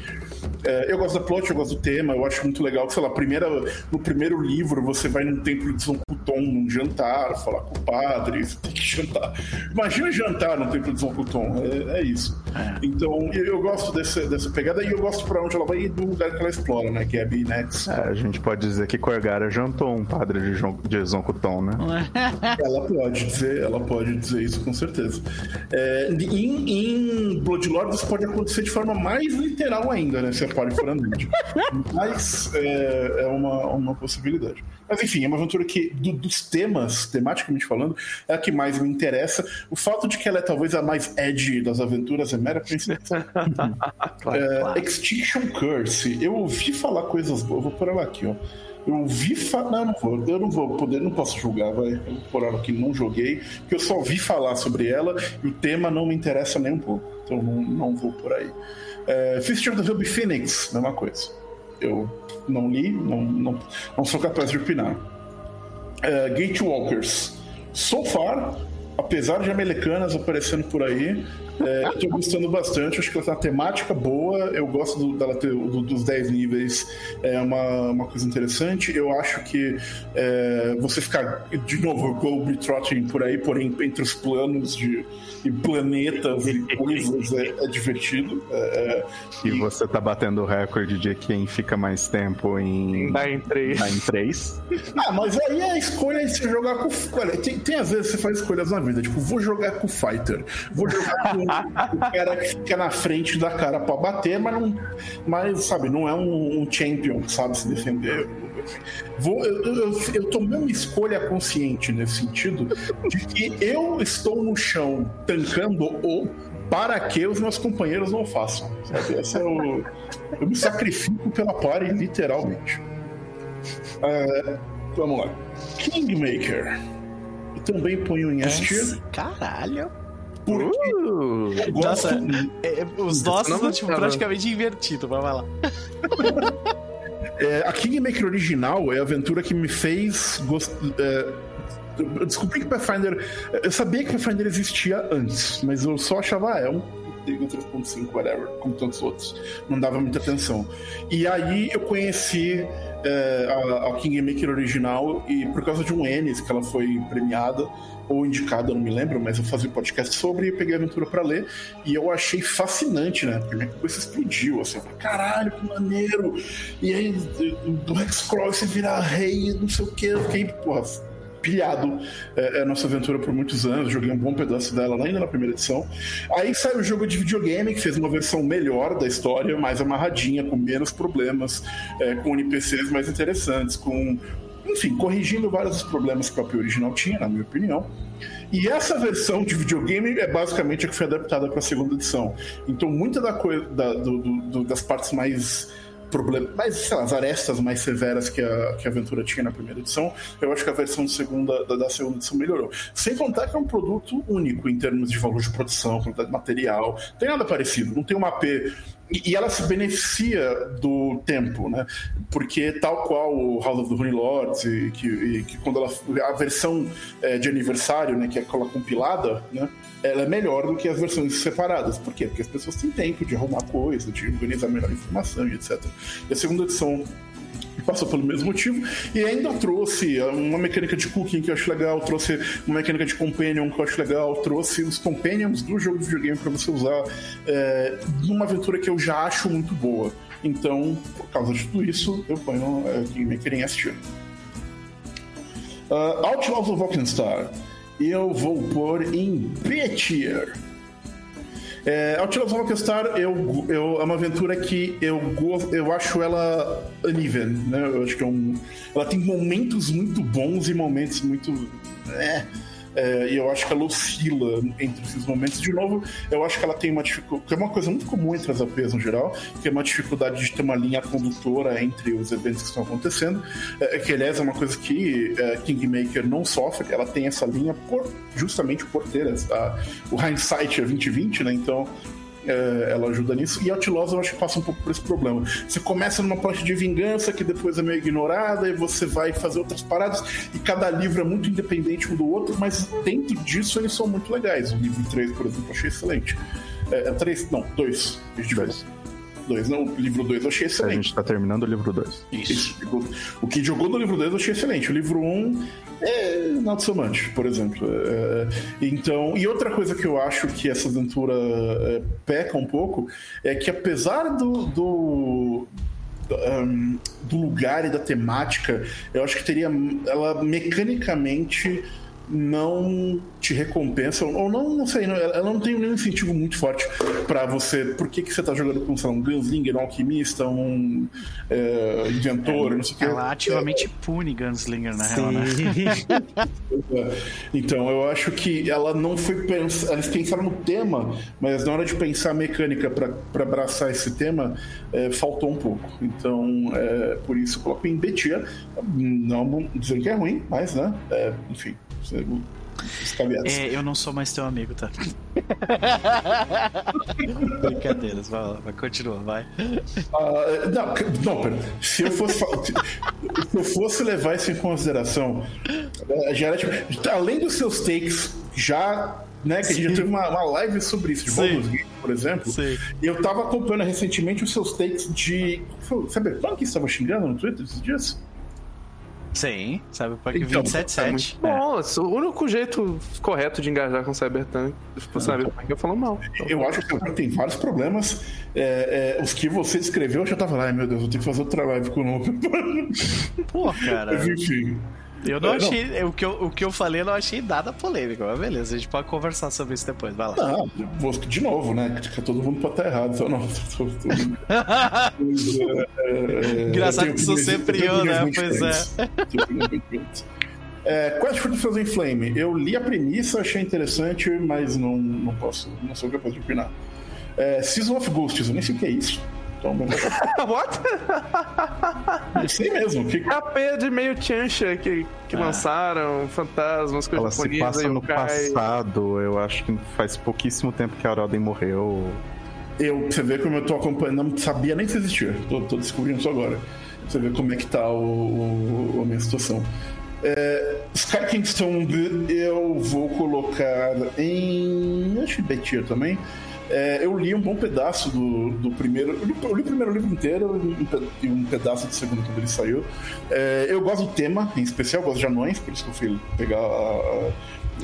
Eh, eu gosto da plot, eu gosto do tema, eu acho muito legal que, sei lá, primeira, no primeiro livro você vai num templo de São Puton, num jantar, falar com o padre, você tem que jantar. Imagina jantar no templo de São é, é isso. É. Então, eu gosto desse, dessa pegada e eu gosto pra onde ela vai e do lugar que ela explora, né? Que é a Binex. É, a gente pode dizer que Corgara jantou um padre de, João, de Zonkuton, né? ela pode dizer, ela pode dizer isso com certeza. É, em, em Bloodlord isso pode acontecer de forma mais literal ainda, né? Se a party for undead. Mas é, é uma, uma possibilidade. Mas enfim, é uma aventura que, do, dos temas, tematicamente falando, é a que mais me interessa. O fato de que ela é talvez a mais edgy das aventuras é mera coincidência. claro, é, claro. Extinction Curse. Eu ouvi falar coisas boas. Eu vou por ela aqui, ó. Eu ouvi falar. Não, não vou. Eu não vou poder, não posso julgar, vai. Por ela aqui, não joguei, porque eu só ouvi falar sobre ela e o tema não me interessa nem um pouco. Então não, não vou por aí. É, Fist of the Ruby Phoenix, mesma coisa eu não li, não, não, não sou capaz de opinar. Uh, Gatewalkers. So far, apesar de americanas aparecendo por aí, é, eu tô gostando bastante, acho que ela tem uma temática boa, eu gosto do, dela ter do, dos 10 níveis, é uma, uma coisa interessante. Eu acho que é, você ficar, de novo, Gold Trotting por aí, porém, entre os planos de e planetas e coisas é, é divertido. É, é, e, e, você tá batendo o recorde de quem fica mais tempo em. Dá em 3. Dá em 3. ah, mas aí a escolha é se jogar com. Olha, tem, tem às vezes você faz escolhas na vida, tipo, vou jogar com o Fighter, vou jogar com o cara que fica na frente da cara pra bater, mas não. Mas, sabe, não é um, um champion que sabe se defender. Vou, eu, eu, eu, tomei uma escolha consciente nesse sentido de que eu estou no chão tancando o para que os meus companheiros não façam. Sabe? Esse é o. Eu me sacrifico pela party, literalmente. Uh, Vamos lá. Kingmaker. Eu também ponho em S. Caralho. Porque Uh, eu gosto Nossa, é, é, os nossos estão tipo, gostava. praticamente invertidos, mas vai lá. É, a Kingmaker original é a aventura que me fez gost... é, eu descobri que Pathfinder. Eu sabia que Pathfinder existia antes, mas eu só achava, ah, é um Trigo 3.5, whatever, como tantos outros. Não dava muita atenção. E aí eu conheci é, a, a Kingmaker original e por causa de um Ennis, que ela foi premiada ou indicada, eu não me lembro, mas eu fazia podcast sobre e peguei a aventura pra ler e eu achei fascinante, né? Porque minha explodiu, assim, eu falei, caralho, que maneiro! E aí, do Hexcrawl você virar rei, não sei o que, eu fiquei, porra, pilhado é, é a nossa aventura por muitos anos, joguei um bom pedaço dela ainda na primeira edição. Aí saiu o jogo de videogame, que fez uma versão melhor da história, mais amarradinha, com menos problemas, é, com NPCs mais interessantes, com. Enfim, corrigindo vários dos problemas que o papel original tinha, na minha opinião. E essa versão de videogame é basicamente a que foi adaptada para a segunda edição. Então, muita da coisa da- do- do- das partes mais problema, mais, sei lá, as arestas mais severas que a, que a aventura tinha na primeira edição, eu acho que a versão segunda, da, da segunda edição melhorou. Sem contar que é um produto único em termos de valor de produção, quantidade de material, tem nada parecido, não tem uma AP. E, ela se beneficia do tempo, né? Porque tal qual o House of the Rune Lords, e que, e que quando ela. A versão eh, de aniversário, né, que é aquela compilada, né? ela é melhor do que as versões separadas. Por quê? Porque as pessoas têm tempo de arrumar coisa, de organizar melhor a informação e etc. E a segunda edição passou pelo mesmo motivo e ainda trouxe uma mecânica de cooking que eu acho legal, trouxe uma mecânica de companion que eu acho legal, trouxe os companions do jogo de videogame para você usar é, numa aventura que eu já acho muito boa. Então, por causa de tudo isso, eu ponho é, Kingmaker em S tier. Uh, Outlaws of Valkenstar. Eu vou pôr em B tier. É, Outlaws of Valkenstar eu, eu, é uma aventura que eu, eu acho ela uneven, né? Eu acho que é um, ela tem momentos muito bons e momentos muito. É, é, e eu acho que ela oscila entre esses momentos. De novo, eu acho que ela tem uma dificuldade, que é uma coisa muito comum entre as APs no geral, que é uma dificuldade de ter uma linha condutora entre os eventos que estão acontecendo, é, que aliás é uma coisa que é, Kingmaker não sofre, ela tem essa linha por, justamente por ter essa, o hindsight é 2020, né? Então é, ela ajuda nisso. E Outlaws eu acho que passa um pouco por esse problema. Você começa numa parte de vingança que depois é meio ignorada e você vai fazer outras paradas e cada livro é muito independente um do outro, mas dentro disso eles são muito legais. O livro 3, por exemplo, eu achei excelente. É, é 3, não, 2. Dois. 2, não, o livro 2 eu achei A excelente. gente tá terminando o livro 2. Isso. O que jogou no livro 2 eu achei excelente. O livro 1 um é not so much, por exemplo. É, então, e outra coisa que eu acho que essa aventura é, peca um pouco é que apesar do, do do lugar e da temática, eu acho que teria ela mecanicamente não te recompensa, ou não, não sei, não- ela não tem nenhum incentivo muito forte pra você. Por que, que você tá jogando com, um gunslinger, um alquimista, um é, inventor, não sei o que. Ela ativamente pune Gunslinger, na real, né? É. Então, eu acho que ela não foi pensar. Eles pensaram no tema, mas na hora de pensar a mecânica para abraçar esse tema, é, faltou um pouco. Então, é, por isso eu coloco em Betia. Não dizendo que é ruim, mas, né? é, enfim, você- caveados. É, eu não sou mais teu amigo, tá? Brincadeiras, vai lá, vai, continua, vai. Ah, não, não, pera. Se eu fosse, se eu fosse levar isso em consideração, eh, já era tipo, além dos seus takes, já, né, que a gente já teve uma, uma live sobre isso, de Sim. Baldur's Gate, por exemplo, Sim. e eu tava acompanhando recentemente os seus takes de. foi o Cyberpunk que estava xingando no Twitter esses dias? Sim, sabe? Porque Então, 277. Muito bom. O único jeito correto de engajar com Cyberpunk, Cyberpunk é falar mal. Eu acho que tem vários problemas. eh, eh, os que você descreveu, eu já tava lá, ai meu Deus, vou ter que fazer outra live com o. Pô, cara. Mas enfim. Eu não É, não. achei. O que, eu, o que eu falei, eu não achei nada polêmico, mas beleza, a gente pode conversar sobre isso depois, vai lá. Vou- de novo, né? Todo mundo pode estar errado. Então, não, tô- tô- tô- é, é, Engraçado que sou sempre eu, né? Pois diferentes. Diferentes. É, Quest for the Frozen Flame. Eu li a premissa, achei interessante, mas não, não posso, não sou capaz de opinar. É, Season of Ghosts, eu nem sei o que é isso. Toma. What? Isso aí mesmo. Que... AP de meio chancha que, que lançaram, fantasmas, coisas Ela se passa no yokai. passado, eu acho que faz pouquíssimo tempo que a Aroden morreu. Eu, você vê como eu tô acompanhando, não sabia nem que existia. Tô, tô descobrindo isso agora. Você vê como é que tá o, o- a minha situação. É, Sky Kingstone eu vou colocar em. Acho que Betia também. É, eu li um bom pedaço do, do primeiro. Eu li, eu li o primeiro livro inteiro e um pe- pedaço do segundo quando ele saiu. É, eu gosto do tema, em especial, gosto de anões, por isso que eu fui pegar a,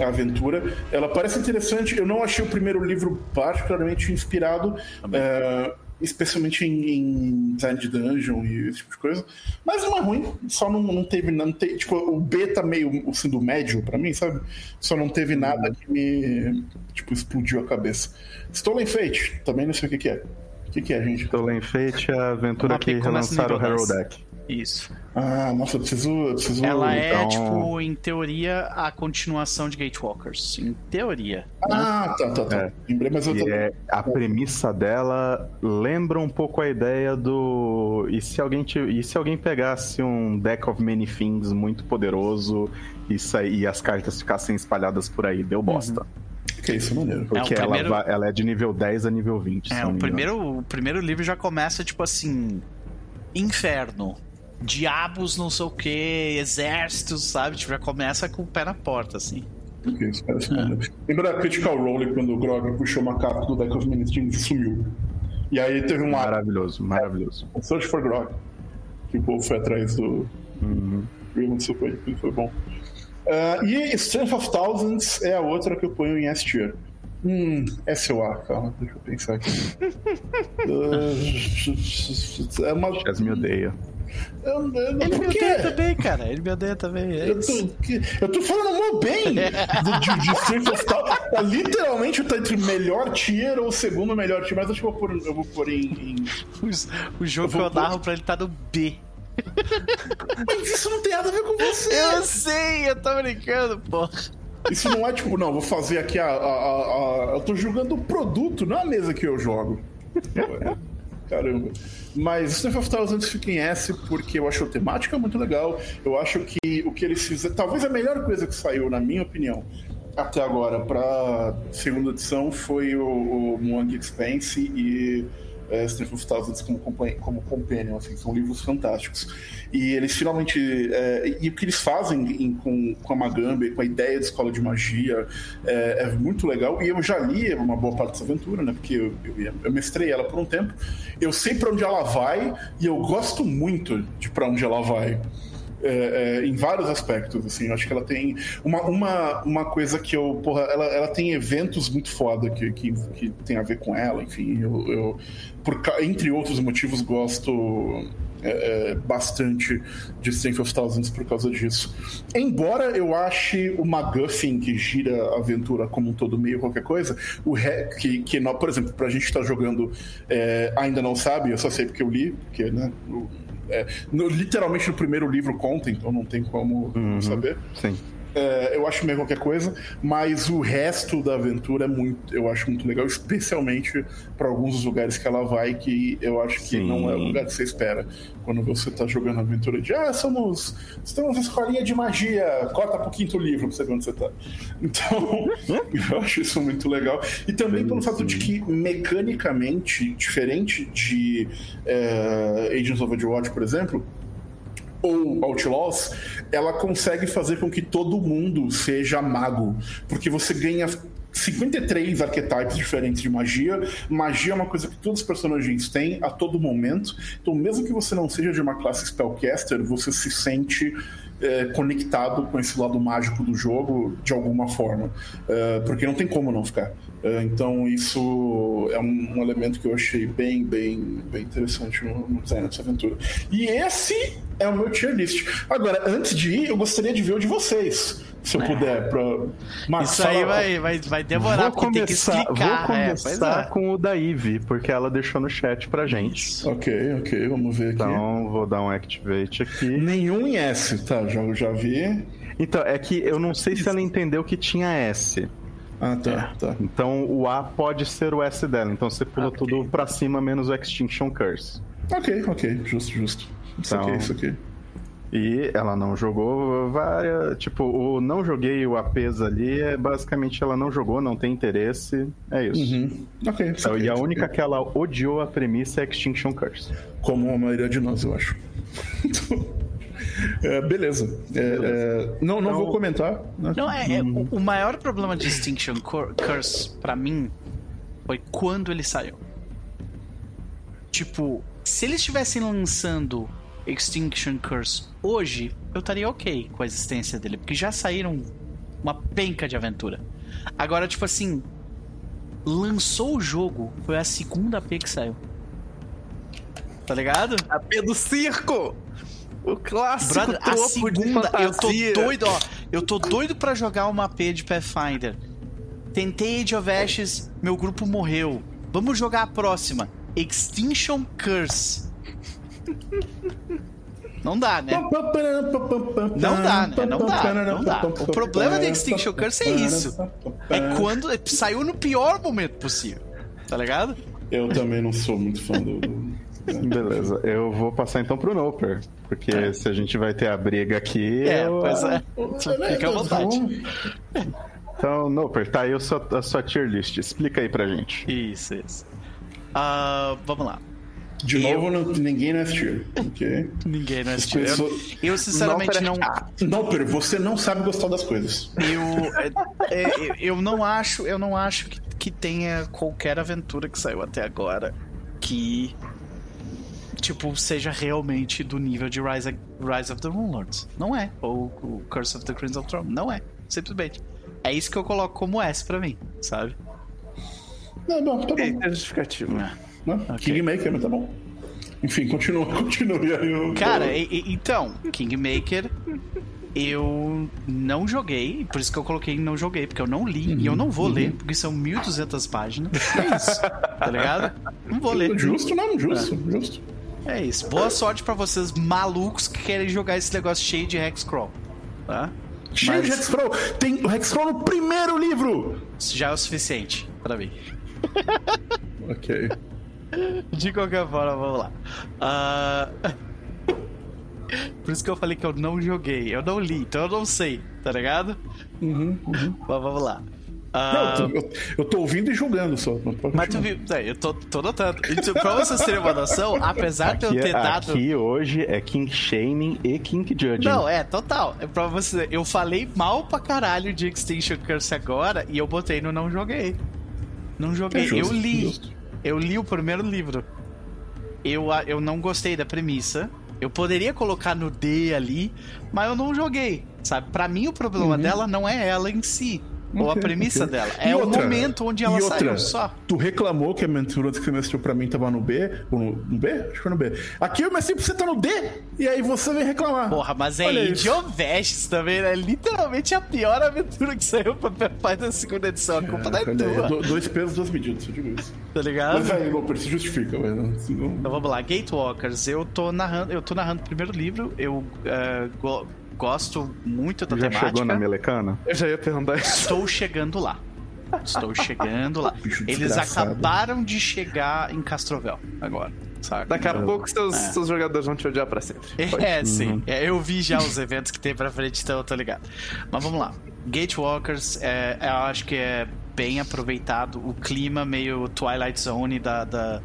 a- a aventura. Ela parece interessante. Eu não achei o primeiro livro particularmente inspirado. é, especialmente em, em design de dungeon e esse tipo de coisa. Mas não é ruim, só não, não teve. Não te, tipo, o B tá meio sendo médio pra mim, sabe? Só não teve nada que me tipo, explodiu a cabeça. Stolen Fate, também não sei o que, que é. O que, que é, gente? Stolen Fate é a aventura Uma que relançaram o 10. Deck. Isso. Ah, nossa, eu preciso. eu preciso Ela é, então- tipo, em teoria, a continuação de Gatewalkers. Em teoria. Ah, tá, tá, tá. É. Lembrei, mas eu E tô. é, a premissa dela lembra um pouco a ideia do. E se alguém, te- e se alguém pegasse um deck of many things muito poderoso e, sair, e as cartas ficassem espalhadas por aí? Deu bosta. Que isso, maneiro. Porque É, primeiro- ela, vai- ela é de nível 10 a nível 20. se É, o primeiro, o primeiro livro já começa, tipo assim. Inferno. Diabos, não sei o que, exércitos, sabe? Tipo, já começa com o pé na porta, assim. Que isso, parece maneiro. Lembra da Critical Role quando o Grog puxou uma capa do Deck of Ministries e sumiu? E aí teve um ar Maravilhoso, maravilhoso. Search for Grog. Que o povo foi atrás do. Uhum. E ele, foi bom. Ah, e Strength of Thousands é a outra que eu ponho em S tier. Hum, SOA, calma, deixa eu pensar aqui. Ah, é uma. Me odeia. Eu, eu, Ele me odeia também, cara. Ele me odeia também. É Eu tô, eu tô falando mó bem do, de, de Strength of. Tá, literalmente tá entre melhor tier ou segundo melhor tier, mas acho que eu vou pôr, eu vou pôr em- em O, jogo Eu que eu narro pra ele tá no B. Mas isso não tem nada a ver com você. Eu sei, eu tô brincando, porra. Isso não é tipo, não, vou fazer aqui a. a- a- a- eu tô jogando o produto, não a mesa que eu jogo. Caramba. Mas Strength of Thousands fica em S porque eu acho a temática muito legal. Eu acho que o que eles fizeram. Talvez a melhor coisa que saiu, na minha opinião, até agora, pra segunda edição foi o, o Moang Expense e é, Strength of Thousands como, como companion, assim, são livros fantásticos. E eles finalmente. é, e o que eles fazem em- com, com a Magambe, com a ideia de escola de magia, é, é muito legal. E eu já li uma boa parte dessa aventura, né? Porque eu, eu, eu mestrei ela por um tempo. Eu sei pra onde ela vai e eu gosto muito de pra onde ela vai. É, é, em vários aspectos, assim, eu acho que ela tem uma, uma, uma coisa que eu, porra, ela, ela tem eventos muito foda que, que, que tem a ver com ela, enfim, eu, eu por, entre outros motivos, gosto é, é, bastante de Strength of Thousands por causa disso. Embora eu ache o MacGuffin que gira a aventura como um todo meio qualquer coisa, o re, que, que por exemplo, pra gente estar jogando é, ainda não sabe, eu só sei porque eu li, porque, né, o- é, no- literalmente no primeiro livro conta, então não tem como Uhum. saber. Sim. É, eu acho meio qualquer coisa, mas o resto da aventura é muito, eu acho muito legal, especialmente para alguns dos lugares que ela vai, que eu acho que Sim. não é o lugar que você espera quando você tá jogando a aventura de ah, somos. Estamos na escolinha de magia, corta pro quinto livro pra você ver onde você tá. Então, eu acho isso muito legal. E também pelo fato de que, mecanicamente, diferente de é, Agents of Overwatch, por exemplo, ou Outlaws, ela consegue fazer com que todo mundo seja mago. Porque você ganha 53 arquetipos diferentes de magia. Magia é uma coisa que todos os personagens têm a todo momento. Então, mesmo que você não seja de uma classe Spellcaster, você se sente é, conectado com esse lado mágico do jogo de alguma forma. É, porque não tem como não ficar. É, então, isso é um, um elemento que eu achei bem, bem, bem interessante no, no design dessa aventura. E esse é o meu tier list. Agora, antes de ir, eu gostaria de ver o de vocês, se eu puder. Pra... Marcos, Isso aí vai, vai, vai demorar, vou porque tem que começar, explicar. vou é, pois começar é. com o da Eve, porque ela deixou no chat pra gente. Ok, ok, vamos ver aqui. Então, vou dar um activate aqui. Nenhum em S, tá? Já, já vi. Então, é que eu não sei se ela entendeu que tinha S. Ah, tá, tá. Então o A pode ser o S dela. Então você pula Ok. tudo pra cima menos o Extinction Curse. Ok, ok, justo, justo. Isso Então- aqui, isso aqui. E ela não jogou várias. Tipo, o não joguei o APs ali é basicamente ela não jogou, não tem interesse. É isso. Uhum. Ok, Então, e a única que ela odiou a premissa é Extinction Curse. Como a maioria de nós, eu acho. É, beleza. É, é, não, não Então- vou comentar. né? Não, é, é, o, o maior problema de Extinction Cur- Curse, pra mim, foi quando ele saiu. Tipo, se eles estivessem lançando Extinction Curse hoje, eu estaria ok com a existência dele, porque já saíram uma penca de aventura. Agora, tipo assim, lançou o jogo, foi a segunda P que saiu. Tá ligado? A P do circo! O clássico Brother, a tropo de segunda, eu tô doido, ó. Eu tô doido pra jogar uma AP de Pathfinder. Tentei Age of Ashes, meu grupo morreu. Vamos jogar a próxima. Extinction Curse. Não dá, né? Não Não dá, né? Não dá, não dá. O problema de Extinction Curse é isso. É quando saiu no pior momento possível. Tá ligado? Eu também não sou muito fã do. Beleza, eu vou passar então pro Noper. Porque se a gente vai ter a briga aqui. É, eu- pois é. Fica à vontade. Então, Noper, tá aí a sua, a sua tier list. Explica aí pra gente. Isso, isso. Ah, vamos lá. De novo, não- ninguém não assistiu. Ok? Ninguém não As assistiu. Eu, pessoas- eu sinceramente não. Não, Pedro, você não sabe gostar das coisas. Eu, é, é, eu não acho, eu não acho que, que tenha qualquer aventura que saiu até agora que tipo seja realmente do nível de Rise, Rise of the Moonlords. Não é. Ou o Curse of the Crimson Throne. Não é. Simplesmente. É isso que eu coloco como S pra mim, sabe? Não, bom, tá bom. É justificativo. Né? Ok. Kingmaker, mas tá bom. Enfim, continua, continue aí. eu- Cara, e- e- então, Kingmaker eu não joguei, por isso que eu coloquei não joguei, porque eu não li e eu não vou ler, porque são 1200 páginas. É isso, tá ligado? Não vou ler. Justo, não, justo, justo. É isso. Boa sorte pra vocês malucos que querem jogar esse negócio cheio de hexcrawl, tá? Cheio de Mas Hexcrawl. Tem o Hexcrawl no primeiro livro! isso já é o suficiente pra mim. Ok. De qualquer forma, vamos lá. Ah, Por isso que eu falei que eu não joguei. Eu não li, então eu não sei, tá ligado? Uhum, uhum. Mas vamos lá. Não, Ah, eu, tô, eu, eu tô ouvindo e julgando só. Mas tu viu, é, eu tô, tô notando. Então, pra vocês terem uma noção, apesar de eu Aqui, ter dado. aqui hoje é King Shaming e King Judging. Não, é, total. É pra você. Eu falei mal pra caralho de Extinction Curse agora e eu botei no não joguei. Não joguei. É justo, eu li. justo. Eu li o primeiro livro. Eu, eu não gostei da premissa. Eu poderia colocar no D ali, mas eu não joguei. Sabe? Pra mim, o problema dela não é ela em si. Ou a premissa dela. É o momento onde ela outra, saiu só. Tu reclamou que a aventura que você mostrou pra mim tava no B? Ou no, no B? Acho que foi no B. Aqui eu mexi pra você tá no D, e aí você vem reclamar. Porra, mas é. Idiovestes também, né? Literalmente a pior aventura que saiu pra Pathfinder da segunda edição. A culpa não é Olha aí, tua, do- Dois pesos, duas medidas, eu digo isso. tá ligado? Mas aí, Loper, se justifica, mas assim, não- Então vamos lá, Gatewalkers. Eu tô narrando, eu tô narrando o primeiro livro. Eu go- gosto muito da Já temática. chegou na Melecana? Eu já ia perguntar isso. Estou chegando lá. Estou chegando lá. Eles desgraçado. acabaram de chegar em Castrovel agora. Saca? Daqui a pouco seus, seus jogadores vão te odiar pra sempre. Pode. É, sim. É, eu vi já os eventos que tem pra frente, então eu tô ligado. Mas vamos lá. Gatewalkers, é, eu acho que é bem aproveitado. O clima meio Twilight Zone da, da-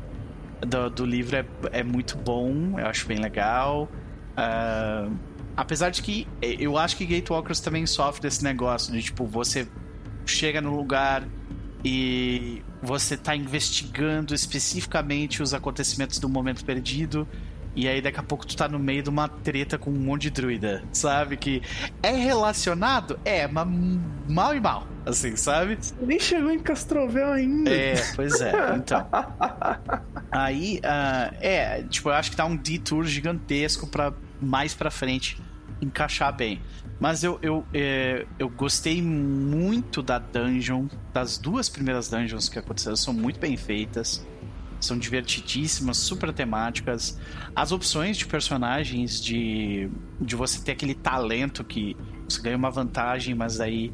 do, do livro é, é muito bom. Eu acho bem legal. Ah, apesar de que eh, eu acho que Gatewalkers também sofre desse negócio de tipo, você chega no lugar e você tá investigando especificamente os acontecimentos do momento perdido. E aí daqui a pouco tu tá no meio de uma treta com um monte de druida, sabe? Que é relacionado? É, mas mal e mal, assim, sabe? Nem chegou em Castrovel ainda. É, pois é, então. Aí, ah, é, tipo, eu acho que dá um detour gigantesco pra mais pra frente encaixar bem. Mas eu, eu, é, eu gostei muito da dungeon, das duas primeiras dungeons que aconteceram, são muito bem feitas. São divertidíssimas, super temáticas. As opções de personagens, de, de você ter aquele talento que você ganha uma vantagem, mas aí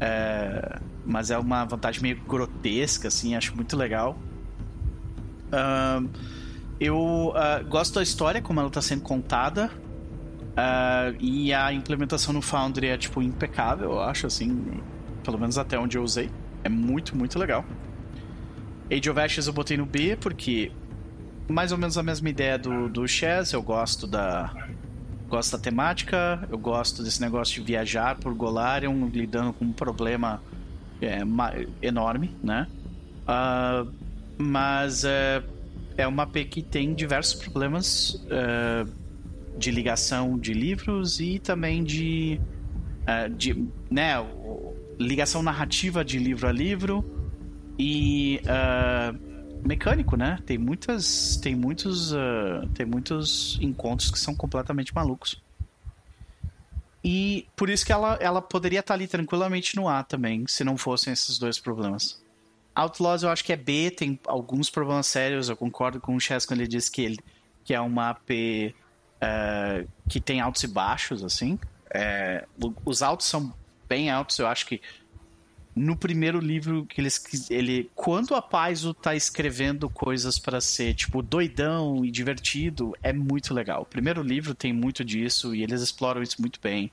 É, mas é uma vantagem meio grotesca, assim, acho muito legal. Uh, eu uh, gosto da história, como ela está sendo contada. Uh, e a implementação no Foundry é, tipo, impecável, eu acho, assim. Pelo menos até onde eu usei. É muito, muito legal. Age of Ashes eu botei no B, porque mais ou menos a mesma ideia do, do Chess. Eu gosto da, gosto da temática, eu gosto desse negócio de viajar por Golarion, lidando com um problema é, enorme, né? Uh, mas uh, é uma AP que tem diversos problemas uh, de ligação de livros e também de, de né, ligação narrativa de livro a livro e mecânico, né? Tem muitas, tem muitos, uh, tem muitos encontros que são completamente malucos. E por isso que ela, ela poderia estar ali tranquilamente no A também, se não fossem esses dois problemas. Outlaws eu acho que é B, tem alguns problemas sérios, eu concordo com o Chess quando ele diz que, ele, que é uma AP uh, que tem altos e baixos, assim. É, os altos são bem altos, eu acho que no primeiro livro que eles ele quando a Paizo tá escrevendo coisas para ser tipo doidão e divertido é muito legal. O primeiro livro tem muito disso e eles exploram isso muito bem.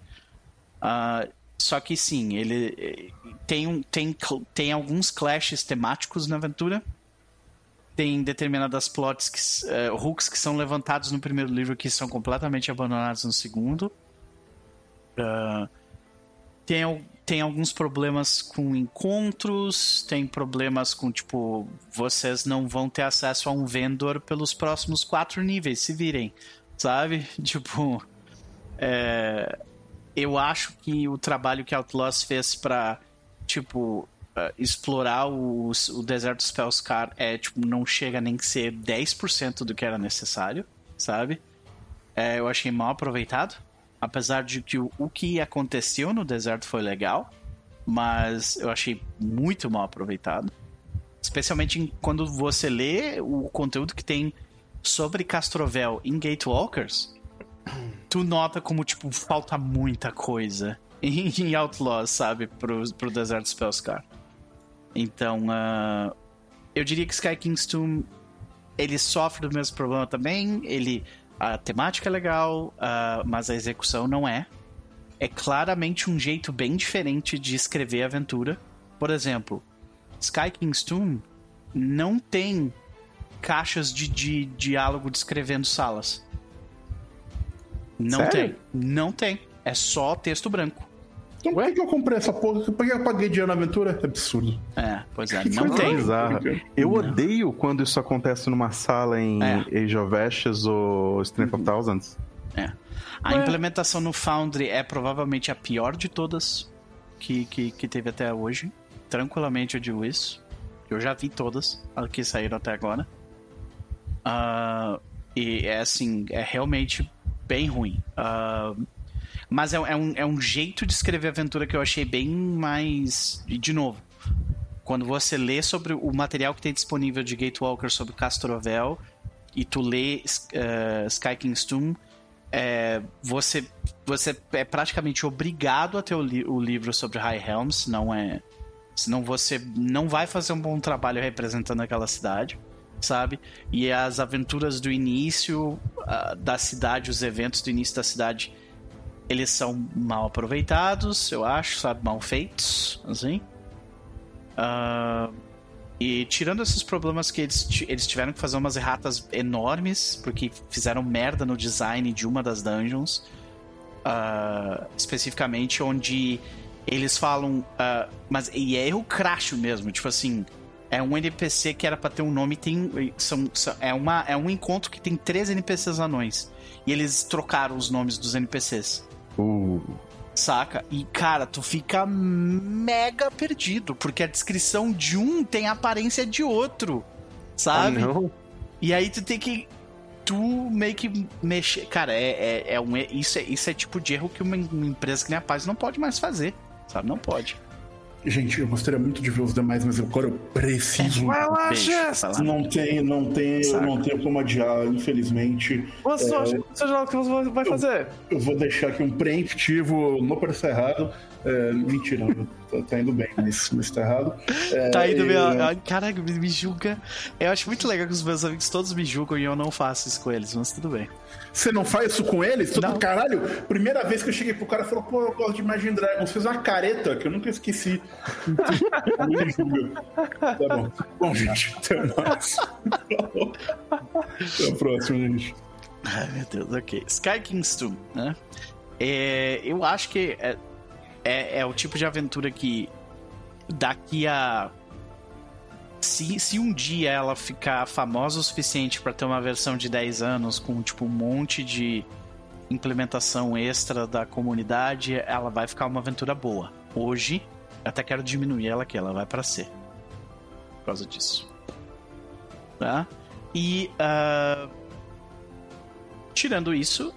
Uh, só que sim, ele tem, tem, tem alguns clashes temáticos na aventura. Tem determinadas plots, que, uh, hooks que são levantados no primeiro livro que são completamente abandonados no segundo. Uh, tem tem alguns problemas com encontros, tem problemas com, tipo, vocês não vão ter acesso a um vendedor pelos próximos quatro níveis, se virem, sabe? Tipo, é, eu acho que o trabalho que Outlaws fez para tipo, explorar o, o deserto Spellscar é, tipo, não chega nem que ser 10% do que era necessário, sabe? É, eu achei mal aproveitado. Apesar de que o, o que aconteceu no deserto foi legal, mas eu achei muito mal aproveitado. Especialmente quando você lê o conteúdo que tem sobre Castrovel em Gatewalkers, tu nota como, tipo, falta muita coisa em, Outlaws, sabe? Pro, pro Desert Spellscar. Então, uh, eu diria que Sky King's Tomb, ele sofre do mesmo problema também. Ele a temática é legal, uh, mas a execução não é. É claramente um jeito bem diferente de escrever aventura. Por exemplo, Sky King's Tomb não tem caixas de, de diálogo descrevendo salas. Não Sério? tem. Não tem. É só texto branco. Então por que eu comprei essa porra? Por que eu paguei dinheiro na aventura? É absurdo. É, pois é, não tem. Bizarro. Eu odeio quando isso acontece numa sala em é. Age of Ashes ou Strength of Thousands. É. A Ué. implementação no Foundry é provavelmente a pior de todas que, que, que teve até hoje. Tranquilamente eu digo isso. Eu já vi todas que saíram até agora. Uh, e é assim, é realmente bem ruim. Uh, mas é, é, um, é um jeito de escrever aventura que eu achei bem mais. De novo, quando você lê sobre o material que tem disponível de Gatewalker sobre Castrovel e tu lê uh, Sky King's Tomb, é, você, você é praticamente obrigado a ter o, li o livro sobre High Helms, não é. Senão você não vai fazer um bom trabalho representando aquela cidade, sabe? E as aventuras do início uh, da cidade, os eventos do início da cidade eles são mal aproveitados, eu acho, sabe? Mal feitos, assim. Uh, e tirando esses problemas que eles, eles tiveram que fazer umas erratas enormes, porque fizeram merda no design de uma das dungeons. Uh, especificamente onde eles falam. Uh, mas e é erro crash mesmo, tipo assim. É um NPC que era para ter um nome, tem. São, são, é, uma, é um encontro que tem três NPCs anões. E eles trocaram os nomes dos NPCs. Uh. Saca? E, cara, tu fica mega perdido, porque a descrição de um tem a aparência de outro, sabe? Oh, e aí tu tem que. Tu meio que mexer. Cara, é, é, é um, isso, é, isso é tipo de erro que uma empresa que nem a Paz não pode mais fazer, sabe? Não pode. Gente, eu gostaria muito de ver os demais, mas agora eu preciso. Vai lá, lá. Não tem, não tem, eu não tenho como adiar, infelizmente. Boa sorte, seja lá o que você vai fazer. Eu vou deixar aqui um preemptivo no preço errado. É, mentira, tá, tá indo bem, mas, mas tá errado. É, Tá indo e- meio. ah, Caraca, me, me julga. Eu acho muito legal que os meus amigos todos me julgam e eu não faço isso com eles, mas tudo bem. Você não faz isso com eles? Todo Não. caralho. Primeira vez que eu cheguei pro cara falou, pô, eu gosto de Imagine Dragons. Fez uma careta que eu nunca esqueci. Me julga. Tá bom. Bom, gente, até mais. Até a próxima, gente. Ai, meu Deus, ok. Sky Kingston, né? É, eu acho que é, é, é o tipo de aventura que daqui a. Se, se um dia ela ficar famosa o suficiente pra ter uma versão de 10 anos com tipo um monte de implementação extra da comunidade, ela vai ficar uma aventura boa. Hoje, até quero diminuir ela aqui, ela vai pra ser. Por causa disso. Tá? E. ah, Tirando isso,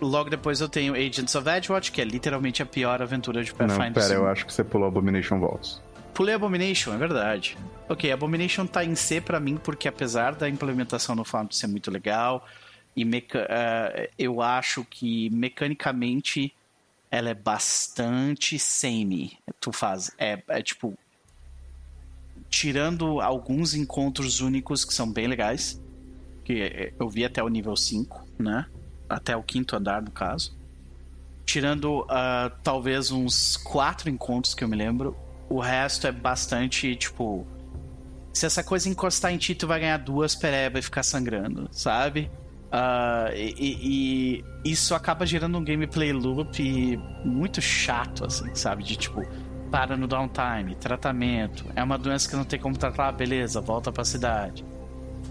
logo depois eu tenho Agents of Edgewatch, que é literalmente a pior aventura de Não, Pathfinder. pera, eu 5. acho que você pulou Abomination Vaults. Pulei Abomination, é verdade. Ok, Abomination tá em C pra mim, porque apesar da implementação no Found ser muito legal, e meca- eh, eu acho que mecanicamente ela é bastante same. Tu faz. É, é tipo. Tirando alguns encontros únicos que são bem legais, que eh, eu vi até o nível 5, né? Até o quinto andar, no caso. Tirando ah, talvez uns quatro encontros que eu me lembro, o resto é bastante, tipo. Se essa coisa encostar em ti, tu vai ganhar duas pereba e ficar sangrando, sabe? E, e- e isso acaba gerando um gameplay loop muito chato, assim, sabe? De tipo, para no downtime, tratamento. É uma doença que não tem como tratar, beleza, volta pra cidade.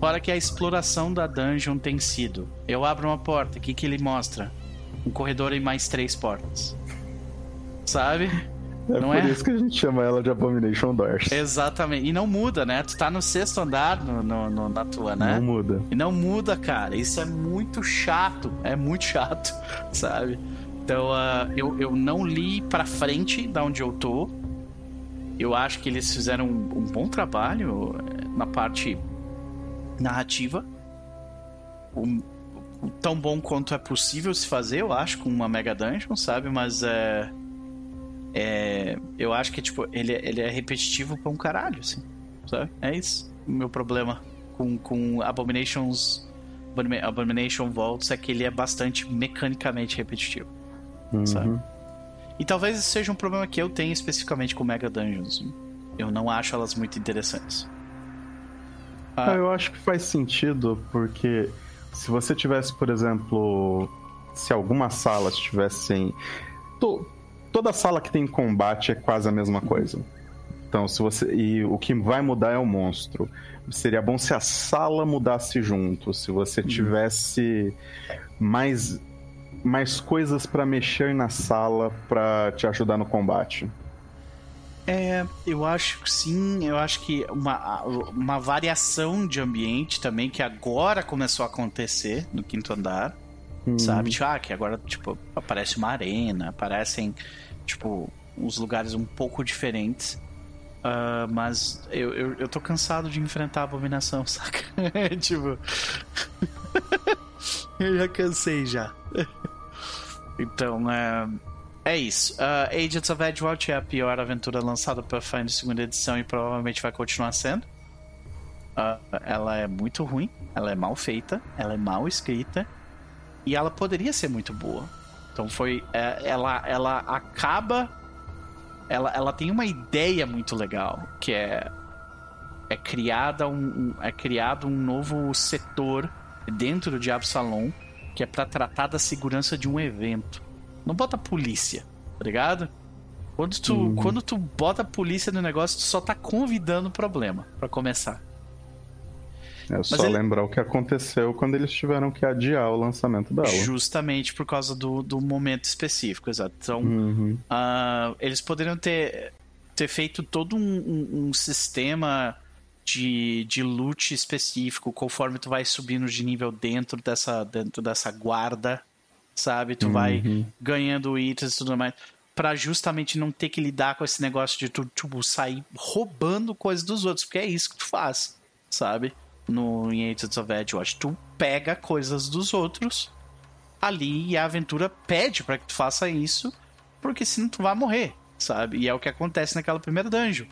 Fora que a exploração da dungeon tem sido: eu abro uma porta, o que, que ele mostra? Um corredor e mais três portas. Sabe? É Não por é? isso que a gente chama ela de Abomination Doors. Exatamente. E não muda, né? Tu tá no sexto andar no, no- no- na tua, né? Não muda. E não muda, cara. Isso é muito chato. É muito chato, sabe? Então, ah, eu, eu não li pra frente da onde eu tô. Eu acho que eles fizeram um, um bom trabalho eh, na parte narrativa. Um- um tão bom quanto é possível se fazer, eu acho, com uma Mega Dungeon, sabe? Mas é. É, eu acho que tipo ele, é- ele é repetitivo pra um caralho, assim, sabe? É isso. O meu problema com, com Abominations Abomina- Abomination Vaults é que ele é bastante mecanicamente repetitivo, sabe? Uhum. E talvez esse seja um problema que eu tenho especificamente com Mega Dungeons. Eu não acho elas muito interessantes. Ah. Eu acho que faz sentido, porque se você tivesse, por exemplo, se algumas salas tivessem. to- toda sala que tem combate é quase a mesma coisa. Então, se você. E o que vai mudar é o monstro. Seria bom se a sala mudasse junto, se você tivesse mais. Mais coisas pra mexer na sala pra te ajudar no combate. É, eu acho que sim, eu acho que uma, uma variação de ambiente também, que agora começou a acontecer no quinto andar, sabe? Tipo, ah, que agora, tipo, aparece uma arena, aparecem, tipo, uns lugares um pouco diferentes. Ah, mas eu, eu, eu tô cansado de enfrentar a abominação, saca? tipo. eu já cansei já. então, é. É isso. Ah, Agents of Edgewatch é a pior aventura lançada pela Pathfinder segunda edição e provavelmente vai continuar sendo. Ah, ela é muito ruim, ela é mal feita, ela é mal escrita e ela poderia ser muito boa. Então foi, é, ela, ela acaba, ela, ela tem uma ideia muito legal que é é criada um, um- é criado um novo setor dentro de Absalom que é pra tratar da segurança de um evento. Não bota polícia, tá ligado? Quando tu, quando tu bota a polícia no negócio, tu só tá convidando o problema, pra começar. É só ele- lembrar o que aconteceu quando eles tiveram que adiar o lançamento dela. Justamente por causa do, do momento específico, exato. Então, Uhum. ah, eles poderiam ter, ter feito todo um, um- um sistema de, de loot específico conforme tu vai subindo de nível dentro dessa, dentro dessa guarda, sabe? Tu vai ganhando itens e tudo mais. para justamente não ter que lidar com esse negócio de tu tipo, sair roubando coisas dos outros, porque é isso que tu faz, sabe? No em Agents of Edgewatch, tu pega coisas dos outros ali e a aventura pede para que tu faça isso, porque senão tu vai morrer, sabe? E é o que acontece naquela primeira dungeon.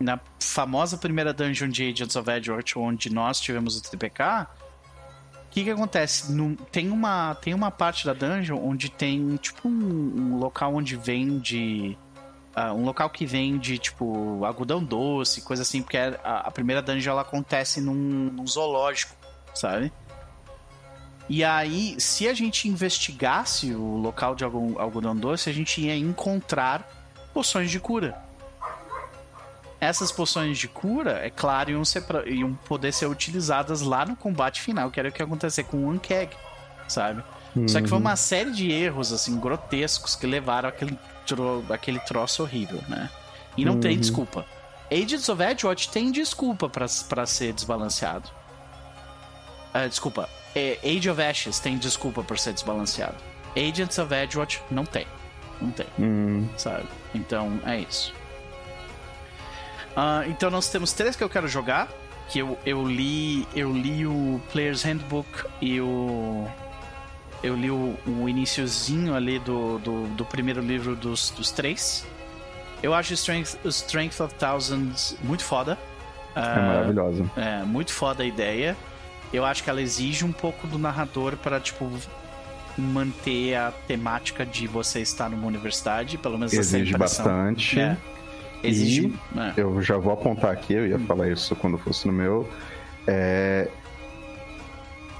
Na famosa primeira dungeon de Agents of Edgewatch, onde nós tivemos o TPK, que que acontece? Tem, uma, tem uma parte da dungeon onde tem, tipo, um, um local onde vende... Uh, um local que vende, tipo, algodão doce, coisa assim, porque a, a primeira dungeon ela acontece num, num zoológico, sabe? E aí, se a gente investigasse o local de algum algodão doce, a gente ia encontrar poções de cura. Essas poções de cura, é claro, iam, ser pra, iam poder ser utilizadas lá no combate final, que era o que ia acontecer com o Ankeg, sabe? Uhum. Só que foi uma série de erros, assim, grotescos que levaram aquele, tro, aquele troço horrível, né? E não uhum. tem desculpa. Agents of Edgewatch tem desculpa para ser desbalanceado. Uh, desculpa, é, Age of Ashes tem desculpa por ser desbalanceado. Agents of Edgewatch não tem. Não tem. Hum. Sabe? Então, é isso. Uh, então nós temos três que eu quero jogar. Que eu, eu li. Eu li o Player's Handbook e o. Eu li o, o iniciozinho ali do, do, do, primeiro livro dos, dos três. Eu acho Strength, Strength of Thousands muito foda. Uh, é maravilhosa. É, muito foda a ideia eu acho que ela exige um pouco do narrador para tipo manter a temática de você estar numa universidade, pelo menos exige bastante. É. Exige. E é. eu já vou apontar aqui, eu ia hum. falar isso quando fosse no meu. É,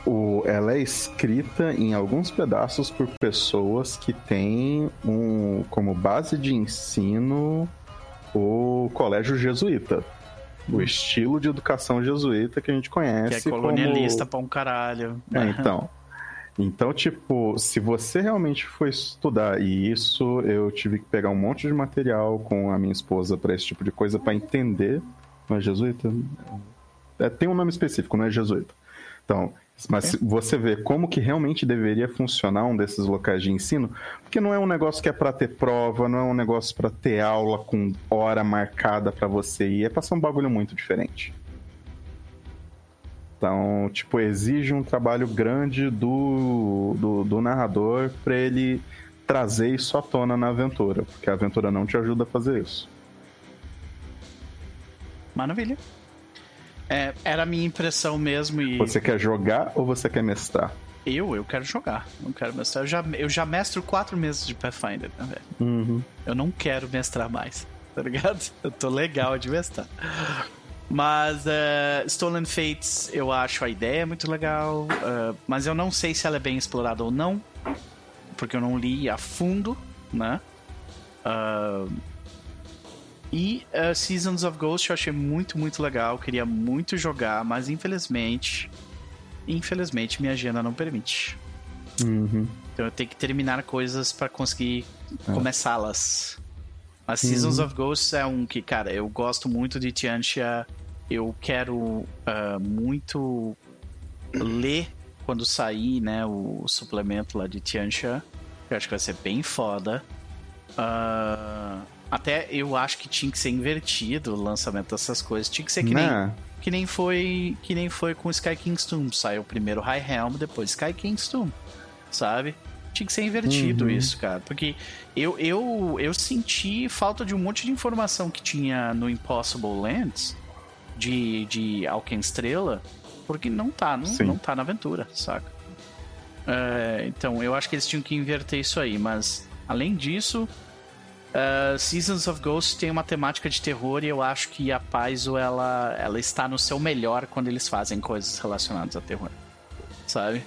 o, ela é escrita em alguns pedaços por pessoas que têm um, como base de ensino o colégio jesuíta o estilo de educação jesuíta que a gente conhece. Que é colonialista como... pra um caralho. É, então. Então, tipo, se você realmente for estudar, e isso eu tive que pegar um monte de material com a minha esposa para esse tipo de coisa para entender. Não é jesuíta? É, tem um nome específico, não é jesuíta. Então, mas você vê como que realmente deveria funcionar um desses locais de ensino, porque não é um negócio que é para ter prova, não é um negócio para ter aula com hora marcada para você ir, é pra ser um bagulho muito diferente. Então, tipo, exige um trabalho grande do, do, do narrador para ele trazer isso à tona na aventura, porque a aventura não te ajuda a fazer isso. Maravilha. É, era a minha impressão mesmo. E... Você quer jogar ou você quer mestrar? Eu, eu quero jogar. Não quero mestrar. Eu já, eu já mestro quatro meses de Pathfinder, né, velho? Uhum. Eu não quero mestrar mais, tá ligado? Eu tô legal de mestrar. Mas uh, Stolen Fates, eu acho a ideia muito legal. Uh, mas eu não sei se ela é bem explorada ou não. Porque eu não li a fundo, né? Uh, e Seasons of Ghost eu achei muito, muito legal. Queria muito jogar, mas infelizmente. Infelizmente, minha agenda não permite. Uhum. Então eu tenho que terminar coisas para conseguir é. começá-las. Mas Seasons uhum. of Ghosts é um que, cara, eu gosto muito de Tianxia. Eu quero uh, muito ler quando sair, né, o suplemento lá de Tianxia. Eu acho que vai ser bem foda. Uh, até eu acho que tinha que ser invertido o lançamento dessas coisas. Tinha que ser que nem, que nem foi que nem foi com Sky King's Tomb. Saiu primeiro High Helm, depois Sky King's Tomb, sabe? Tinha que ser invertido uhum. isso, cara. Porque eu, eu, eu senti falta de um monte de informação que tinha no Impossible Lands de, de Alkenstrela, porque não tá, não, não tá na aventura, saca? É, então, eu acho que eles tinham que inverter isso aí, mas além disso, Uh, Seasons of Ghost tem uma temática de terror e eu acho que a Paizo ela, ela está no seu melhor quando eles fazem coisas relacionadas a terror. Sabe?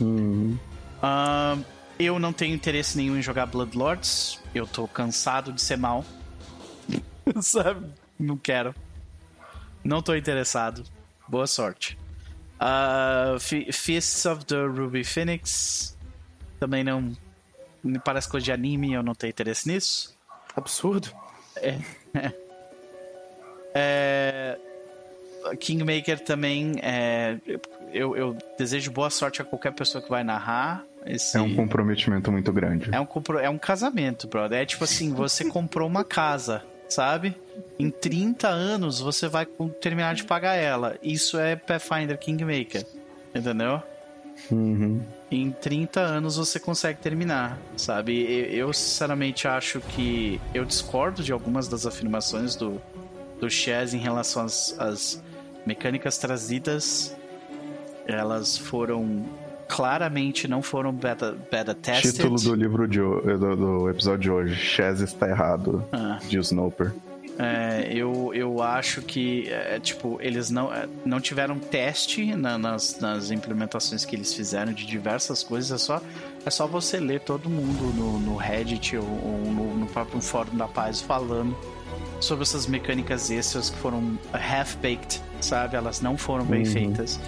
Uhum. Uh, eu não tenho interesse nenhum em jogar Bloodlords. Eu tô cansado de ser mal. Sabe? Não quero. Não tô interessado. Boa sorte. Uh, Fists of the Ruby Phoenix. Também não parece coisa de anime eu não tenho interesse nisso. Absurdo. É. é... Kingmaker também é. Eu, eu, desejo boa sorte a qualquer pessoa que vai narrar. esse... É um comprometimento muito grande. É um, compro... é um casamento, brother. É tipo assim, você comprou uma casa, sabe? Em 30 anos você vai terminar de pagar ela. Isso é Pathfinder Kingmaker. Entendeu? Uhum. Em 30 anos você consegue terminar, sabe? Eu, sinceramente acho que eu discordo de algumas das afirmações do, do Chaz em relação às, às mecânicas trazidas. Elas foram claramente não foram beta, beta tested. Título do livro de, do, do episódio de hoje: Chaz está errado, Ah. de Snoper. É, eu, eu acho que, é, tipo, eles não, é, não tiveram teste na- nas, nas implementações que eles fizeram de diversas coisas. É só, é só você ler todo mundo no, no Reddit ou, ou no, no próprio Fórum da Paz falando sobre essas mecânicas extras que foram half-baked, sabe? Elas não foram bem Uhum. feitas.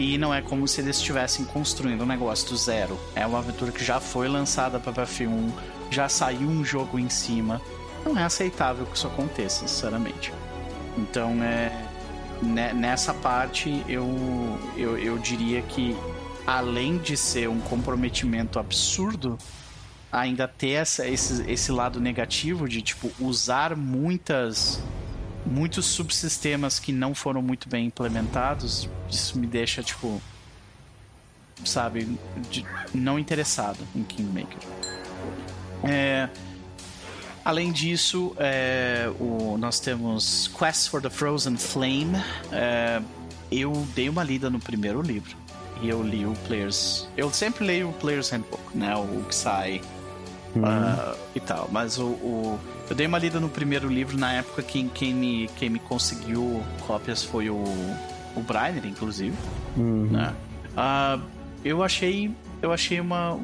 E não é como se eles estivessem construindo um negócio do zero. É uma aventura que já foi lançada para PF1, já saiu um jogo em cima. Não é aceitável que isso aconteça, sinceramente. Então, é, ne- nessa parte, eu, eu, eu diria que, além de ser um comprometimento absurdo, ainda ter essa, esse, esse lado negativo de, tipo, usar muitas muitos subsistemas que não foram muito bem implementados, isso me deixa, tipo, sabe, de- não interessado em Kingmaker. É, além disso, é, o- nós temos Quest for the Frozen Flame. É, eu dei uma lida no primeiro livro e eu li o Players. Eu sempre leio o Players Handbook, né? O que sai ah, e tal. Mas o, o- eu dei uma lida no primeiro livro na época quem, quem, me, quem me conseguiu cópias foi o, o Brainer, inclusive. Uhum. Né? Ah, eu achei. Eu achei uma.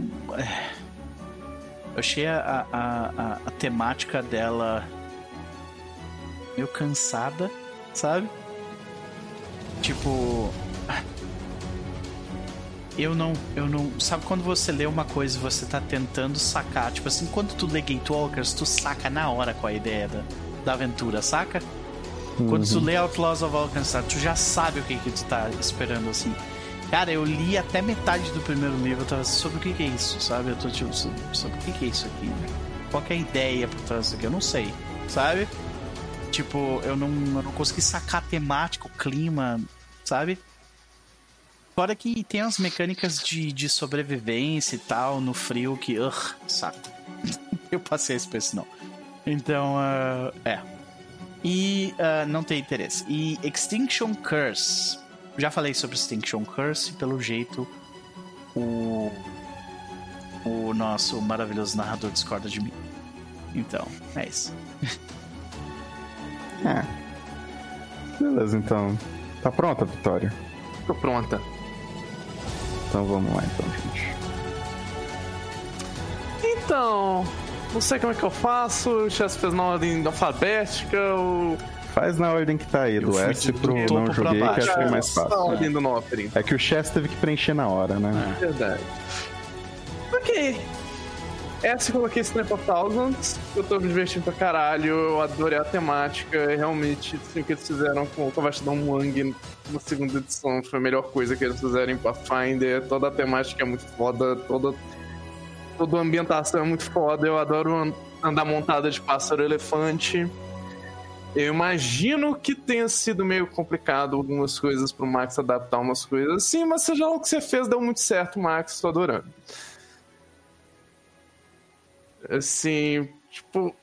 Eu achei a, a, a, a temática dela meio cansada, sabe? Tipo. Eu não, eu não. Sabe quando você lê uma coisa e você tá tentando sacar? Tipo assim, quando tu lê Gatewalkers, tu saca na hora qual é a ideia da, da aventura, saca? Quando tu lê Outlaws of Alcatraz, tu já sabe o que, que tu tá esperando, assim. Cara, eu li até metade do primeiro livro, eu tava assim, sobre o que, que é isso, sabe? Eu tô tipo, sobre, sobre o que, que é isso aqui? Qual que é a ideia por trás disso aqui? Eu não sei, sabe? Tipo, eu não, eu não consegui sacar a temática, o clima, sabe? Fora que tem as mecânicas de, de sobrevivência e tal, no frio, que, ugh, saco. eu passei esse pra isso, não. Então, ah, é. E ah, não tem interesse. E Extinction Curse. Já falei sobre Extinction Curse, pelo jeito o, o nosso maravilhoso narrador discorda de mim. Então, é isso. É. Beleza, então. Tá pronta, Vitória? Tô pronta. Então vamos lá, então, gente. Então, não sei como é que eu faço. O Chess fez na ordem alfabética. O... Faz na ordem que tá aí, do S pro não joguei, que acho que é mais Na fácil. ordem do. É que o Chess teve que preencher na hora, né? Verdade. Ok. Essa eu coloquei Snap of Thousands. Eu tô me divertindo pra caralho. Eu adorei a temática. e Realmente, assim, o que eles fizeram com o Vastidão Wang na segunda edição foi a melhor coisa que eles fizeram em Pathfinder. Toda a temática é muito foda. Toda, toda a ambientação é muito foda. Eu adoro an- andar montada de pássaro elefante. Eu imagino que tenha sido meio complicado algumas coisas pro Max adaptar umas coisas assim, mas seja lá o que você fez, deu muito certo, Max, tô adorando. Assim, tipo.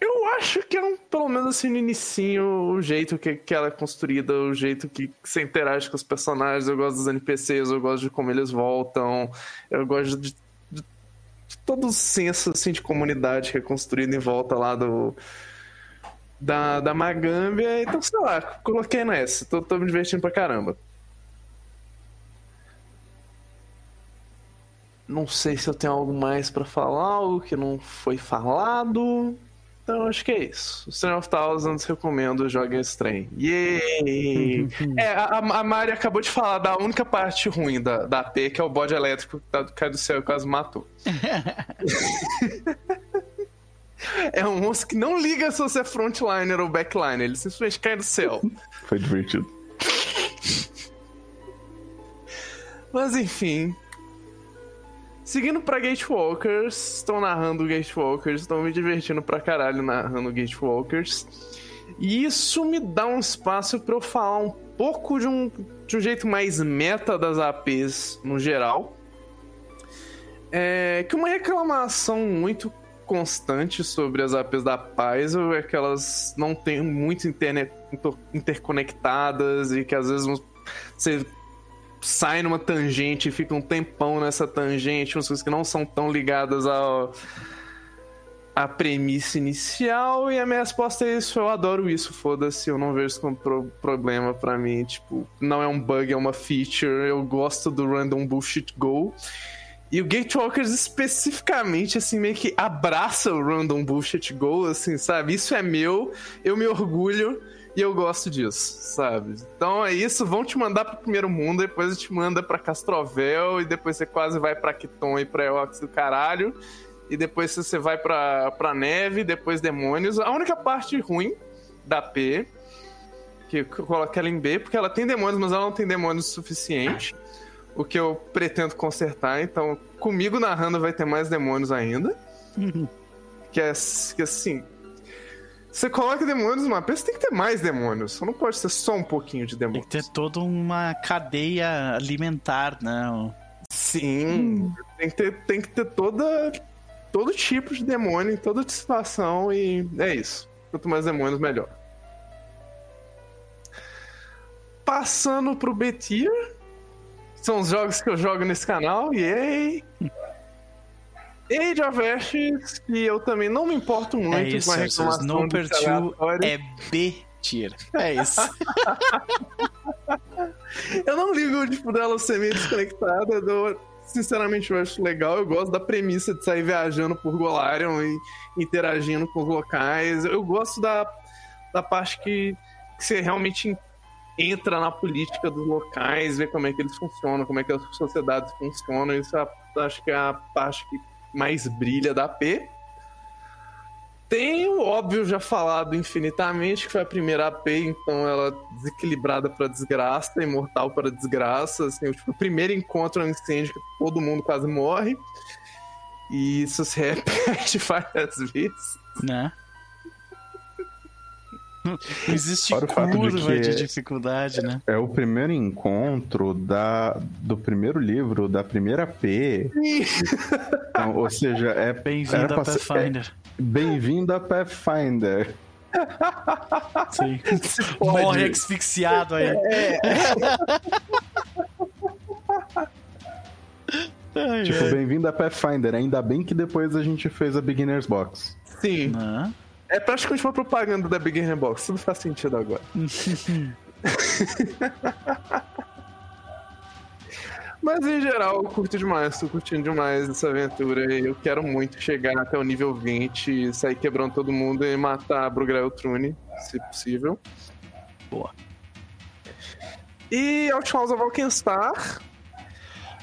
Eu acho que é um, pelo menos assim, no inicinho, o jeito que, que ela é construída, o jeito que, que você interage com os personagens. Eu gosto dos NPCs, eu gosto de como eles voltam, eu gosto de, de- de todo o senso assim, de comunidade que é construído em volta lá do. Da, da Magâmbia, então sei lá, coloquei nessa, tô, tô me divertindo pra caramba. Não sei se eu tenho algo mais pra falar, algo que não foi falado. Então acho que é isso. Strain of Thousands, recomendo, joguem esse trem. Yay! é, a, a Mari acabou de falar da única parte ruim da, da AP, que é o bode elétrico que tá, cai do céu e quase matou. é um monstro que não liga se você é frontliner ou backliner, ele simplesmente cai do céu. Foi divertido. Mas enfim. Seguindo pra Gatewalkers, estou narrando Gatewalkers, estou me divertindo pra caralho narrando Gatewalkers. E isso me dá um espaço para eu falar um pouco de um, de um jeito mais meta das APs no geral. É que uma reclamação muito constante sobre as APs da Paizo é que elas não têm muito internet, interconectadas e que às vezes você sai numa tangente e fica um tempão nessa tangente, umas coisas que não são tão ligadas ao a premissa inicial e a minha resposta é isso, eu adoro isso, foda-se, eu não vejo isso como pro problema para mim, tipo, não é um bug, é uma feature, eu gosto do random bullshit go. E o Gatewalkers especificamente, assim, meio que abraça o random bullshit go, assim, sabe? Isso é meu, eu me orgulho e eu gosto disso, sabe? Então é isso, vão te mandar pro primeiro mundo, depois te manda pra Castrovel e depois você quase vai pra Kiton e pra Eox do caralho e depois você vai pra, pra neve, depois demônios. A única parte ruim da P, que eu coloco ela em B, porque ela tem demônios, mas ela não tem demônios o suficiente. O que eu pretendo consertar, então comigo narrando vai ter mais demônios ainda. que é que assim. Você coloca demônios numa P, você tem que ter mais demônios. Não pode ser só um pouquinho de demônios. Tem que ter toda uma cadeia alimentar, né? Sim, hum. tem, que ter, tem que ter toda todo tipo de demônio em toda situação e é isso. Quanto mais demônios, melhor. Passando pro B-Tier. São os jogos que eu jogo nesse canal. Yay! Age of Ashes, que eu também não me importo muito é isso, com a reclamação Snowper 2 é B-Tier. É isso. eu não ligo tipo, dela ser meio desconectada. Do sinceramente, eu acho legal. Eu gosto da premissa de sair viajando por Golarion e interagindo com os locais. Eu gosto da, da parte que, que você realmente entra na política dos locais, vê como é que eles funcionam, como é que as sociedades funcionam. Isso é, acho que é a parte que mais brilha da P. Tem o óbvio já falado infinitamente, que foi a primeira AP, então ela desequilibrada para desgraça, imortal para desgraça. Assim, o, tipo, o primeiro encontro é um incêndio que todo mundo quase morre. E isso se repete várias vezes. Né? Não existe curva de, de, dificuldade, né? É o primeiro encontro da, do primeiro livro, da primeira P. então, ou seja, é. Bem-vindo a Pathfinder. É, Bem-vindo a Pathfinder. Sim. Morre asfixiado aí. É. Ai, tipo, bem-vindo a Pathfinder. Ainda bem que depois a gente fez a Beginner's Box. Sim. Uhum. É praticamente uma propaganda da Beginner Box. Tudo faz sentido agora. Mas em geral, eu curto demais, tô curtindo demais essa aventura. Eu quero muito chegar até o nível 20, sair quebrando todo mundo e matar a Brugrael Trune, se possível. Boa. E Outlaws of Alkenstar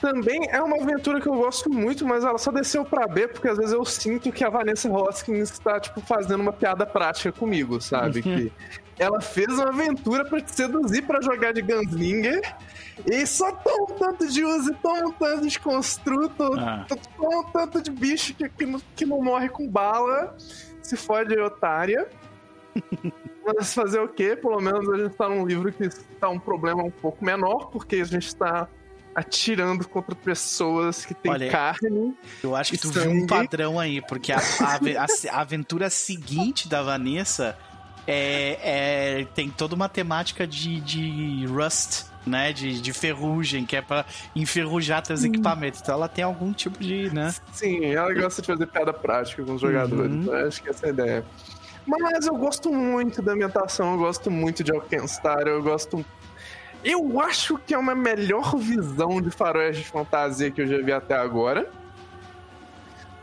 também é uma aventura que eu gosto muito, mas ela só desceu pra B porque às vezes eu sinto que a Vanessa Hoskins está, tipo, fazendo uma piada prática comigo, sabe? que ela fez uma aventura para te seduzir para jogar de Gunslinger e só tão tanto de uso, tão tanto de construto, ah. tão tanto de bicho que, que, não, que não morre com bala, se fode otária. Mas fazer o quê? Pelo menos a gente tá num livro que tá um problema um pouco menor, porque a gente tá atirando contra pessoas que têm Olha, carne. Eu acho que tu sangue. viu um padrão aí, porque a, a, a, aventura seguinte da Vanessa é, é, tem toda uma temática de, de Rust né, de, de ferrugem, que é para enferrujar teus hum. equipamentos. Então ela tem algum tipo de, né? Sim, ela gosta de fazer piada prática com os jogadores. Uhum. Então acho que essa é a ideia. Mas eu gosto muito da ambientação, eu gosto muito de Alkenstar, eu gosto. Eu acho que é uma melhor visão de faroeste de fantasia que eu já vi até agora.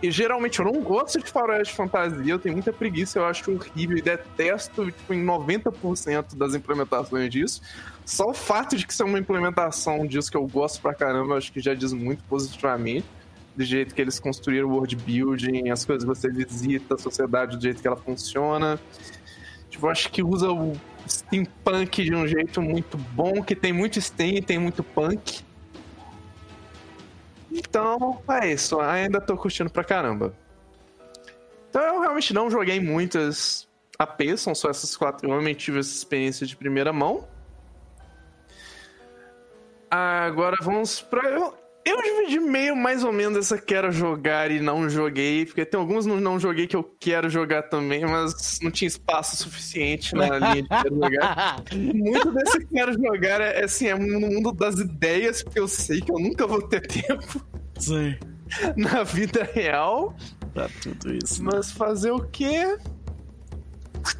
E geralmente eu não gosto de faroeste de fantasia, eu tenho muita preguiça, eu acho horrível e detesto tipo, em 90% das implementações disso. Só o fato de que isso é uma implementação disso que eu gosto pra caramba, eu acho que já diz muito positivamente. Do jeito que eles construíram o world building, as coisas que você visita, a sociedade, do jeito que ela funciona. Tipo, acho que usa o steampunk de um jeito muito bom, que tem muito steam e tem muito punk. Então, é isso. Ainda tô curtindo pra caramba. Então eu realmente não joguei muitas AP, são só essas quatro. Eu realmente tive essa experiência de primeira mão. Agora vamos pra. Eu dividi meio mais ou menos essa quero jogar e não joguei, porque tem alguns não, não joguei que eu quero jogar também, mas não tinha espaço suficiente na linha de quero jogar. Muito desse quero jogar é, assim, é no mundo das ideias, porque eu sei que eu nunca vou ter tempo. Sim. Na vida real. Pra tudo isso. Né? Mas fazer o quê?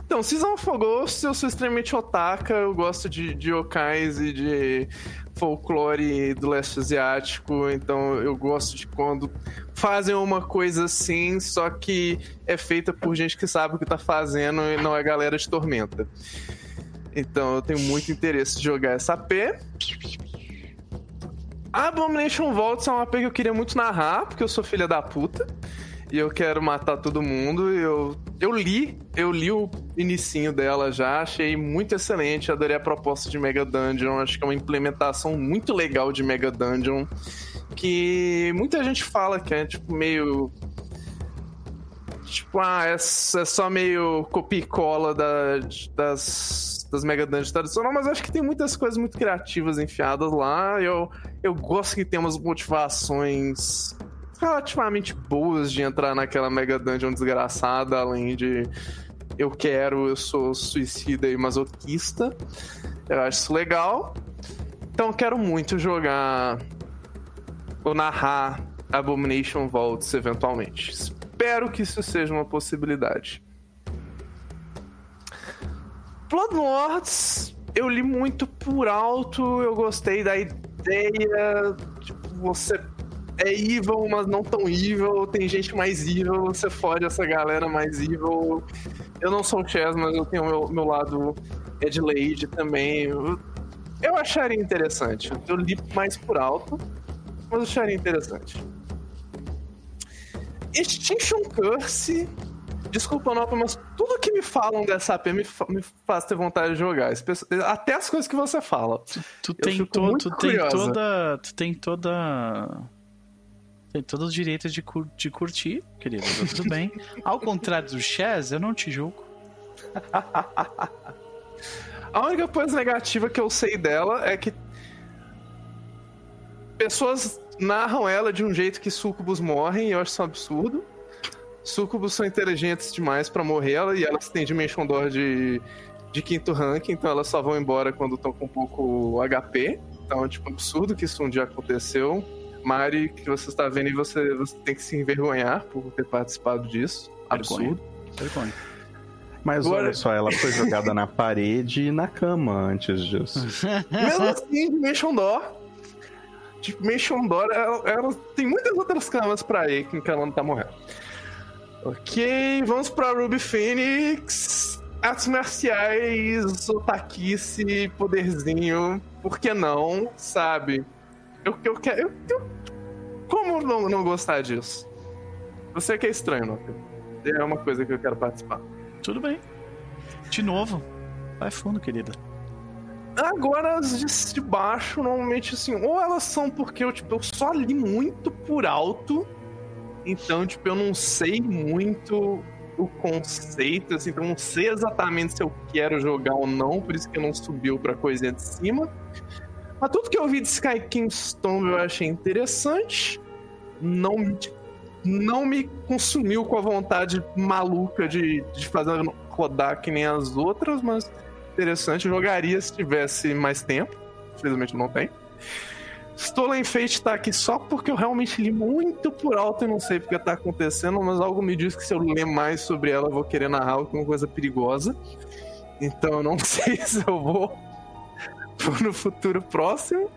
Então, Season of Ghost, eu sou extremamente otaka, eu gosto de, de yokais e de folclore do leste asiático, então eu gosto de quando fazem uma coisa assim, só que é feita por gente que sabe o que tá fazendo e não é galera de tormenta. Então eu tenho muito interesse de jogar essa AP. Abomination Vaults é uma AP que eu queria muito narrar, porque eu sou filha da puta e eu quero matar todo mundo. Eu, eu li, eu li o inicinho dela já, achei muito excelente, adorei a proposta de Mega Dungeon, acho que é uma implementação muito legal de Mega Dungeon, que muita gente fala que é tipo meio tipo, ah, é, é só meio copia e cola da, das, das Mega Dungeons tradicionais, mas acho que tem muitas coisas muito criativas enfiadas lá. Eu, eu gosto que tem umas motivações relativamente boas de entrar naquela Mega Dungeon desgraçada, além de eu quero, eu sou suicida e masoquista. Eu acho isso legal. Então quero muito jogar ou narrar Abomination Vaults eventualmente. Espero que isso seja uma possibilidade. Bloodlords, eu li muito por alto, eu gostei da ideia. Tipo, você é evil, mas não tão evil. Tem gente mais evil, você fode essa galera mais evil. Eu não sou o Chess, mas eu tenho meu, meu lado Adelaide também. Eu, eu acharia interessante. Eu li mais por alto, mas eu acharia interessante. Extinction Curse. Desculpa, Nota, mas tudo que me falam dessa AP me, me, faz ter vontade de jogar. Até as coisas que você fala. Tu, tu tem, to, tu tem toda. Tu tem toda tem todo o direito de, cur de curtir, querido. Tudo bem. Ao contrário do Chaz, eu não te julgo. A única coisa negativa que eu sei dela é que pessoas narram ela de um jeito que sucubus morrem, e eu acho isso um absurdo. Sucubus são inteligentes demais para morrer, e elas têm Dimension Door de, de quinto rank, então elas só vão embora quando estão com pouco HP. Então é tipo absurdo que isso um dia aconteceu. Mari, que você está vendo e você, você tem que se envergonhar por ter participado disso. Absurdo. Vergonha. Mas Agora... olha só, ela foi jogada na parede e na cama antes disso. Mesmo assim, Dimension Door. Dimension Door, ela, ela, tem muitas outras camas pra ir que ela não tá morrendo. Ok, vamos pra Ruby Phoenix. Artes marciais, otaquice, poderzinho. Por que não, sabe? Eu, eu quero. Eu, eu, como não, não gostar disso? Você que é estranho, Nokia. É uma coisa que eu quero participar. Tudo bem. De novo. Vai fundo, querida. Agora, as de, de baixo, normalmente, assim, ou elas são porque eu, tipo, eu só li muito por alto. Então, tipo, eu não sei muito o conceito, assim, então eu não sei exatamente se eu quero jogar ou não, por isso que eu não subiu pra coisinha de cima. Mas tudo que eu vi de Sky Kingston eu achei interessante. Não me, não me consumiu com a vontade maluca de, de fazer rodar que nem as outras, mas interessante. Jogaria se tivesse mais tempo. Infelizmente não tem. Stolen Fate tá aqui só porque eu realmente li muito por alto e não sei porque tá acontecendo, mas algo me diz que se eu ler mais sobre ela eu vou querer narrar o que é uma coisa perigosa. Então eu não sei se eu vou no futuro próximo.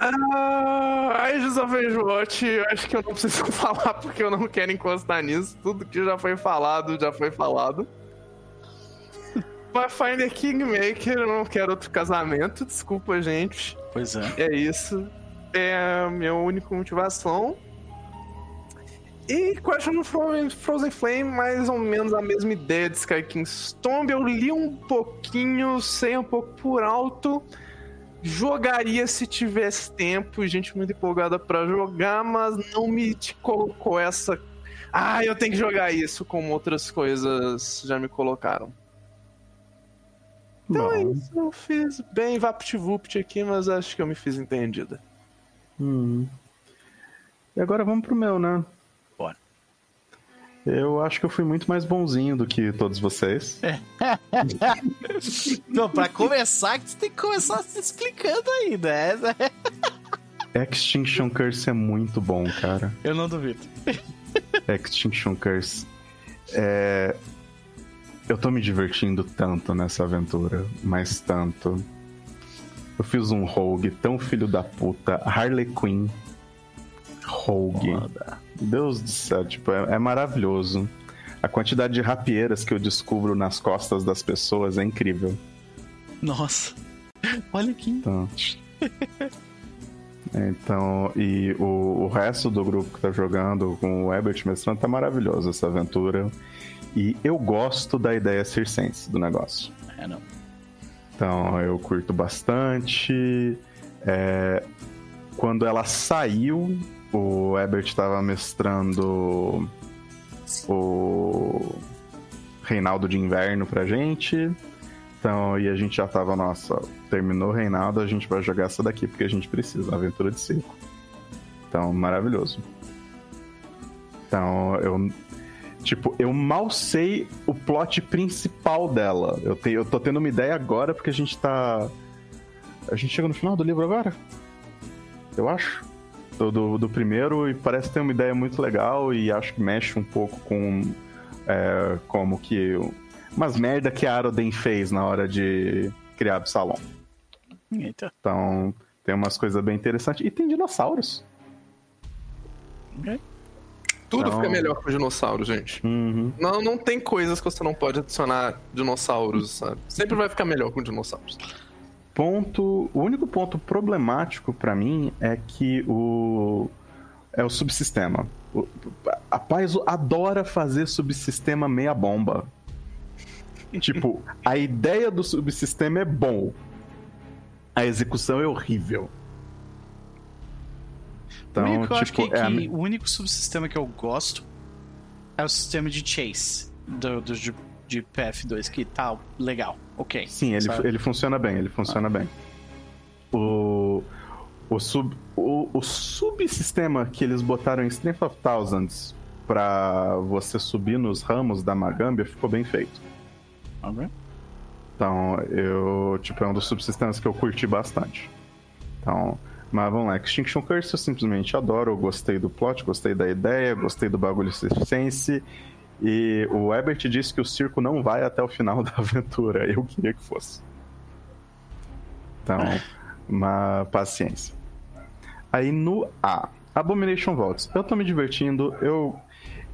Ah, Aegis of Watch, eu acho que eu não preciso falar porque eu não quero encostar nisso. Tudo que já foi falado, já foi falado. Pathfinder Kingmaker, eu não quero outro casamento, desculpa, gente. Pois é. É isso. É a minha única motivação. E Question of Frozen Flame, mais ou menos a mesma ideia de Sky King's Tomb. Eu li um pouquinho, sei um pouco por alto. jogaria se tivesse tempo e gente muito empolgada pra jogar, mas não me te colocou essa. Ah, eu tenho que jogar isso, como outras coisas já me colocaram. Então é Bom. isso, eu fiz bem VaptVupt aqui, mas acho que eu me fiz entendida. Hum. E agora vamos pro meu, né? Eu acho que eu fui muito mais bonzinho do que todos vocês. Não, pra começar, você tem que começar se explicando aí, né? Extinction Curse é muito bom, cara. Eu não duvido. Extinction Curse. É... Eu tô me divertindo tanto nessa aventura, mas tanto. Eu fiz um rogue tão filho da puta, Harley Quinn. Rogue. Foda. Deus do céu, tipo, é, é maravilhoso. A quantidade de rapieiras que eu descubro nas costas das pessoas é incrível. Nossa. Olha aqui. Então, então e o, o resto do grupo que tá jogando com o Ebert mestrando tá maravilhoso essa aventura. E eu gosto da ideia circense do negócio. É, não. Então eu curto bastante. É, quando ela saiu, o Ebert estava mestrando o Reinaldo de Inverno pra gente. Então, e a gente já tava, nossa, terminou o Reinaldo, a gente vai jogar essa daqui, porque a gente precisa, aventura de circo. Então, maravilhoso. Então, eu. Tipo, eu mal sei o plot principal dela. Eu, te, eu tô tendo uma ideia agora, porque a gente tá. A gente chega no final do livro agora? Eu acho. Do, do, do primeiro, e parece ter uma ideia muito legal, e acho que mexe um pouco com. é, como que. Umas merda que a Aroden fez na hora de criar Absalom. Eita. Então, tem umas coisas bem interessantes. E tem dinossauros. Ok. Tudo Não. fica melhor com dinossauro, gente. Uhum. Não, não tem coisas que você não pode adicionar dinossauros, sabe? Sempre vai ficar melhor com dinossauros. Ponto. O único ponto problemático pra mim é que o. É o subsistema. O- a Paizo adora fazer subsistema meia bomba. tipo, a ideia do subsistema é bom. A execução é horrível. o único Então, que eu acho tipo, que, é a que o único subsistema que eu gosto é o sistema de chase do, do- de, de PF2, que tá legal, ok. Sim, ele, sabe? ele funciona bem, ele funciona bem. O, o, sub, o, o subsistema que eles botaram em Strength of Thousands pra você subir nos ramos da Magambia ficou bem feito. Ok. Então, eu, tipo, é um dos subsistemas que eu curti bastante. Então, mas vamos lá, Extinction Curse eu simplesmente adoro, eu gostei do plot, gostei da ideia, gostei do bagulho circense. E o Ebert disse que o circo não vai até o final da aventura. Eu queria que fosse. Então, uma paciência. Aí no A, Abomination Vaults. Eu tô me divertindo. Eu,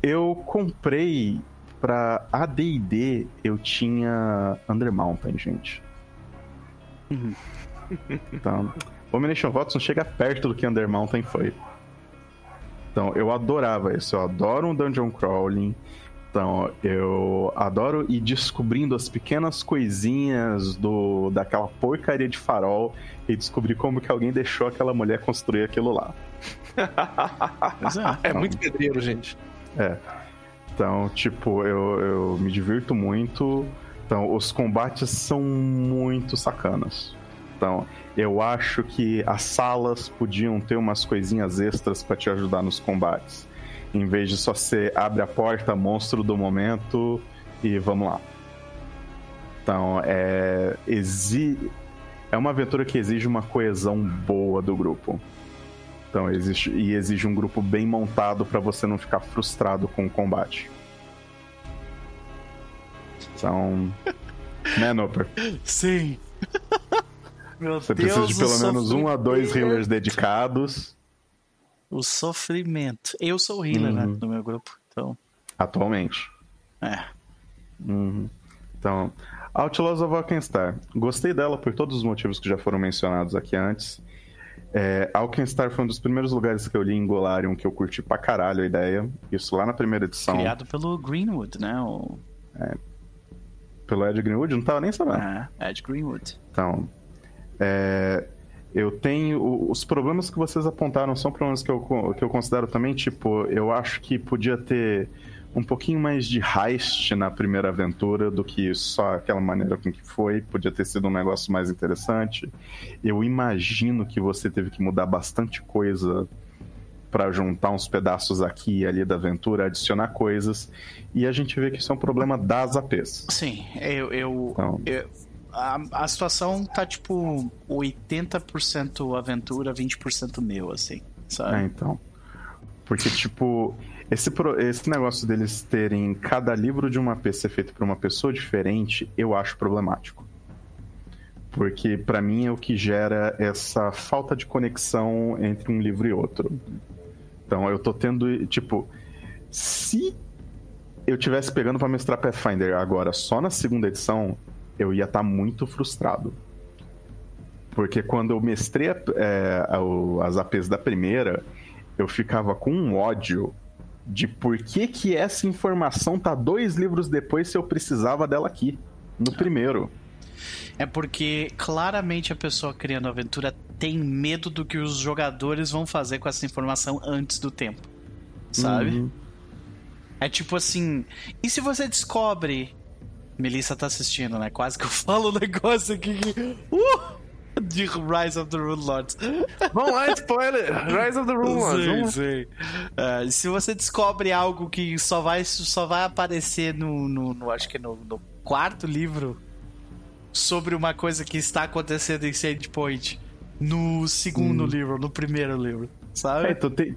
eu comprei pra AD&D, eu tinha Undermountain, gente. Uhum. Então, Abomination Vaults não chega perto do que Undermountain foi. Então, eu adorava isso. Eu adoro um dungeon crawling. Então, eu adoro ir descobrindo as pequenas coisinhas do daquela porcaria de farol e descobrir como que alguém deixou aquela mulher construir aquilo lá. É. É muito pedreiro, gente. É. Então, tipo, eu, eu me divirto muito. Então, os combates são muito sacanas. Então, eu acho que as salas podiam ter umas coisinhas extras pra te ajudar nos combates. Em vez de só ser abre a porta, monstro do momento e vamos lá. Então, é. Exi... É uma aventura que exige uma coesão boa do grupo. Então, existe, e exige um grupo bem montado pra você não ficar frustrado com o combate. Então. né, Noper? Sim. Meu Você Deus, precisa de pelo menos um a dois healers dedicados O sofrimento. Eu sou o healer, né? Uhum. Do meu grupo. Então, atualmente. é. Uhum. Então, Outlaws of Alkenstar. Gostei dela por todos os motivos que já foram mencionados aqui antes. É, Alkenstar foi um dos primeiros lugares que eu li em Golarion que eu curti pra caralho a ideia. Isso lá na primeira edição. Criado pelo Greenwood, né? O Pelo Ed Greenwood, não tava nem sabendo. é, Ed Greenwood. Então, é, Eu tenho. Os problemas que vocês apontaram são problemas que eu, que eu considero também, tipo, eu acho que podia ter um pouquinho mais de heist na primeira aventura do que só aquela maneira com que foi. Podia ter sido um negócio mais interessante. Eu imagino que você teve que mudar bastante coisa para juntar uns pedaços aqui e ali da aventura, adicionar coisas. E a gente vê que isso é um problema das APs. Sim, eu. eu, então... eu a, a situação tá tipo 80% aventura, 20% meu, assim, sabe? É, então. Porque, tipo, esse, esse negócio deles terem cada livro de uma PC feito por uma pessoa diferente, eu acho problemático. Porque, para mim, é o que gera essa falta de conexão entre um livro e outro. Então, eu tô tendo, tipo, se eu tivesse pegando para mestrar Pathfinder agora só na segunda edição, eu ia estar tá muito frustrado. Porque quando eu mestrei é, as APs da primeira, eu ficava com um ódio de por que, que essa informação tá dois livros depois se eu precisava dela aqui, no primeiro. É porque claramente a pessoa criando a aventura tem medo do que os jogadores vão fazer com essa informação antes do tempo. Sabe? Uhum. É tipo assim, e se você descobre Melissa tá assistindo, né? Quase que eu falo um negócio aqui que. Uh! De Rise of the Rune Lords. Vamos lá, spoiler! Rise of the Rune Lords. Sim, sim. Uh, se você descobre algo que só vai, só vai aparecer no, no, no acho que no, no, quarto livro sobre uma coisa que está acontecendo em Sandpoint no segundo hum. livro, no primeiro livro, sabe? É, tu tem...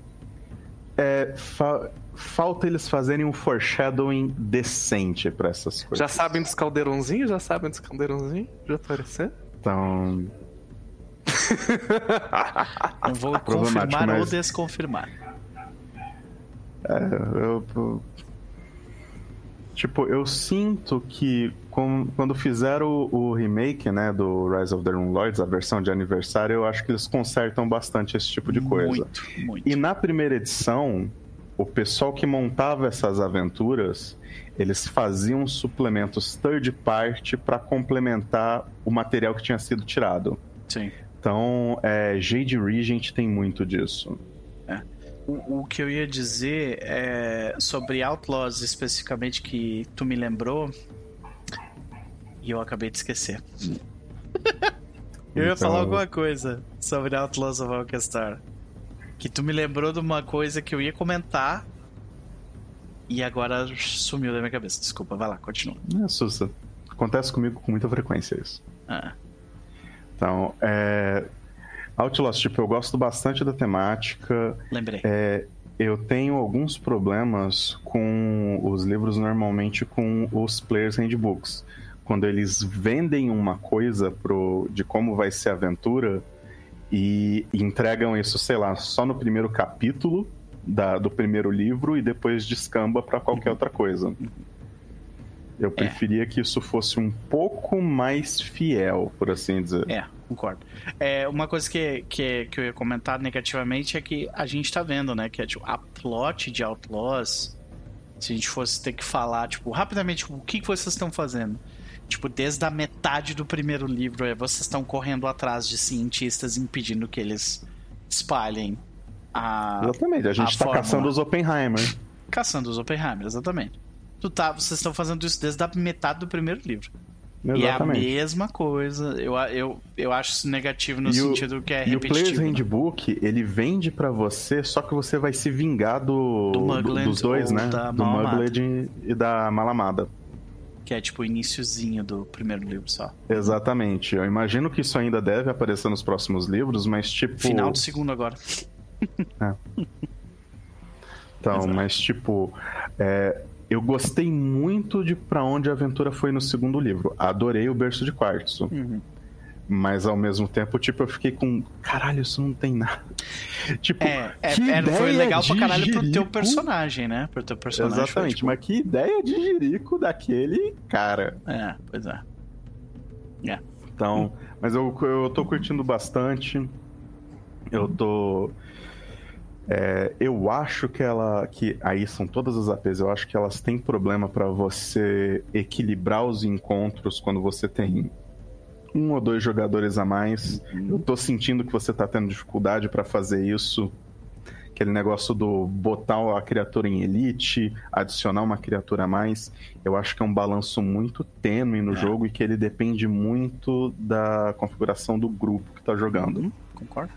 É, fa falta eles fazerem um foreshadowing decente para essas coisas. Já sabem dos caldeirãozinhos? Já sabem dos caldeirãozinhos? Já apareceu? Então. Não vou confirmar mas... ou desconfirmar. É, eu, eu, Tipo, eu sinto que com, quando fizeram o, o, remake, né, do Rise of the Rune Lords, a versão de aniversário, eu acho que eles consertam bastante esse tipo de coisa. Muito, muito. E na primeira edição, o pessoal que montava essas aventuras, eles faziam suplementos third party para complementar o material que tinha sido tirado. Sim. Então, é, Jade Regent tem muito disso. É. O, o, que eu ia dizer é sobre Outlaws especificamente que tu me lembrou e eu acabei de esquecer. eu ia falar então- alguma coisa sobre Outlaws of Alcastar. Que tu me lembrou de uma coisa que eu ia comentar e agora sumiu da minha cabeça. Desculpa, vai lá, continua. É, Sussa. Acontece comigo com muita frequência isso. Ah. Então, é... Outlast, tipo, eu gosto bastante da temática. Lembrei. É, eu tenho alguns problemas com os livros normalmente com os Players Handbooks. Quando eles vendem uma coisa pro, de como vai ser a aventura, e entregam isso, sei lá, só no primeiro capítulo da, do primeiro livro e depois descamba para qualquer outra coisa. Eu é. preferia é. que isso fosse um pouco mais fiel, por assim dizer. É, concordo. É, uma coisa que, que, que eu ia comentar negativamente é que a gente tá vendo, né? Que é tipo, a plot de Outlaws. Se a gente fosse ter que falar, tipo, rapidamente, tipo, o que, que vocês estão fazendo? Tipo, desde a metade do primeiro livro, é, vocês estão correndo atrás de cientistas impedindo que eles espalhem a. Exatamente, a gente está caçando os Oppenheimer. Caçando os Oppenheimer, exatamente. Tu tá, vocês estão fazendo isso desde a metade do primeiro livro. Exatamente. E é a mesma coisa. Eu, eu, eu acho isso negativo no e sentido o, que é repetitivo. E o Player's né? Handbook, ele vende para você, só que você vai se vingar do, do, do dos dois, né? do Muggled e da Malamada que é tipo o iníciozinho do primeiro livro só. Exatamente. Eu imagino que isso ainda deve aparecer nos próximos livros, mas tipo. Final do segundo agora. É. Então, Exato. mas tipo. É, eu gostei muito de para onde a aventura foi no segundo livro. Adorei o berço de quartzo. Uhum. Mas ao mesmo tempo, tipo, eu fiquei com. Caralho, isso não tem nada. Tipo, é, é, é foi legal pra caralho jirico. pro teu personagem, né? Pro teu personagem. Exatamente, tipo... mas que ideia de jirico daquele cara. É, pois é. É. Então, mas eu, eu tô curtindo bastante. Eu tô. É, eu acho que ela. que Aí são todas as APs, eu acho que elas têm problema para você equilibrar os encontros quando você tem um ou dois jogadores a mais. Eu tô sentindo que você tá tendo dificuldade para fazer isso. Aquele negócio do botar a criatura em elite, adicionar uma criatura a mais. Eu acho que é um balanço muito tênue no É. jogo e que ele depende muito da configuração do grupo que tá jogando. Uhum, concordo.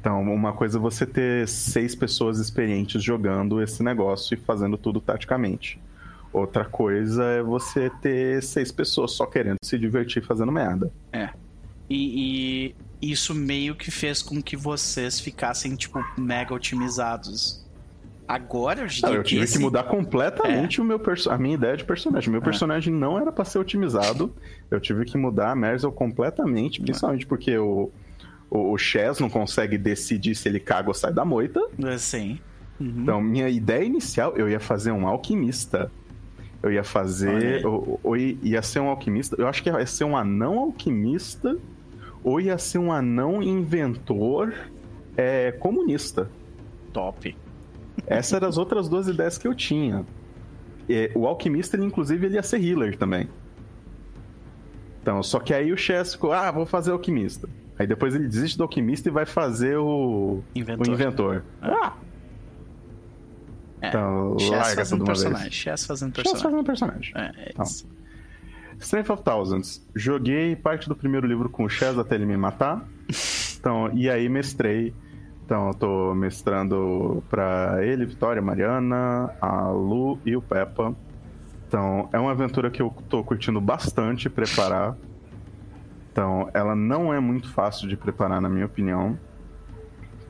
Então, uma coisa é você ter seis pessoas experientes jogando esse negócio e fazendo tudo taticamente. Outra coisa é você ter seis pessoas só querendo se divertir fazendo merda. E, e isso meio que fez com que vocês ficassem, tipo, mega otimizados. Agora eu diria eu tive esse- que mudar completamente o meu perso- a minha ideia de personagem. Meu personagem não era pra ser otimizado. Eu tive que mudar a Merzel completamente, principalmente porque o, o, o Chess não consegue decidir se ele caga ou sai da moita. Sim. Uhum. Então, minha ideia inicial, eu ia fazer um alquimista. Eu ia fazer. Ou, ou ia ser um alquimista. Eu acho que ia ser um anão alquimista. Ou ia ser um anão inventor é, comunista. Top. Essas eram as outras duas ideias que eu tinha. É, o alquimista, ele, inclusive, ele ia ser healer também. Então, só que aí o Chess ficou, ah, vou fazer alquimista. Aí depois ele desiste do alquimista e vai fazer o Inventor. o inventor. Ah! É. Então, Chess larga fazendo personagem. Chess fazendo Chess personagem. fazendo personagem. É, é Não. isso. Strength of Thousands. Joguei parte do primeiro livro com o Chess até ele me matar. Então, e aí mestrei. Então, eu tô mestrando pra ele, Vitória, Mariana, a Lu e o Peppa. Então, é uma aventura que eu tô curtindo bastante preparar. Então, ela não é muito fácil de preparar, na minha opinião.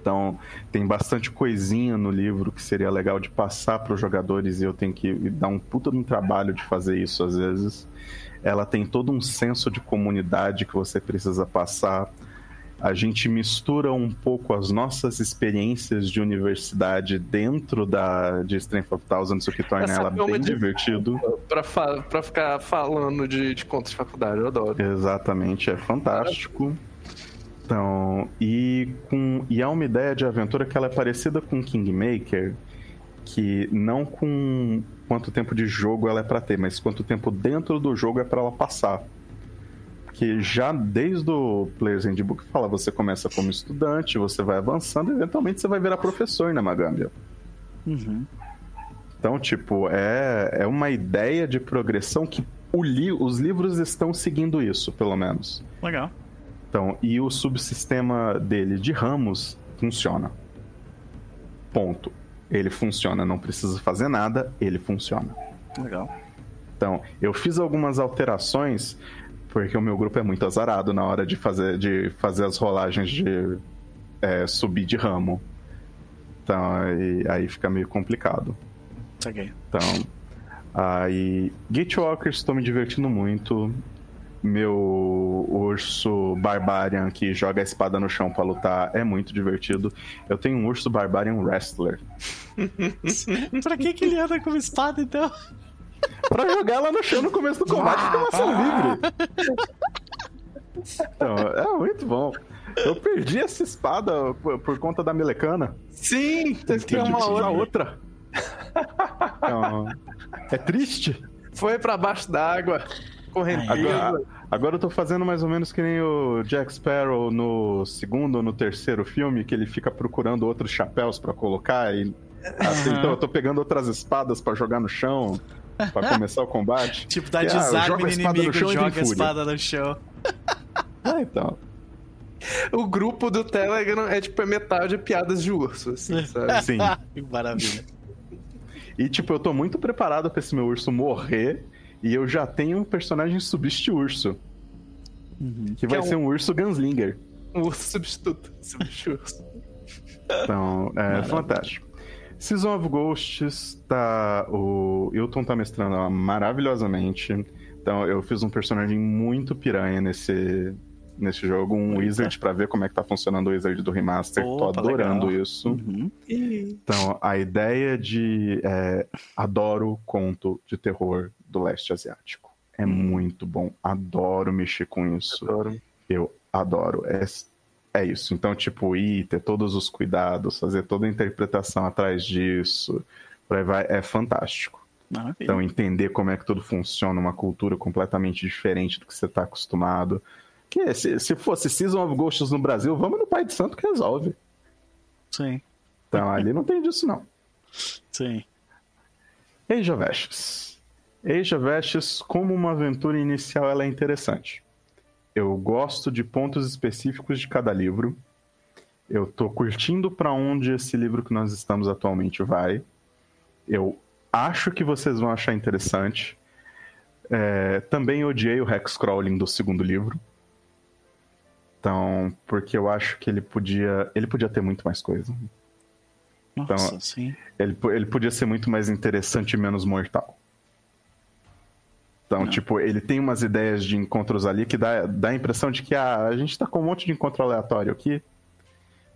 Então, tem bastante coisinha no livro que seria legal de passar para os jogadores e eu tenho que dar um puta de um trabalho de fazer isso às vezes. Ela tem todo um senso de comunidade que você precisa passar. A gente mistura um pouco as nossas experiências de universidade dentro da de Strength of Thousands, o que torna Essa ela é bem divertido. Fa- pra ficar falando de, de contos de faculdade, eu adoro. Exatamente, é fantástico. Então, e, com, e há uma ideia de aventura que ela é parecida com Kingmaker, que não com quanto tempo de jogo ela é pra ter, mas quanto tempo dentro do jogo é pra ela passar. Porque já desde o Player's Handbook fala, você começa como estudante, você vai avançando, e eventualmente você vai virar professor na Magambia. Uhum. Então, tipo, é, é uma ideia de progressão que li os livros estão seguindo isso, pelo menos. Legal. Então, e o subsistema dele de ramos funciona. Ponto. Ele funciona, não precisa fazer nada, ele funciona. Legal. Então, eu fiz algumas alterações, porque o meu grupo é muito azarado na hora de fazer, de fazer as rolagens de é, subir de ramo. Então, aí, aí fica meio complicado. Saquei. Então, aí. Gatewalkers, estou me divertindo muito. Meu urso Barbarian que joga a espada no chão pra lutar é muito divertido. Eu tenho um urso Barbarian Wrestler. pra que, que ele anda com espada, então? Pra jogar ela no chão no começo do combate fica uma ação livre. Então, é muito bom. Eu perdi essa espada por, por conta da melecana. Sim, teve que uma usar outra. outra. Então, é triste. Foi pra baixo d'água. Correnteza. Agora, agora eu tô fazendo mais ou menos que nem o Jack Sparrow no segundo ou no terceiro filme, que ele fica procurando outros chapéus pra colocar e. Assim, então eu tô pegando outras espadas pra jogar no chão pra começar o combate. Tipo, dá E, ah, desarme no inimigo, no chão e joga a espada no chão. Ah, então. O grupo do Telegram é tipo é metade piadas de urso, assim, sabe? Sim. que maravilha. E tipo, eu tô muito preparado pra esse meu urso morrer. E eu já tenho um personagem substituto. Que vai Que é um- ser um urso Gunslinger. Um urso substituto. Substituto. Então, é Maravilha. fantástico. Season of Ghosts tá. O Hilton tá mestrando ela maravilhosamente. Então, eu fiz um personagem muito piranha nesse, nesse jogo, um Eita. Wizard, pra ver como é que tá funcionando o Wizard do Remaster. Tô Opa, adorando legal. isso. Uhum. Então, a ideia de. é, adoro conto de terror do leste asiático. É muito bom. Adoro mexer com isso. Adoro. Eu adoro. É, é isso. Então, tipo, ir, ter todos os cuidados, fazer toda a interpretação atrás disso, aí vai, é fantástico. Maravilha. Então, entender como é que tudo funciona, uma cultura completamente diferente do que você está acostumado. Que se, se fosse Season of Ghosts no Brasil, vamos no Pai de Santo que resolve. Sim, Então, ali não tem disso, não. sim. Of Ashes. Of Ashes, como uma aventura inicial, ela é interessante. Eu gosto de pontos específicos de cada livro. Eu tô curtindo para onde esse livro que nós estamos atualmente vai. Eu acho que vocês vão achar interessante. É, também odiei o Hex Crawling do segundo livro. Então, porque eu acho que ele podia, ele podia ter muito mais coisa. Nossa, Então, sim. Ele, ele podia ser muito mais interessante e menos mortal. Então, Não. tipo, ele tem umas ideias de encontros ali que dá, dá a impressão de que ah, a gente tá com um monte de encontro aleatório aqui.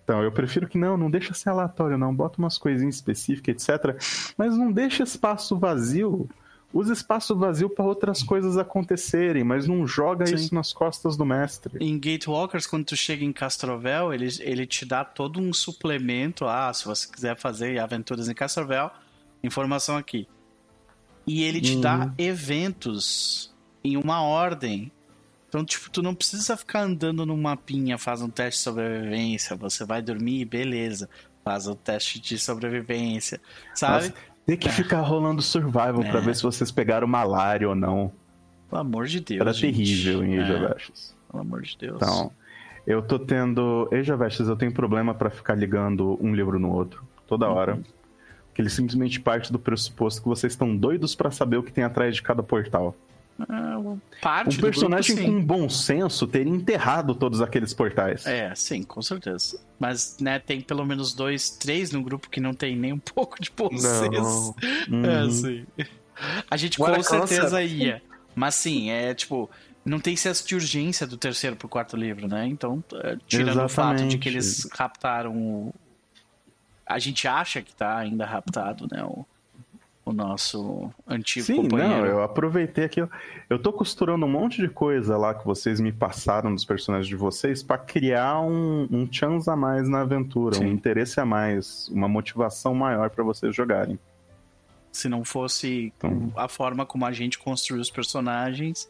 Então, eu prefiro que não, não deixa ser aleatório, não. Bota umas coisinhas específicas, etc. Mas não deixa espaço vazio. Usa espaço vazio para outras coisas acontecerem, mas não joga Sim. isso nas costas do mestre. Em Gatewalkers, quando tu chega em Castrovel, ele, ele te dá todo um suplemento. Ah, se você quiser fazer aventuras em Castrovel, informação aqui. E ele te dá eventos em uma ordem. Então, tipo, tu não precisa ficar andando no mapinha, faz um teste de sobrevivência, você vai dormir, beleza. Faz o teste de sobrevivência, sabe? Nossa, tem que ficar rolando survival pra É. ver se vocês pegaram malária ou não. Pelo amor de Deus. Era gente. terrível em Age É. Pelo amor de Deus. Então, eu tô tendo. Age of Ashes, eu tenho problema pra ficar ligando um livro no outro, toda hora. Que ele simplesmente parte do pressuposto que vocês estão doidos pra saber o que tem atrás de cada portal. Ah, parte Um do personagem grupo, com bom senso teria enterrado todos aqueles portais. É, sim, com certeza. Mas, né, tem pelo menos dois, três no grupo que não tem nem um pouco de bom senso. É, Uhum. sim. A gente What com a certeza concept. ia. Mas sim, é tipo, não tem senso de urgência do terceiro pro quarto livro, né? Então, é, tirando o fato de que Exatamente. eles raptaram o. A gente acha que tá ainda raptado, né? O, o nosso antigo Sim, companheiro. não, eu aproveitei aquilo. Eu tô costurando um monte de coisa lá que vocês me passaram dos personagens de vocês pra criar um, um chance a mais na aventura, Sim. um interesse a mais, uma motivação maior pra vocês jogarem. Se não fosse Então- a forma como a gente construiu os personagens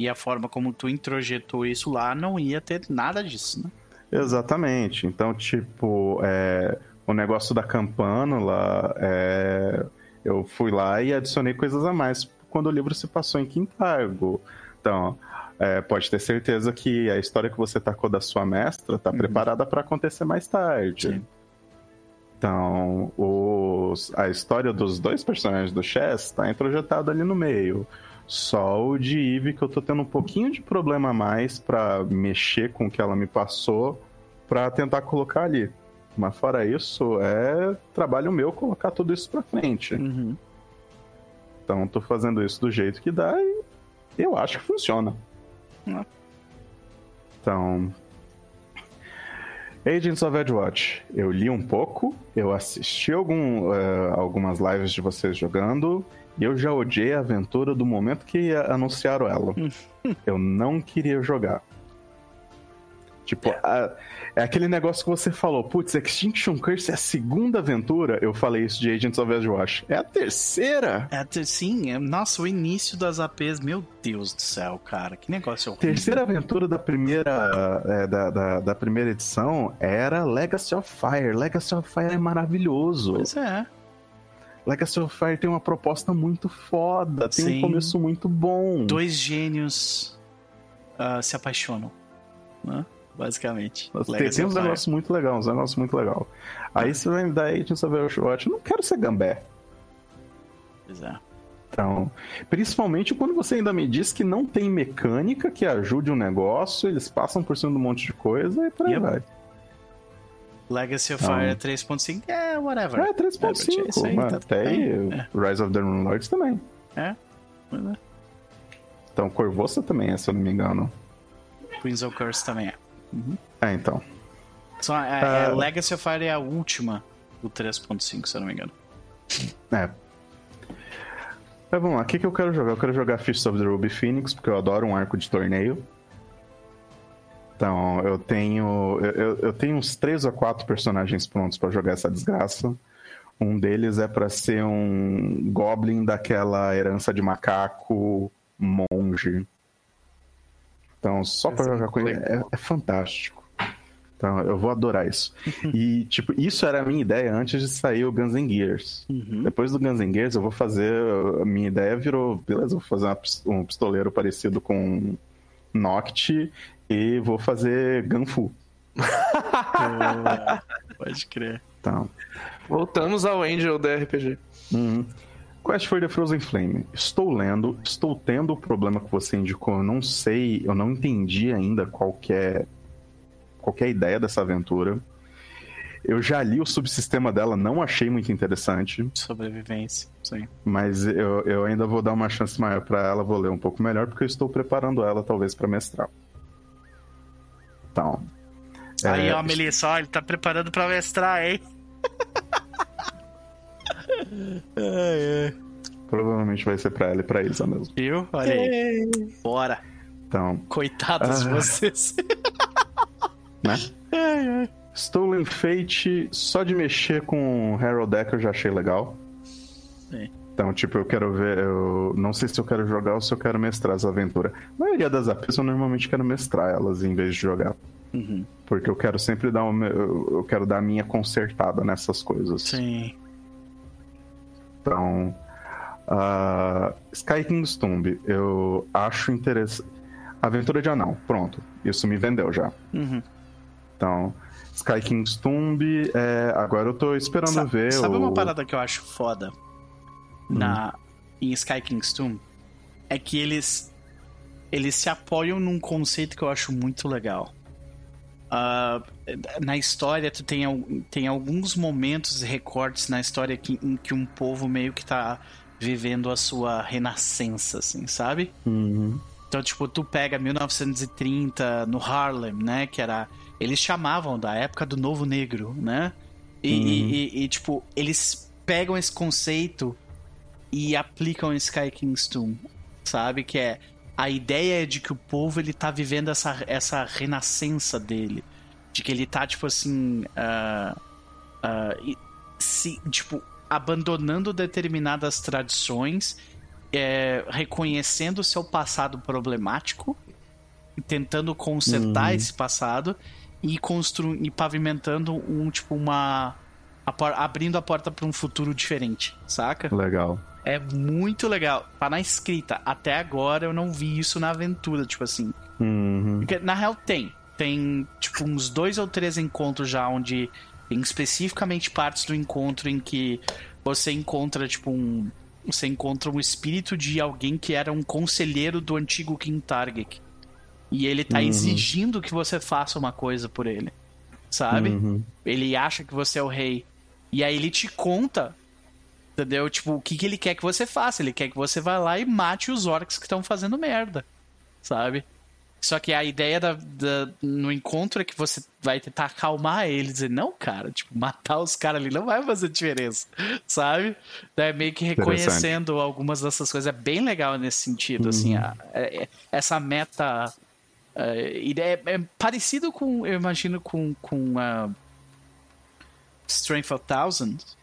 e a forma como tu introjetou isso lá, não ia ter nada disso, né? Exatamente. Então, tipo, é, o negócio da campânula, é, eu fui lá e adicionei coisas a mais quando o livro se passou em Quintargo. Então, é, pode ter certeza que a história que você tacou da sua mestra tá preparada para acontecer mais tarde. Sim. Então, os- a história dos dois personagens do Chess tá introjetada ali no meio. Só o de Eve que eu tô tendo um pouquinho de problema a mais pra mexer com o que ela me passou pra tentar colocar ali. Mas fora isso, é trabalho meu colocar tudo isso pra frente. Uhum. Então tô fazendo isso do jeito que dá e eu acho que funciona. Ah. Então. Agents of Edgewatch. Eu li um pouco, eu assisti algum, eh, algumas lives de vocês jogando, e eu já odiei a aventura do momento que anunciaram ela. eu não queria jogar. Tipo, a- é aquele negócio que você falou, putz, Extinction Curse é a segunda aventura. Eu falei isso de Agents of Edgewatch. É a terceira! É, ter- sim, é- nossa, o início das APs, meu Deus do céu, cara, que negócio horrível. terceira aventura da primeira, é, da, da, da primeira edição era Legacy of Fire. Legacy of Fire é maravilhoso. Pois é. Legacy of Fire tem uma proposta muito foda, tem Sim. um começo muito bom. Dois gênios ah, se apaixonam, né? Basicamente. Tem, tem uns negócios muito legais, uns negócios muito legais. Aí você vai me dar Agents of Overwatch, eu não quero ser gambé. Pois é. Então, principalmente quando você ainda me diz que não tem mecânica que ajude um negócio, eles passam por cima de um monte de coisa e por aí Yep. vai. Legacy of Então- Fire é 3.5, é, whatever. É, 3.5, É tá até aí. É. Rise of the Rune Lords também. Pois é. Então, Corvoça também é, se eu não me engano. Queens of Curse também é. É, então. Só, é, é, Ah. Legacy of Fire é a última do 3.5, se eu não me engano. É. Mas vamos lá, o que, que eu quero jogar? Eu quero jogar Fist of the Ruby Phoenix, porque eu adoro um arco de torneio. Então, eu tenho. Eu, eu- tenho uns três ou quatro personagens prontos pra jogar essa desgraça. Um deles é para ser um goblin daquela herança de macaco monge. Então, só para jogar com ele é, é fantástico. Então, eu vou adorar isso. e, tipo, isso era a minha ideia antes de sair o Guns N' Gears. Uhum. Depois do Guns N' Gears, eu vou fazer. A minha ideia virou, beleza, eu vou fazer uma, um pistoleiro parecido com Noct e vou fazer Ganfu. Pode crer. Então. Voltamos ao Angel da RPG. Uhum. Quest for the Frozen Flame. Estou lendo, estou tendo o problema que você indicou. Eu não sei, eu não entendi ainda qualquer qualquer ideia dessa aventura. Eu já li o subsistema dela, não achei muito interessante. Sobrevivência, sim. Mas eu, eu ainda vou dar uma chance maior para ela, vou ler um pouco melhor, porque eu estou preparando ela, talvez, para mestrar. Então. Aí, é... ó, Melissa, ó, ele tá preparando para mestrar, hein? é, é. Provavelmente vai ser pra ela e pra Isa mesmo. Viu? Olha aí. Bora. Então. Coitados de vocês. né? Stolen Fate, só de mexer com Harold Deck eu já achei legal. Sim. Então, tipo, eu quero ver. Eu não sei se eu quero jogar ou se eu quero mestrar essa aventura. A maioria das APs eu normalmente quero mestrar elas em vez de jogar. Uhum. Porque eu quero sempre dar uma. Eu quero dar a minha consertada nessas coisas. Sim. Então. Uh, Sky King's Tomb, eu acho interessante. Aventura de anão, pronto. Isso me vendeu já. Uhum. Então, Sky King's Tomb, é, agora eu tô esperando Sa ver. Sabe o... uma parada que eu acho foda na, hum. em Sky King's Tomb? É que eles, eles se apoiam num conceito que eu acho muito legal. Uh, na história, tu tem, tem alguns momentos e recortes na história que, em que um povo meio que tá vivendo a sua renascença, assim, sabe? Uhum. Então, tipo, tu pega 1930 no Harlem, né? Que era eles chamavam da época do novo negro, né? E, uhum. e, e, tipo, eles pegam esse conceito e aplicam em Sky King's Tomb, sabe? Que é a ideia de que o povo ele tá vivendo essa, essa renascença dele. De que ele tá, tipo assim. Uh, uh, se, tipo, abandonando determinadas tradições, é, reconhecendo o seu passado problemático, tentando consertar uhum. esse passado e construindo e pavimentando um tipo uma a abrindo a porta para um futuro diferente, saca? Legal. É muito legal. Tá na escrita. Até agora eu não vi isso na aventura, tipo assim. Uhum. Porque, na real tem. Tem, tipo, uns dois ou três encontros já onde tem especificamente partes do encontro em que você encontra, tipo, um. Você encontra um espírito de alguém que era um conselheiro do antigo King Target. E ele tá uhum. exigindo que você faça uma coisa por ele. Sabe? Uhum. Ele acha que você é o rei. E aí ele te conta. Entendeu? Tipo, o que, que ele quer que você faça? Ele quer que você vá lá e mate os orcs que estão fazendo merda. Sabe? Só que a ideia da, da, no encontro é que você vai tentar acalmar eles. Dizer, não, cara, tipo, matar os caras ali não vai fazer diferença, sabe? É meio que reconhecendo algumas dessas coisas. É bem legal nesse sentido, assim, uhum. assim, a, a, é, essa meta Uh, é, é, parecido com, eu imagino, com, com uh, Strength of Thousands.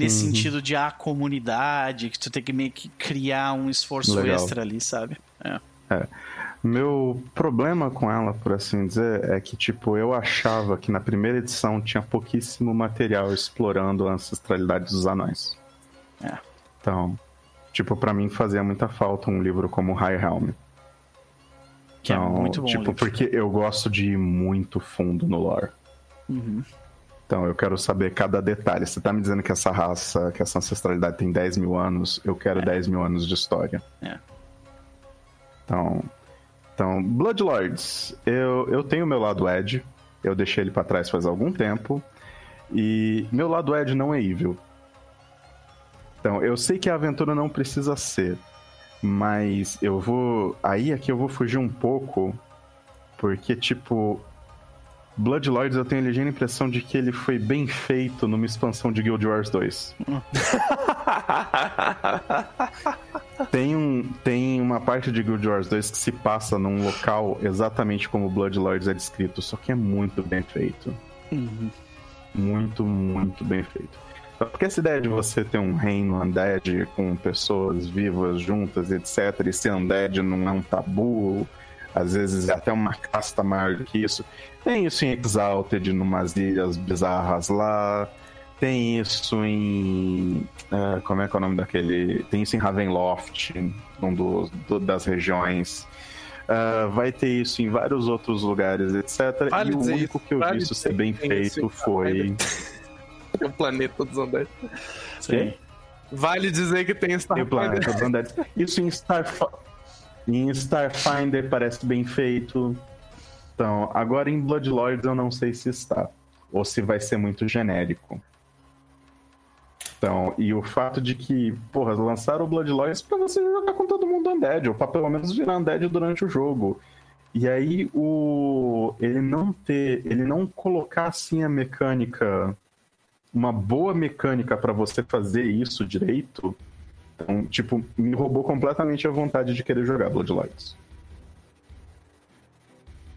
Nesse uhum. sentido de a comunidade, que tu tem que meio que criar um esforço Legal. extra ali, sabe? É. é. Meu problema com ela, por assim dizer, é que, tipo, eu achava que na primeira edição tinha pouquíssimo material explorando a ancestralidade dos anões. É. Então, tipo, para mim fazia muita falta um livro como High Helm. Que é então, é muito bom. Tipo, porque eu gosto de ir muito fundo no lore. Uhum. Então, eu quero saber cada detalhe. Você tá me dizendo que essa raça, que essa ancestralidade tem 10 mil anos, eu quero é. 10 mil anos de história. É. Então, então Bloodlords, eu, eu tenho meu lado Ed, eu deixei ele para trás faz algum tempo, e meu lado Ed não é evil. Então, eu sei que a aventura não precisa ser, mas eu vou. Aí aqui eu vou fugir um pouco. Porque, tipo. Bloodlords eu tenho a ligeira impressão de que ele foi bem feito numa expansão de Guild Wars 2. tem, um, tem uma parte de Guild Wars 2 que se passa num local exatamente como Bloodlords é descrito, só que é muito bem feito. Uhum. Muito, muito bem feito. Porque essa ideia de você ter um reino undead com pessoas vivas juntas, etc., e ser undead não é um tabu, às vezes é até uma casta maior do que isso. Tem isso em Exalted, numas ilhas bizarras lá. Tem isso em. Uh, como é que é o nome daquele? Tem isso em Ravenloft, um dos, do, das regiões. Uh, vai ter isso em vários outros lugares, etc. Vale e o único que eu vale vi isso ser bem feito foi. o planeta dos Undead. Sim. Vale dizer que tem Starfinder. o planeta dos Undead. Isso em, Starf... em Starfinder parece bem feito. Então, agora em Bloodlords eu não sei se está. Ou se vai ser muito genérico. Então, e o fato de que, porra, lançaram o Bloodlines pra você jogar com todo mundo Undead, ou pra pelo menos virar Undead durante o jogo. E aí o ele não ter, ele não colocar assim a mecânica, uma boa mecânica para você fazer isso direito, então, tipo, me roubou completamente a vontade de querer jogar Bloodlines.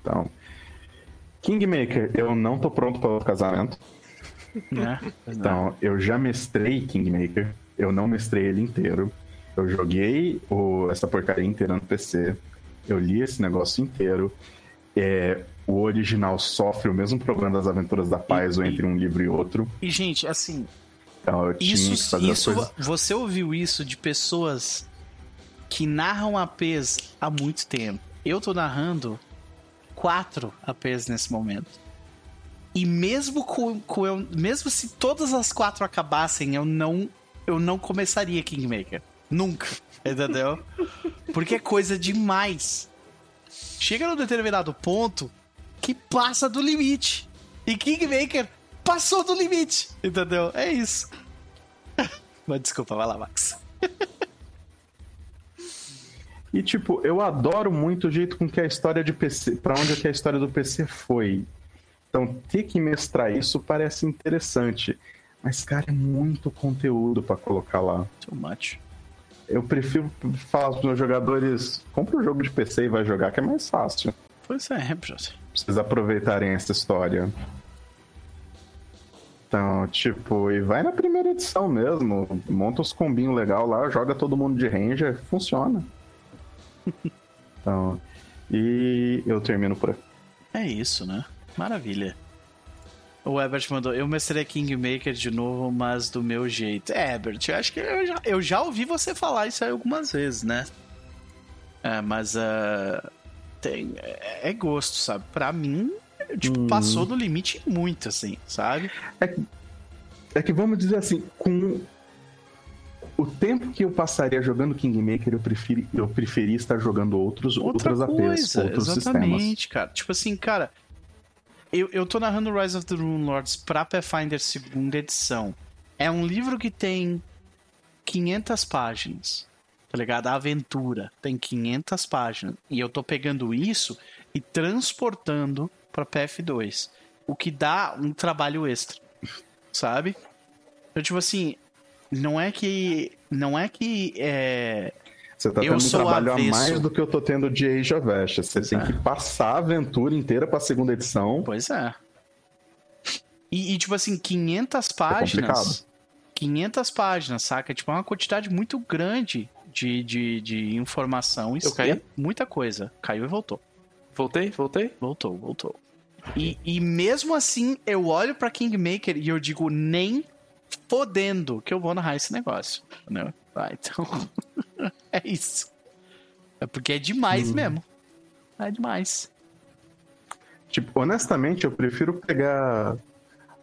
Então, Kingmaker, eu não tô pronto para o casamento. Né? Então, eu já mestrei Kingmaker, eu não mestrei ele inteiro. Eu joguei o, essa porcaria inteira no PC, eu li esse negócio inteiro. É, o original sofre o mesmo problema das aventuras da paz ou entre um livro e outro. E, gente, assim. Então, isso, isso coisas... você ouviu isso de pessoas que narram APs há muito tempo. Eu tô narrando quatro APs nesse momento. E mesmo com, com eu, mesmo se todas as quatro acabassem, eu não eu não começaria Kingmaker. Nunca, entendeu? Porque é coisa demais. Chega num determinado ponto que passa do limite. E Kingmaker passou do limite, entendeu? É isso. Mas desculpa, vai lá, Max. E tipo, eu adoro muito o jeito com que a história de PC, para onde é que a história do PC foi. Então, ter que mestrar isso parece interessante. Mas, cara, é muito conteúdo para colocar lá. Too much. Eu prefiro falar para os meus jogadores: compra um jogo de PC e vai jogar, que é mais fácil. Pois é, é Pra vocês aproveitarem essa história. Então, tipo, e vai na primeira edição mesmo. Monta os combinhos legal lá, joga todo mundo de ranger, funciona. então, e eu termino por aqui. É isso, né? Maravilha. O Ebert mandou, eu mestrei Kingmaker de novo, mas do meu jeito. É, Ebert, eu acho que eu já, eu já ouvi você falar isso aí algumas vezes, né? É, mas uh, tem, é, é, gosto, sabe? Pra mim, tipo, hum. passou do limite muito, assim, sabe? É, é que vamos dizer assim, com o tempo que eu passaria jogando Kingmaker, eu preferi, eu preferi estar jogando outros, Outra outras APs, outros exatamente, sistemas. cara. Tipo assim, cara, eu, eu tô narrando Rise of the Rune Lords pra Pathfinder segunda edição. É um livro que tem 500 páginas, tá ligado? A aventura tem 500 páginas. E eu tô pegando isso e transportando pra PF2. O que dá um trabalho extra, sabe? Então, tipo assim, não é que. Não é que. É, você tá tendo um trabalho avesso. a mais do que eu tô tendo de Age of Ashes. Você tem é. que passar a aventura inteira pra segunda edição. Pois é. E, e tipo assim, 500 é páginas. É 500 páginas, saca? Tipo, é uma quantidade muito grande de, de, de informação. Isso é muita coisa. Caiu e voltou. Voltei? Voltei? Voltou, voltou. E, e mesmo assim, eu olho pra Kingmaker e eu digo, nem fodendo que eu vou narrar esse negócio. Entendeu? Vai, então. é isso. É porque é demais hum. mesmo. É demais. Tipo, honestamente, eu prefiro pegar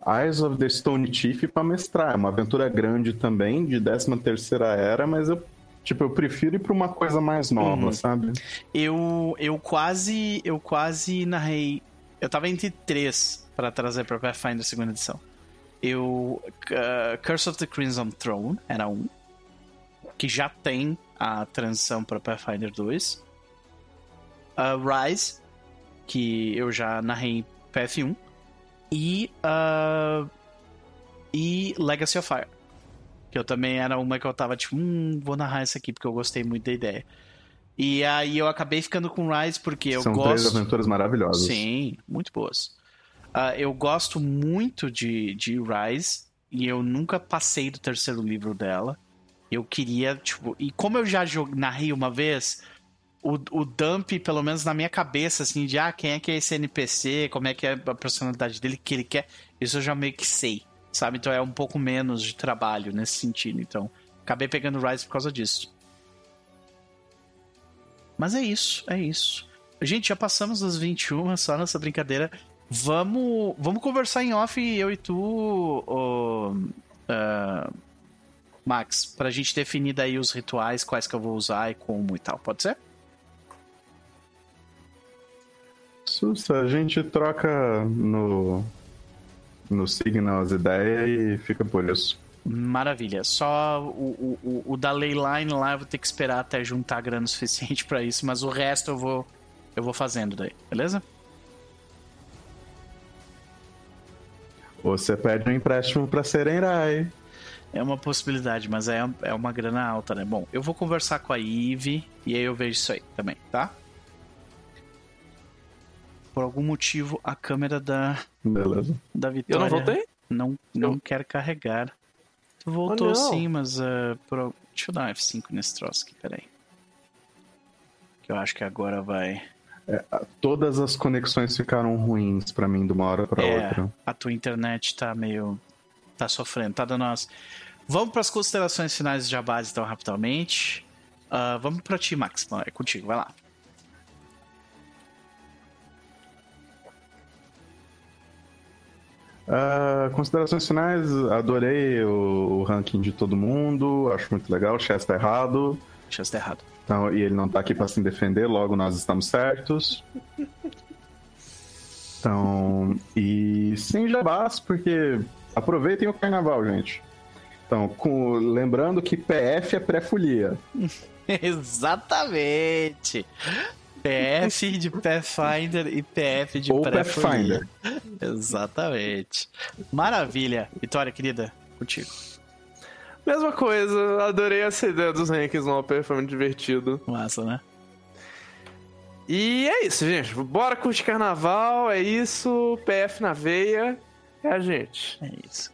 Eyes of the Stone Chief pra mestrar. É uma aventura grande também, de 13 terceira era, mas eu Tipo, eu prefiro ir pra uma coisa mais nova, uhum. sabe? Eu, eu quase. Eu quase narrei. Eu tava entre três para trazer pra Pathfinder segunda edição. Eu. Uh, Curse of the Crimson Throne era um que já tem a transição para Pathfinder 2. Uh, Rise, que eu já narrei em PF1. E, uh, e Legacy of Fire. Que eu também era uma que eu tava tipo, hum, vou narrar essa aqui porque eu gostei muito da ideia. E aí eu acabei ficando com Rise porque eu São gosto. São três aventuras maravilhosas. Sim, muito boas. Uh, eu gosto muito de, de Rise e eu nunca passei do terceiro livro dela. Eu queria, tipo, e como eu já narrei uma vez, o, o dump, pelo menos na minha cabeça, assim, de ah, quem é que é esse NPC, como é que é a personalidade dele, que ele quer, isso eu já meio que sei, sabe? Então é um pouco menos de trabalho nesse sentido. Então, acabei pegando Rise por causa disso. Mas é isso, é isso. Gente, já passamos das 21, só nessa brincadeira. Vamos, vamos conversar em off, eu e tu, oh, uh, Max, pra gente definir daí os rituais, quais que eu vou usar e como e tal. Pode ser? Sussa, a gente troca no, no Signal as ideias e fica por isso. Maravilha. Só o, o, o da Leyline lá eu vou ter que esperar até juntar grana suficiente para isso, mas o resto eu vou eu vou fazendo daí, beleza? Você pede um empréstimo para Serenrai. É uma possibilidade, mas é, é uma grana alta, né? Bom, eu vou conversar com a Eve e aí eu vejo isso aí também, tá? Por algum motivo, a câmera da, Beleza. da Vitória... Eu não voltei? Não, não eu... quer carregar. Tu voltou oh, sim, mas... Uh, por... Deixa eu dar um F5 nesse troço aqui, peraí. Que eu acho que agora vai... É, todas as conexões ficaram ruins para mim de uma hora para é, outra. A tua internet tá meio tá sofrendo, tá dando umas... Vamos para as considerações finais de base então rapidamente. Uh, vamos para ti, Max. É contigo, vai lá. Uh, considerações finais, adorei o, o, ranking de todo mundo, acho muito legal, o Chess tá errado. Chess tá errado. Então, e ele não tá aqui para se defender, logo nós estamos certos. Então, e sem jabás, porque aproveitem o carnaval, gente. Então, com, lembrando que PF é pré-folia. Exatamente. PF de Pathfinder e PF de Ou Pathfinder. Exatamente. Maravilha. Vitória, querida, contigo. Mesma coisa, adorei essa ideia dos rankings no Upper, foi muito divertido. Massa, né? E é isso, gente. Bora curtir carnaval, é isso. PF na veia, é a gente. É isso.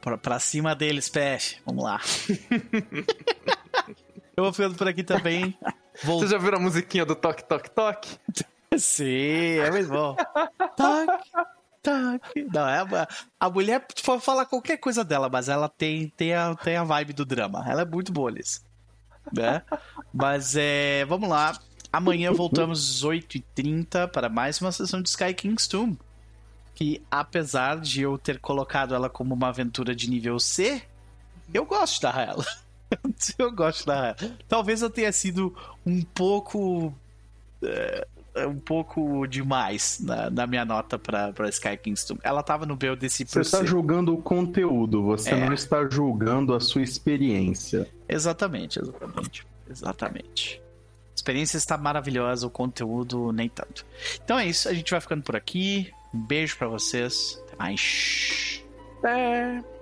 Pra, pra cima deles, PF. Vamos lá. Eu vou ficando por aqui também. Vou... Você já viu a musiquinha do Toque, Toque, Toque? Sim, é muito bom. toque, toque. Não, é a, a mulher pode falar qualquer coisa dela, mas ela tem, tem, a, tem a vibe do drama. Ela é muito boa nisso. Né? Mas é, vamos lá. Amanhã voltamos às 8h30 para mais uma sessão de Sky King's Tomb. Que apesar de eu ter colocado ela como uma aventura de nível C, eu gosto da ela. eu gosto da. Talvez eu tenha sido um pouco. É, um pouco demais na, na minha nota pra, pra Sky Kingston. Ela tava no BODC Você está julgando o conteúdo, você é. não está julgando a sua experiência. Exatamente, exatamente. Exatamente. A experiência está maravilhosa, o conteúdo nem tanto. Então é isso, a gente vai ficando por aqui. Um beijo para vocês. Até mais. É.